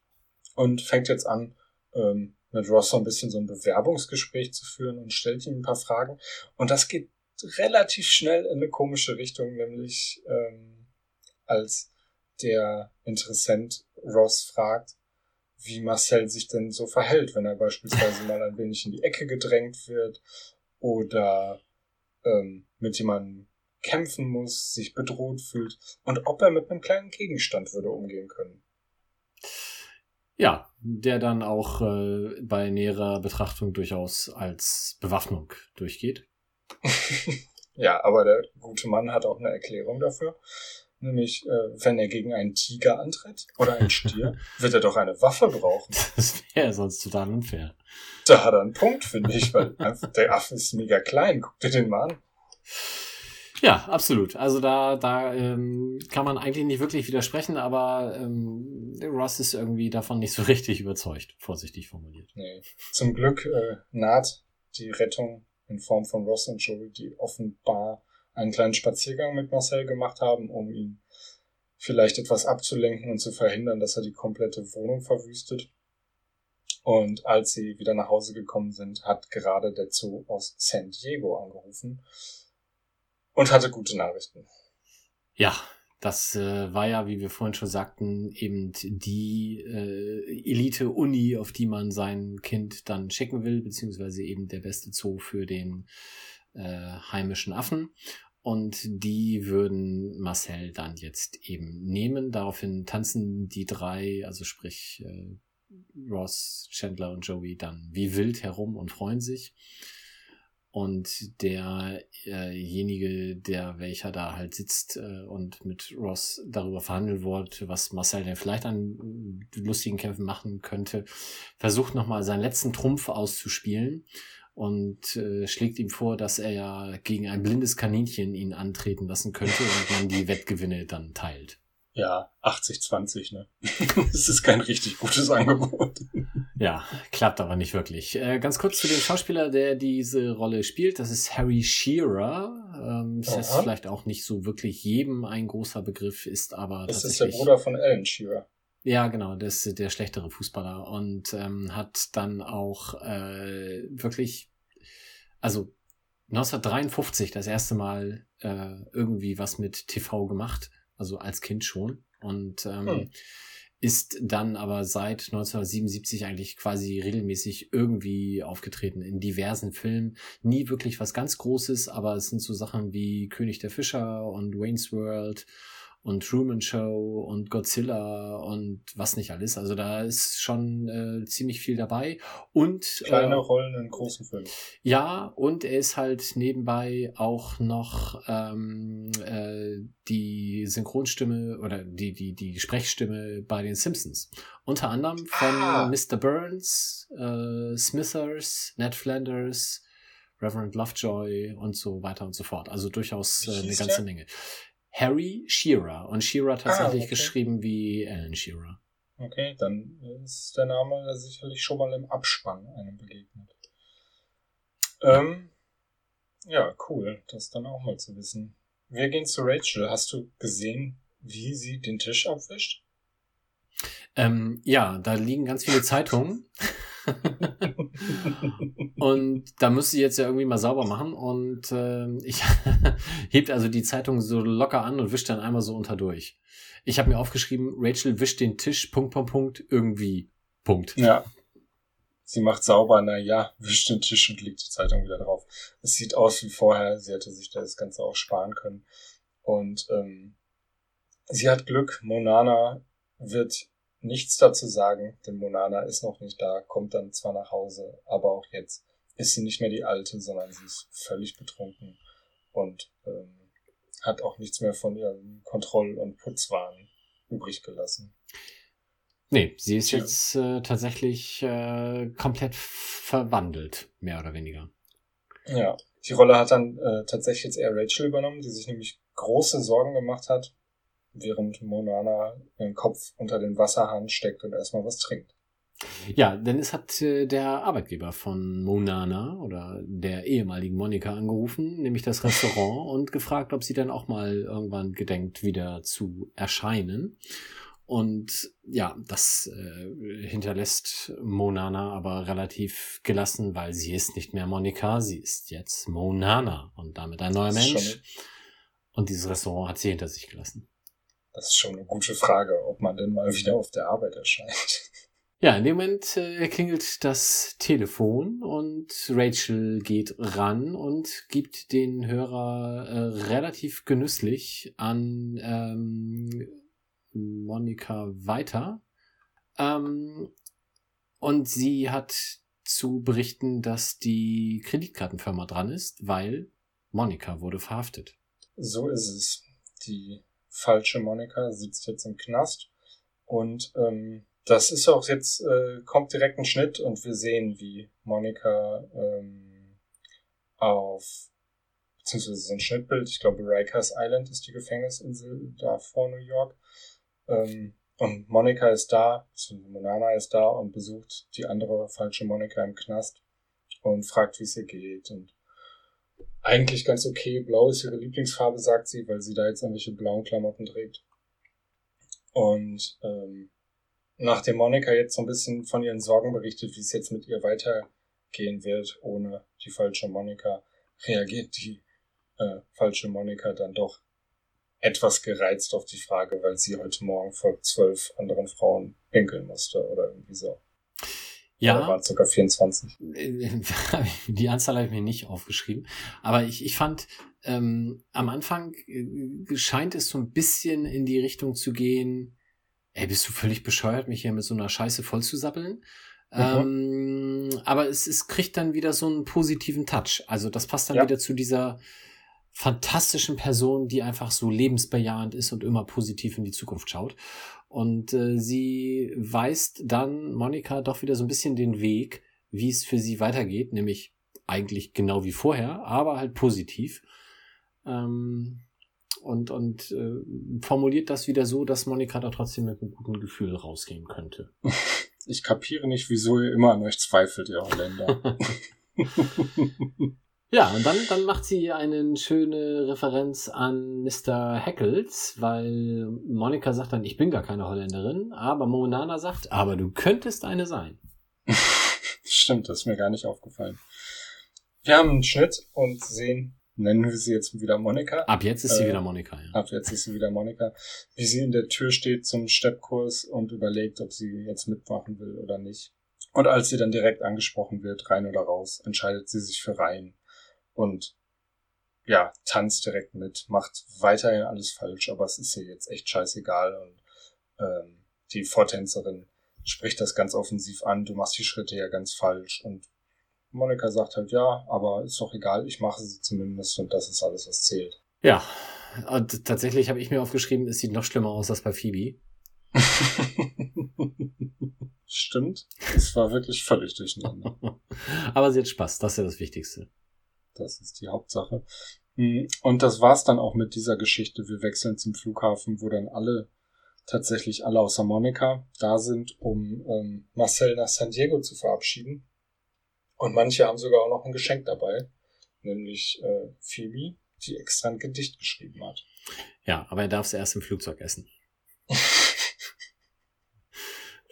[SPEAKER 2] und fängt jetzt an, ähm, mit Ross so ein bisschen so ein Bewerbungsgespräch zu führen und stellt ihm ein paar Fragen. Und das geht relativ schnell in eine komische Richtung, nämlich ähm, als der Interessent Ross fragt, wie Marcel sich denn so verhält, wenn er beispielsweise mal ein wenig in die Ecke gedrängt wird oder ähm, mit jemandem kämpfen muss, sich bedroht fühlt und ob er mit einem kleinen Gegenstand würde umgehen können.
[SPEAKER 3] Ja, der dann auch äh, bei näherer Betrachtung durchaus als Bewaffnung durchgeht.
[SPEAKER 2] ja, aber der gute Mann hat auch eine Erklärung dafür. Nämlich, äh, wenn er gegen einen Tiger antritt oder einen Stier, wird er doch eine Waffe brauchen.
[SPEAKER 3] Das wäre sonst total unfair.
[SPEAKER 2] Da hat er einen Punkt, finde ich, weil der Affe ist mega klein. Guck dir den mal an.
[SPEAKER 3] Ja, absolut. Also da, da ähm, kann man eigentlich nicht wirklich widersprechen, aber ähm, Ross ist irgendwie davon nicht so richtig überzeugt, vorsichtig formuliert.
[SPEAKER 2] Nee. Zum Glück äh, naht die Rettung in Form von Ross und Joey, die offenbar einen kleinen Spaziergang mit Marcel gemacht haben, um ihn vielleicht etwas abzulenken und zu verhindern, dass er die komplette Wohnung verwüstet. Und als sie wieder nach Hause gekommen sind, hat gerade der Zoo aus San Diego angerufen und hatte gute Nachrichten.
[SPEAKER 3] Ja, das äh, war ja, wie wir vorhin schon sagten, eben die äh, Elite-Uni, auf die man sein Kind dann schicken will, beziehungsweise eben der beste Zoo für den äh, heimischen Affen. Und die würden Marcel dann jetzt eben nehmen. Daraufhin tanzen die drei, also sprich äh, Ross, Chandler und Joey dann wie wild herum und freuen sich. Und derjenige, der welcher da halt sitzt äh, und mit Ross darüber verhandelt wurde, was Marcel denn vielleicht an lustigen Kämpfen machen könnte, versucht nochmal seinen letzten Trumpf auszuspielen und äh, schlägt ihm vor, dass er ja gegen ein blindes Kaninchen ihn antreten lassen könnte und man die Wettgewinne dann teilt.
[SPEAKER 2] Ja, 80-20, ne? das ist kein richtig gutes Angebot.
[SPEAKER 3] Ja, klappt aber nicht wirklich. Äh, ganz kurz zu dem Schauspieler, der diese Rolle spielt. Das ist Harry Shearer. Ähm, ist jetzt vielleicht auch nicht so wirklich jedem ein großer Begriff, ist aber
[SPEAKER 2] Das ist der. Bruder von Alan Shearer.
[SPEAKER 3] Ja, genau, der ist der schlechtere Fußballer und ähm, hat dann auch äh, wirklich, also 1953 das erste Mal äh, irgendwie was mit TV gemacht, also als Kind schon und ähm,
[SPEAKER 2] Hm.
[SPEAKER 3] Ist dann aber seit 1977 eigentlich quasi regelmäßig irgendwie aufgetreten in diversen Filmen. Nie wirklich was ganz Großes, aber es sind so Sachen wie König der Fischer und Wayne's World und Truman Show und Godzilla und was nicht alles. Also da ist schon äh, ziemlich viel dabei. Und
[SPEAKER 2] Kleine
[SPEAKER 3] äh,
[SPEAKER 2] Rollen in großen Filmen.
[SPEAKER 3] ja, und er ist halt nebenbei auch noch ähm, äh, die Synchronstimme oder die, die, die Sprechstimme bei den Simpsons. Unter anderem von
[SPEAKER 2] Ah.
[SPEAKER 3] Mr. Burns, äh, Smithers, Ned Flanders, Reverend Lovejoy und so weiter und so fort. Also durchaus äh, eine ganze? Menge. Harry Shearer und Shearer tatsächlich
[SPEAKER 2] okay.
[SPEAKER 3] geschrieben wie Alan Shearer.
[SPEAKER 2] Okay, dann ist der Name sicherlich schon mal im Abspann einem begegnet. Ähm, ja, cool, das dann auch mal zu wissen. Wir gehen zu Rachel. Hast du gesehen, wie sie den Tisch abwischt?
[SPEAKER 3] Ähm, ja, da liegen ganz viele Zeitungen. Und da müsste sie jetzt ja irgendwie mal sauber machen. Und ähm, ich hebt also die Zeitung so locker an und wischt dann einmal so unter durch. Ich habe mir aufgeschrieben, Rachel wischt den Tisch, Punkt, Punkt, Punkt, irgendwie, Punkt.
[SPEAKER 2] ja. Sie macht sauber, na ja, wischt den Tisch und legt die Zeitung wieder drauf. Es sieht aus wie vorher. Sie hätte sich das Ganze auch sparen können. Und ähm, sie hat Glück. Monana wird nichts dazu sagen, denn Monana ist noch nicht da, kommt dann zwar nach Hause, aber auch jetzt ist sie nicht mehr die alte, sondern sie ist völlig betrunken und ähm, hat auch nichts mehr von ihrem Kontroll- und Putzwahn übrig gelassen.
[SPEAKER 3] Nee, sie ist
[SPEAKER 2] Ja.
[SPEAKER 3] jetzt äh, tatsächlich äh, komplett verwandelt, mehr oder weniger.
[SPEAKER 2] Ja, die Rolle hat dann äh, tatsächlich jetzt eher Rachel übernommen, die sich nämlich große Sorgen gemacht hat, während Monana den Kopf unter den Wasserhahn steckt und erstmal was trinkt.
[SPEAKER 3] Ja, denn es hat äh, der Arbeitgeber von Monana oder der ehemaligen Monika angerufen, nämlich das Restaurant, und gefragt, ob sie dann auch mal irgendwann gedenkt, wieder zu erscheinen. Und ja, das äh, hinterlässt Monana aber relativ gelassen, weil sie ist nicht mehr Monika, sie ist jetzt Monana und damit ein neuer Mensch. Und dieses Restaurant hat sie hinter sich gelassen.
[SPEAKER 2] Das ist schon eine gute Frage, ob man denn mal wieder auf der Arbeit erscheint.
[SPEAKER 3] Ja, in dem Moment äh, klingelt das Telefon und Rachel geht ran und gibt den Hörer äh, relativ genüsslich an ähm, Monika weiter. Ähm, und sie hat zu berichten, dass die Kreditkartenfirma dran ist, weil Monika wurde verhaftet.
[SPEAKER 2] So ist es. Die falsche Monika sitzt jetzt im Knast und ähm, das ist auch jetzt, äh, kommt direkt ein Schnitt und wir sehen, wie Monika ähm, auf, beziehungsweise so ein Schnittbild, ich glaube Rikers Island ist die Gefängnisinsel da vor New York. Ähm, und Monika ist da, Monana ist da und besucht die andere falsche Monika im Knast und fragt, wie es ihr geht und eigentlich ganz okay. Blau ist ihre Lieblingsfarbe, sagt sie, weil sie da jetzt irgendwelche blauen Klamotten trägt. Und ähm, nachdem Monika jetzt so ein bisschen von ihren Sorgen berichtet, wie es jetzt mit ihr weitergehen wird, ohne die falsche Monika, reagiert die äh, falsche Monika dann doch etwas gereizt auf die Frage, weil sie heute Morgen vor zwölf anderen Frauen pinkeln musste oder irgendwie so. Oder
[SPEAKER 3] Ja,
[SPEAKER 2] waren es sogar 24.
[SPEAKER 3] die Anzahl habe ich mir nicht aufgeschrieben. Aber ich, ich fand, ähm, am Anfang äh, scheint es so ein bisschen in die Richtung zu gehen, ey, bist du völlig bescheuert, mich hier mit so einer Scheiße vollzusappeln? Ähm, aber es, es kriegt dann wieder so einen positiven Touch. Also das passt dann
[SPEAKER 2] Ja.
[SPEAKER 3] wieder zu dieser fantastischen Person, die einfach so lebensbejahend ist und immer positiv in die Zukunft schaut. Und äh, sie weist dann Monika doch wieder so ein bisschen den Weg, wie es für sie weitergeht, nämlich eigentlich genau wie vorher, aber halt positiv. Ähm, und und äh, formuliert das wieder so, dass Monika da trotzdem mit einem guten Gefühl rausgehen könnte.
[SPEAKER 2] Ich kapiere nicht, wieso ihr immer an euch zweifelt, ihr Holländer.
[SPEAKER 3] Ja, und dann, dann macht sie eine schöne Referenz an Mr. Heckles, weil Monika sagt dann, ich bin gar keine Holländerin, aber Monana sagt, aber du könntest eine sein.
[SPEAKER 2] Stimmt, das ist mir gar nicht aufgefallen. Wir haben einen Schnitt und sehen, nennen wir sie jetzt wieder Monika.
[SPEAKER 3] Ab jetzt ist sie
[SPEAKER 2] Äh,
[SPEAKER 3] wieder Monika, ja.
[SPEAKER 2] Ab jetzt ist sie wieder Monika, wie sie in der Tür steht zum Steppkurs und überlegt, ob sie jetzt mitmachen will oder nicht. Und als sie dann direkt angesprochen wird, rein oder raus, entscheidet sie sich für rein. Und ja, tanzt direkt mit, macht weiterhin alles falsch, aber es ist ihr jetzt echt scheißegal und ähm, die Vortänzerin spricht das ganz offensiv an, du machst die Schritte ja ganz falsch und Monika sagt halt ja, aber ist doch egal, ich mache sie zumindest und das ist alles, was zählt.
[SPEAKER 3] Ja, und tatsächlich habe ich mir aufgeschrieben, es sieht noch schlimmer aus als bei Phoebe.
[SPEAKER 2] Stimmt, es war wirklich völlig durcheinander.
[SPEAKER 3] aber sie hat Spaß, das ist ja das Wichtigste.
[SPEAKER 2] Das ist die Hauptsache. Hm, und das war's dann auch mit dieser Geschichte. Wir wechseln zum Flughafen, wo dann alle, tatsächlich alle außer Monika, da sind, um ähm, Marcel nach San Diego zu verabschieden. Und manche haben sogar auch noch ein Geschenk dabei, nämlich äh, Phoebe, die extra ein Gedicht geschrieben hat.
[SPEAKER 3] Ja, aber er darf es erst im Flugzeug essen.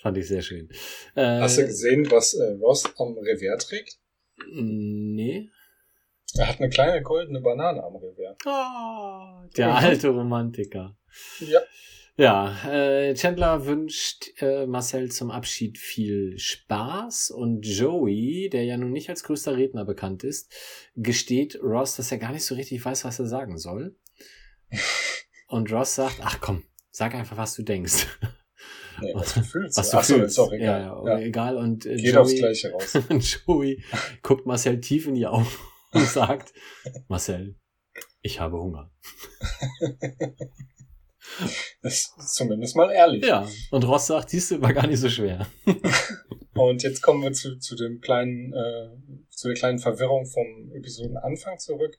[SPEAKER 3] Fand ich sehr schön.
[SPEAKER 2] Äh, Hast du gesehen, was äh, Ross am Revers trägt?
[SPEAKER 3] Nee.
[SPEAKER 2] Er hat eine kleine goldene Banane am Revers.
[SPEAKER 3] Oh, der alte Romantiker.
[SPEAKER 2] Ja.
[SPEAKER 3] Ja, äh, Chandler wünscht äh, Marcel zum Abschied viel Spaß und Joey, der ja nun nicht als größter Redner bekannt ist, gesteht Ross, dass er gar nicht so richtig weiß, was er sagen soll. Und Ross sagt, ach komm, sag einfach, was du denkst.
[SPEAKER 2] Nee, was du fühlst.
[SPEAKER 3] Was du
[SPEAKER 2] Ach so,
[SPEAKER 3] fühlst.
[SPEAKER 2] ist auch egal.
[SPEAKER 3] Ja, ja, egal. Und äh,
[SPEAKER 2] Geht
[SPEAKER 3] Joey,
[SPEAKER 2] aufs Gleiche raus.
[SPEAKER 3] und Joey guckt Marcel tief in die Augen und sagt, Marcel, ich habe Hunger.
[SPEAKER 2] Das ist zumindest mal ehrlich.
[SPEAKER 3] Ja, und Ross sagt, siehst du, war gar nicht so schwer.
[SPEAKER 2] Und jetzt kommen wir zu, zu dem kleinen, äh, zu der kleinen Verwirrung vom Episodenanfang zurück,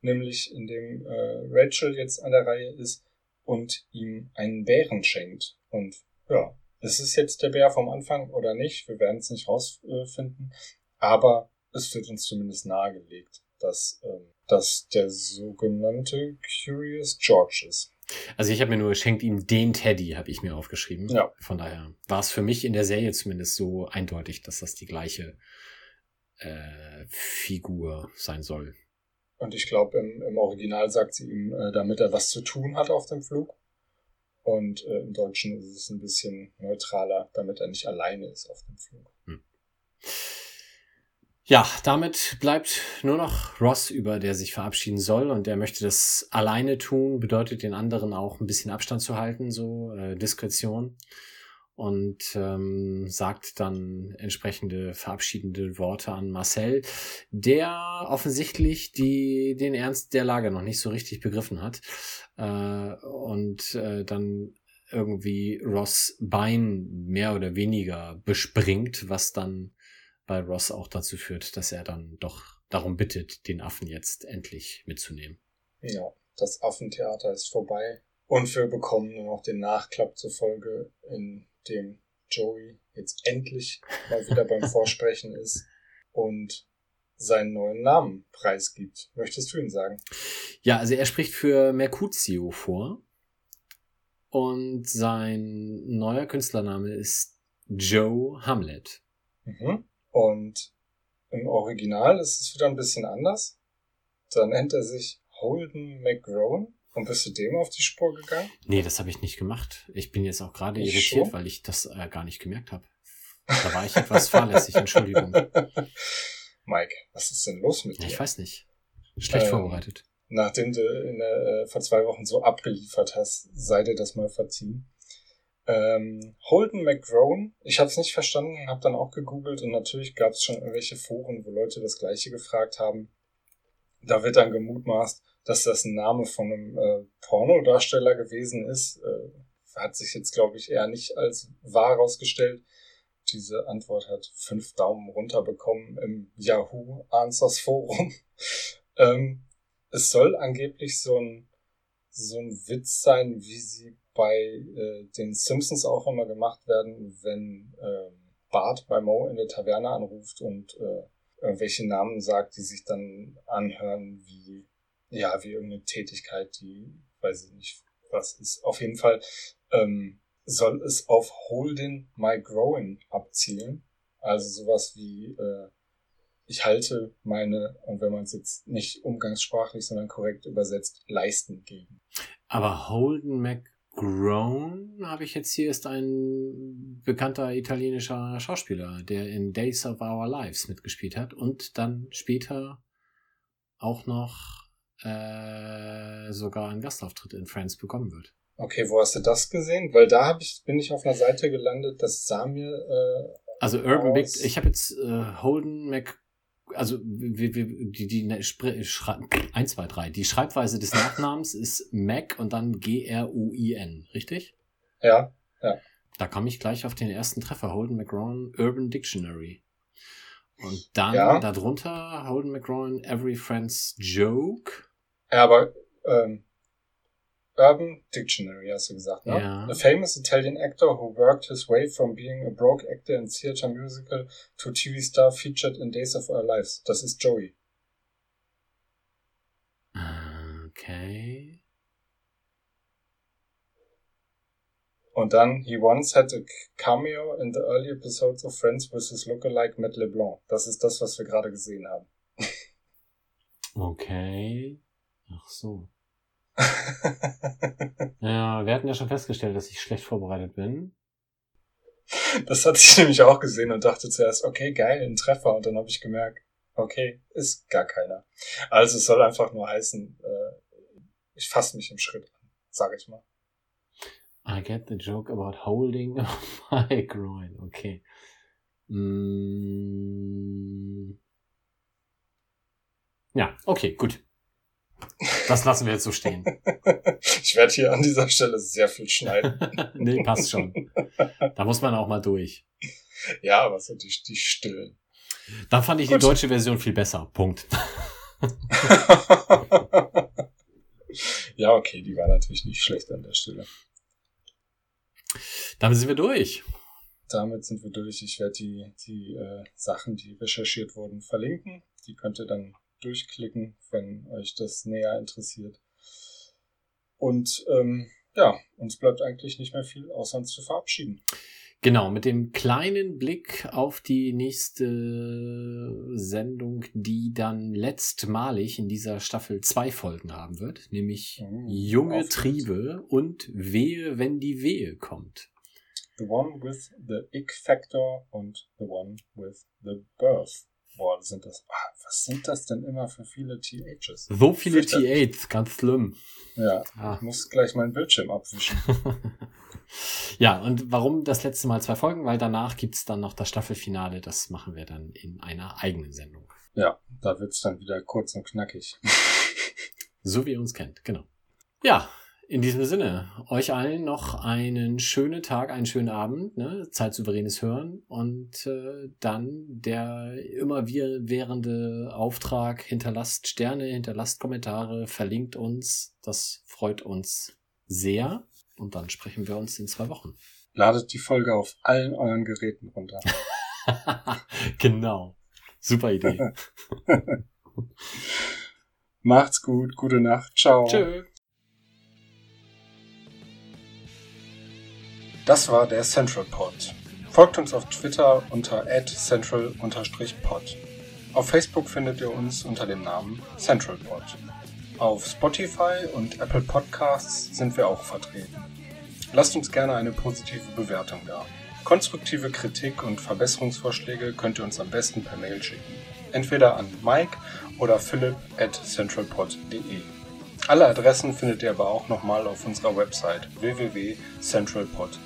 [SPEAKER 2] nämlich in dem äh, Rachel jetzt an der Reihe ist und ihm einen Bären schenkt. Und ja, ist es jetzt der Bär vom Anfang oder nicht? Wir werden es nicht rausfinden, aber es wird uns zumindest nahegelegt, dass ähm, dass der sogenannte Curious George ist.
[SPEAKER 3] Also ich habe mir nur schenkt ihm den Teddy, habe ich mir aufgeschrieben.
[SPEAKER 2] Ja.
[SPEAKER 3] Von daher war es für mich in der Serie zumindest so eindeutig, dass das die gleiche äh, Figur sein soll.
[SPEAKER 2] Und ich glaube, im, im Original sagt sie ihm, äh, damit er was zu tun hat auf dem Flug. Und äh, im Deutschen ist es ein bisschen neutraler, damit er nicht alleine ist auf dem Flug.
[SPEAKER 3] Ja, damit bleibt nur noch Ross über, der sich verabschieden soll und der möchte das alleine tun, bedeutet den anderen auch ein bisschen Abstand zu halten, so äh, Diskretion. Und ähm, sagt dann entsprechende verabschiedende Worte an Marcel, der offensichtlich die den Ernst der Lage noch nicht so richtig begriffen hat. Äh, und äh, dann irgendwie Ross Bein mehr oder weniger bespringt, was dann bei Ross auch dazu führt, dass er dann doch darum bittet, den Affen jetzt endlich mitzunehmen.
[SPEAKER 2] Ja, das Affentheater ist vorbei. Und wir bekommen nur noch den Nachklapp zur Folge, in dem Joey jetzt endlich mal wieder beim Vorsprechen ist und seinen neuen Namen preisgibt. Möchtest du ihn sagen?
[SPEAKER 3] Ja, also er spricht für Mercutio vor und sein neuer Künstlername ist Joe Hamlet.
[SPEAKER 2] Mhm. Und im Original ist es wieder ein bisschen anders. Da nennt er sich Holden McGrowan. Und bist du dem auf die Spur gegangen?
[SPEAKER 3] Nee, das habe ich nicht gemacht. Ich bin jetzt auch gerade irritiert,
[SPEAKER 2] schon.
[SPEAKER 3] weil ich das äh, gar nicht gemerkt habe. Da war ich etwas fahrlässig, Entschuldigung.
[SPEAKER 2] Mike, was ist denn los mit dir?
[SPEAKER 3] ich weiß nicht. Schlecht
[SPEAKER 2] Ähm,
[SPEAKER 3] vorbereitet.
[SPEAKER 2] Nachdem du in äh, vor zwei Wochen so abgeliefert hast, sei dir das mal verziehen. Ähm, Holden McGrowan, ich habe es nicht verstanden, habe dann auch gegoogelt und natürlich gab es schon irgendwelche Foren, wo Leute das gleiche gefragt haben. Da wird dann gemutmaßt, dass das ein Name von einem äh, Pornodarsteller gewesen ist. Äh, hat sich jetzt, glaube ich, eher nicht als wahr herausgestellt. Diese Antwort hat fünf Daumen runter bekommen im Yahoo Answers Forum. ähm, es soll angeblich so ein, so ein Witz sein, wie sie bei äh, den Simpsons auch immer gemacht werden, wenn ähm, Bart bei Mo in der Taverne anruft und äh, irgendwelche Namen sagt, die sich dann anhören wie, ja, wie irgendeine Tätigkeit, die, weiß ich nicht, was ist. Auf jeden Fall ähm, soll es auf Holding My Growing abzielen. Also sowas wie, äh, ich halte meine, und wenn man es jetzt nicht umgangssprachlich, sondern korrekt übersetzt, Leisten gegen.
[SPEAKER 3] Aber Holden McGrone habe ich jetzt hier ist ein bekannter italienischer Schauspieler, der in Days of Our Lives mitgespielt hat und dann später auch noch äh, sogar einen Gastauftritt in Friends bekommen wird.
[SPEAKER 2] Okay, wo hast du das gesehen? Weil da hab ich, bin ich auf einer Seite gelandet, das sah mir. Äh,
[SPEAKER 3] also Urban. Big, ich habe jetzt äh, Holden Mac, also wir, wir, die, die ne, Schrei 1, 2, 3. Die Schreibweise des Nachnamens ist Mac und dann G-R-U-I-N, richtig?
[SPEAKER 2] Ja,
[SPEAKER 3] Da komme ich gleich auf den ersten Treffer, Holden McGrawan Urban Dictionary. Und dann
[SPEAKER 2] Ja.
[SPEAKER 3] darunter Holden McGrawan Every Friend's Joke.
[SPEAKER 2] ja, aber ähm, Urban Dictionary hast du gesagt, ne?
[SPEAKER 3] Ja.
[SPEAKER 2] A famous Italian actor who worked his way from being a broke actor in theater musical to TV star featured in Days of Our Lives. Das ist Joey.
[SPEAKER 3] Okay.
[SPEAKER 2] Und dann, he once had a cameo in the early episodes of Friends with his lookalike Matt LeBlanc. Das ist das, was wir gerade gesehen haben.
[SPEAKER 3] Okay. Ach so. Ja, wir hatten ja schon festgestellt, dass ich schlecht vorbereitet bin.
[SPEAKER 2] das hatte ich nämlich auch gesehen und dachte zuerst, okay, geil, ein Treffer. Und dann habe ich gemerkt, okay, ist gar keiner. Also es soll einfach nur heißen, äh, ich fasse mich im Schritt an, sage ich mal.
[SPEAKER 3] I get the joke about holding my groin. Okay. Mm. Ja, okay, gut. Das lassen wir jetzt so stehen.
[SPEAKER 2] ich werde hier an dieser Stelle sehr viel schneiden.
[SPEAKER 3] nee, passt schon. Da muss man auch mal durch.
[SPEAKER 2] ja, aber so die, die Stillen.
[SPEAKER 3] Da fand ich
[SPEAKER 2] Gut.
[SPEAKER 3] die deutsche Version viel besser. Punkt.
[SPEAKER 2] ja, okay, die war natürlich nicht schlecht an der Stelle.
[SPEAKER 3] Damit sind wir durch.
[SPEAKER 2] Damit sind wir durch. Ich werde die, die äh, Sachen, die recherchiert wurden, verlinken. Die könnt ihr dann durchklicken, wenn euch das näher interessiert. Und ähm, ja, uns bleibt eigentlich nicht mehr viel, außer uns zu verabschieden.
[SPEAKER 3] Genau, mit dem kleinen Blick auf die nächste Sendung, die dann letztmalig in dieser Staffel zwei Folgen haben wird, nämlich
[SPEAKER 2] Mhm,
[SPEAKER 3] Junge
[SPEAKER 2] aufregend.
[SPEAKER 3] Triebe und Wehe, wenn die Wehe kommt.
[SPEAKER 2] The one with the ick factor und the one with the birth. Boah, sind das, ah, was sind das denn immer für viele THs?
[SPEAKER 3] So viele. T8, ganz schlimm.
[SPEAKER 2] Ja,
[SPEAKER 3] Ah.
[SPEAKER 2] ich muss gleich meinen Bildschirm abwischen.
[SPEAKER 3] ja, und warum das letzte Mal zwei Folgen? Weil danach gibt's dann noch das Staffelfinale. Das machen wir dann in einer eigenen Sendung.
[SPEAKER 2] Ja, da wird's dann wieder kurz und knackig.
[SPEAKER 3] So wie ihr uns kennt, genau. Ja, in diesem Sinne, euch allen noch einen schönen Tag, einen schönen Abend, ne? zeitsouveränes Hören und äh, dann der immer wir- währende Auftrag, hinterlasst Sterne, hinterlasst Kommentare, verlinkt uns, das freut uns sehr und dann sprechen wir uns in zwei Wochen.
[SPEAKER 2] Ladet die Folge auf allen euren Geräten runter.
[SPEAKER 3] genau, super Idee.
[SPEAKER 2] Macht's gut, gute Nacht, ciao.
[SPEAKER 3] Tschö.
[SPEAKER 2] Das war der Central Pod. Folgt uns auf Twitter unter central-pod. Auf Facebook findet ihr uns unter dem Namen Central Pod. Auf Spotify und Apple Podcasts sind wir auch vertreten. Lasst uns gerne eine positive Bewertung da. Konstruktive Kritik und Verbesserungsvorschläge könnt ihr uns am besten per Mail schicken. Entweder an Mike oder philipp at centralpod.de. Alle Adressen findet ihr aber auch nochmal auf unserer Website www.centralpod.de.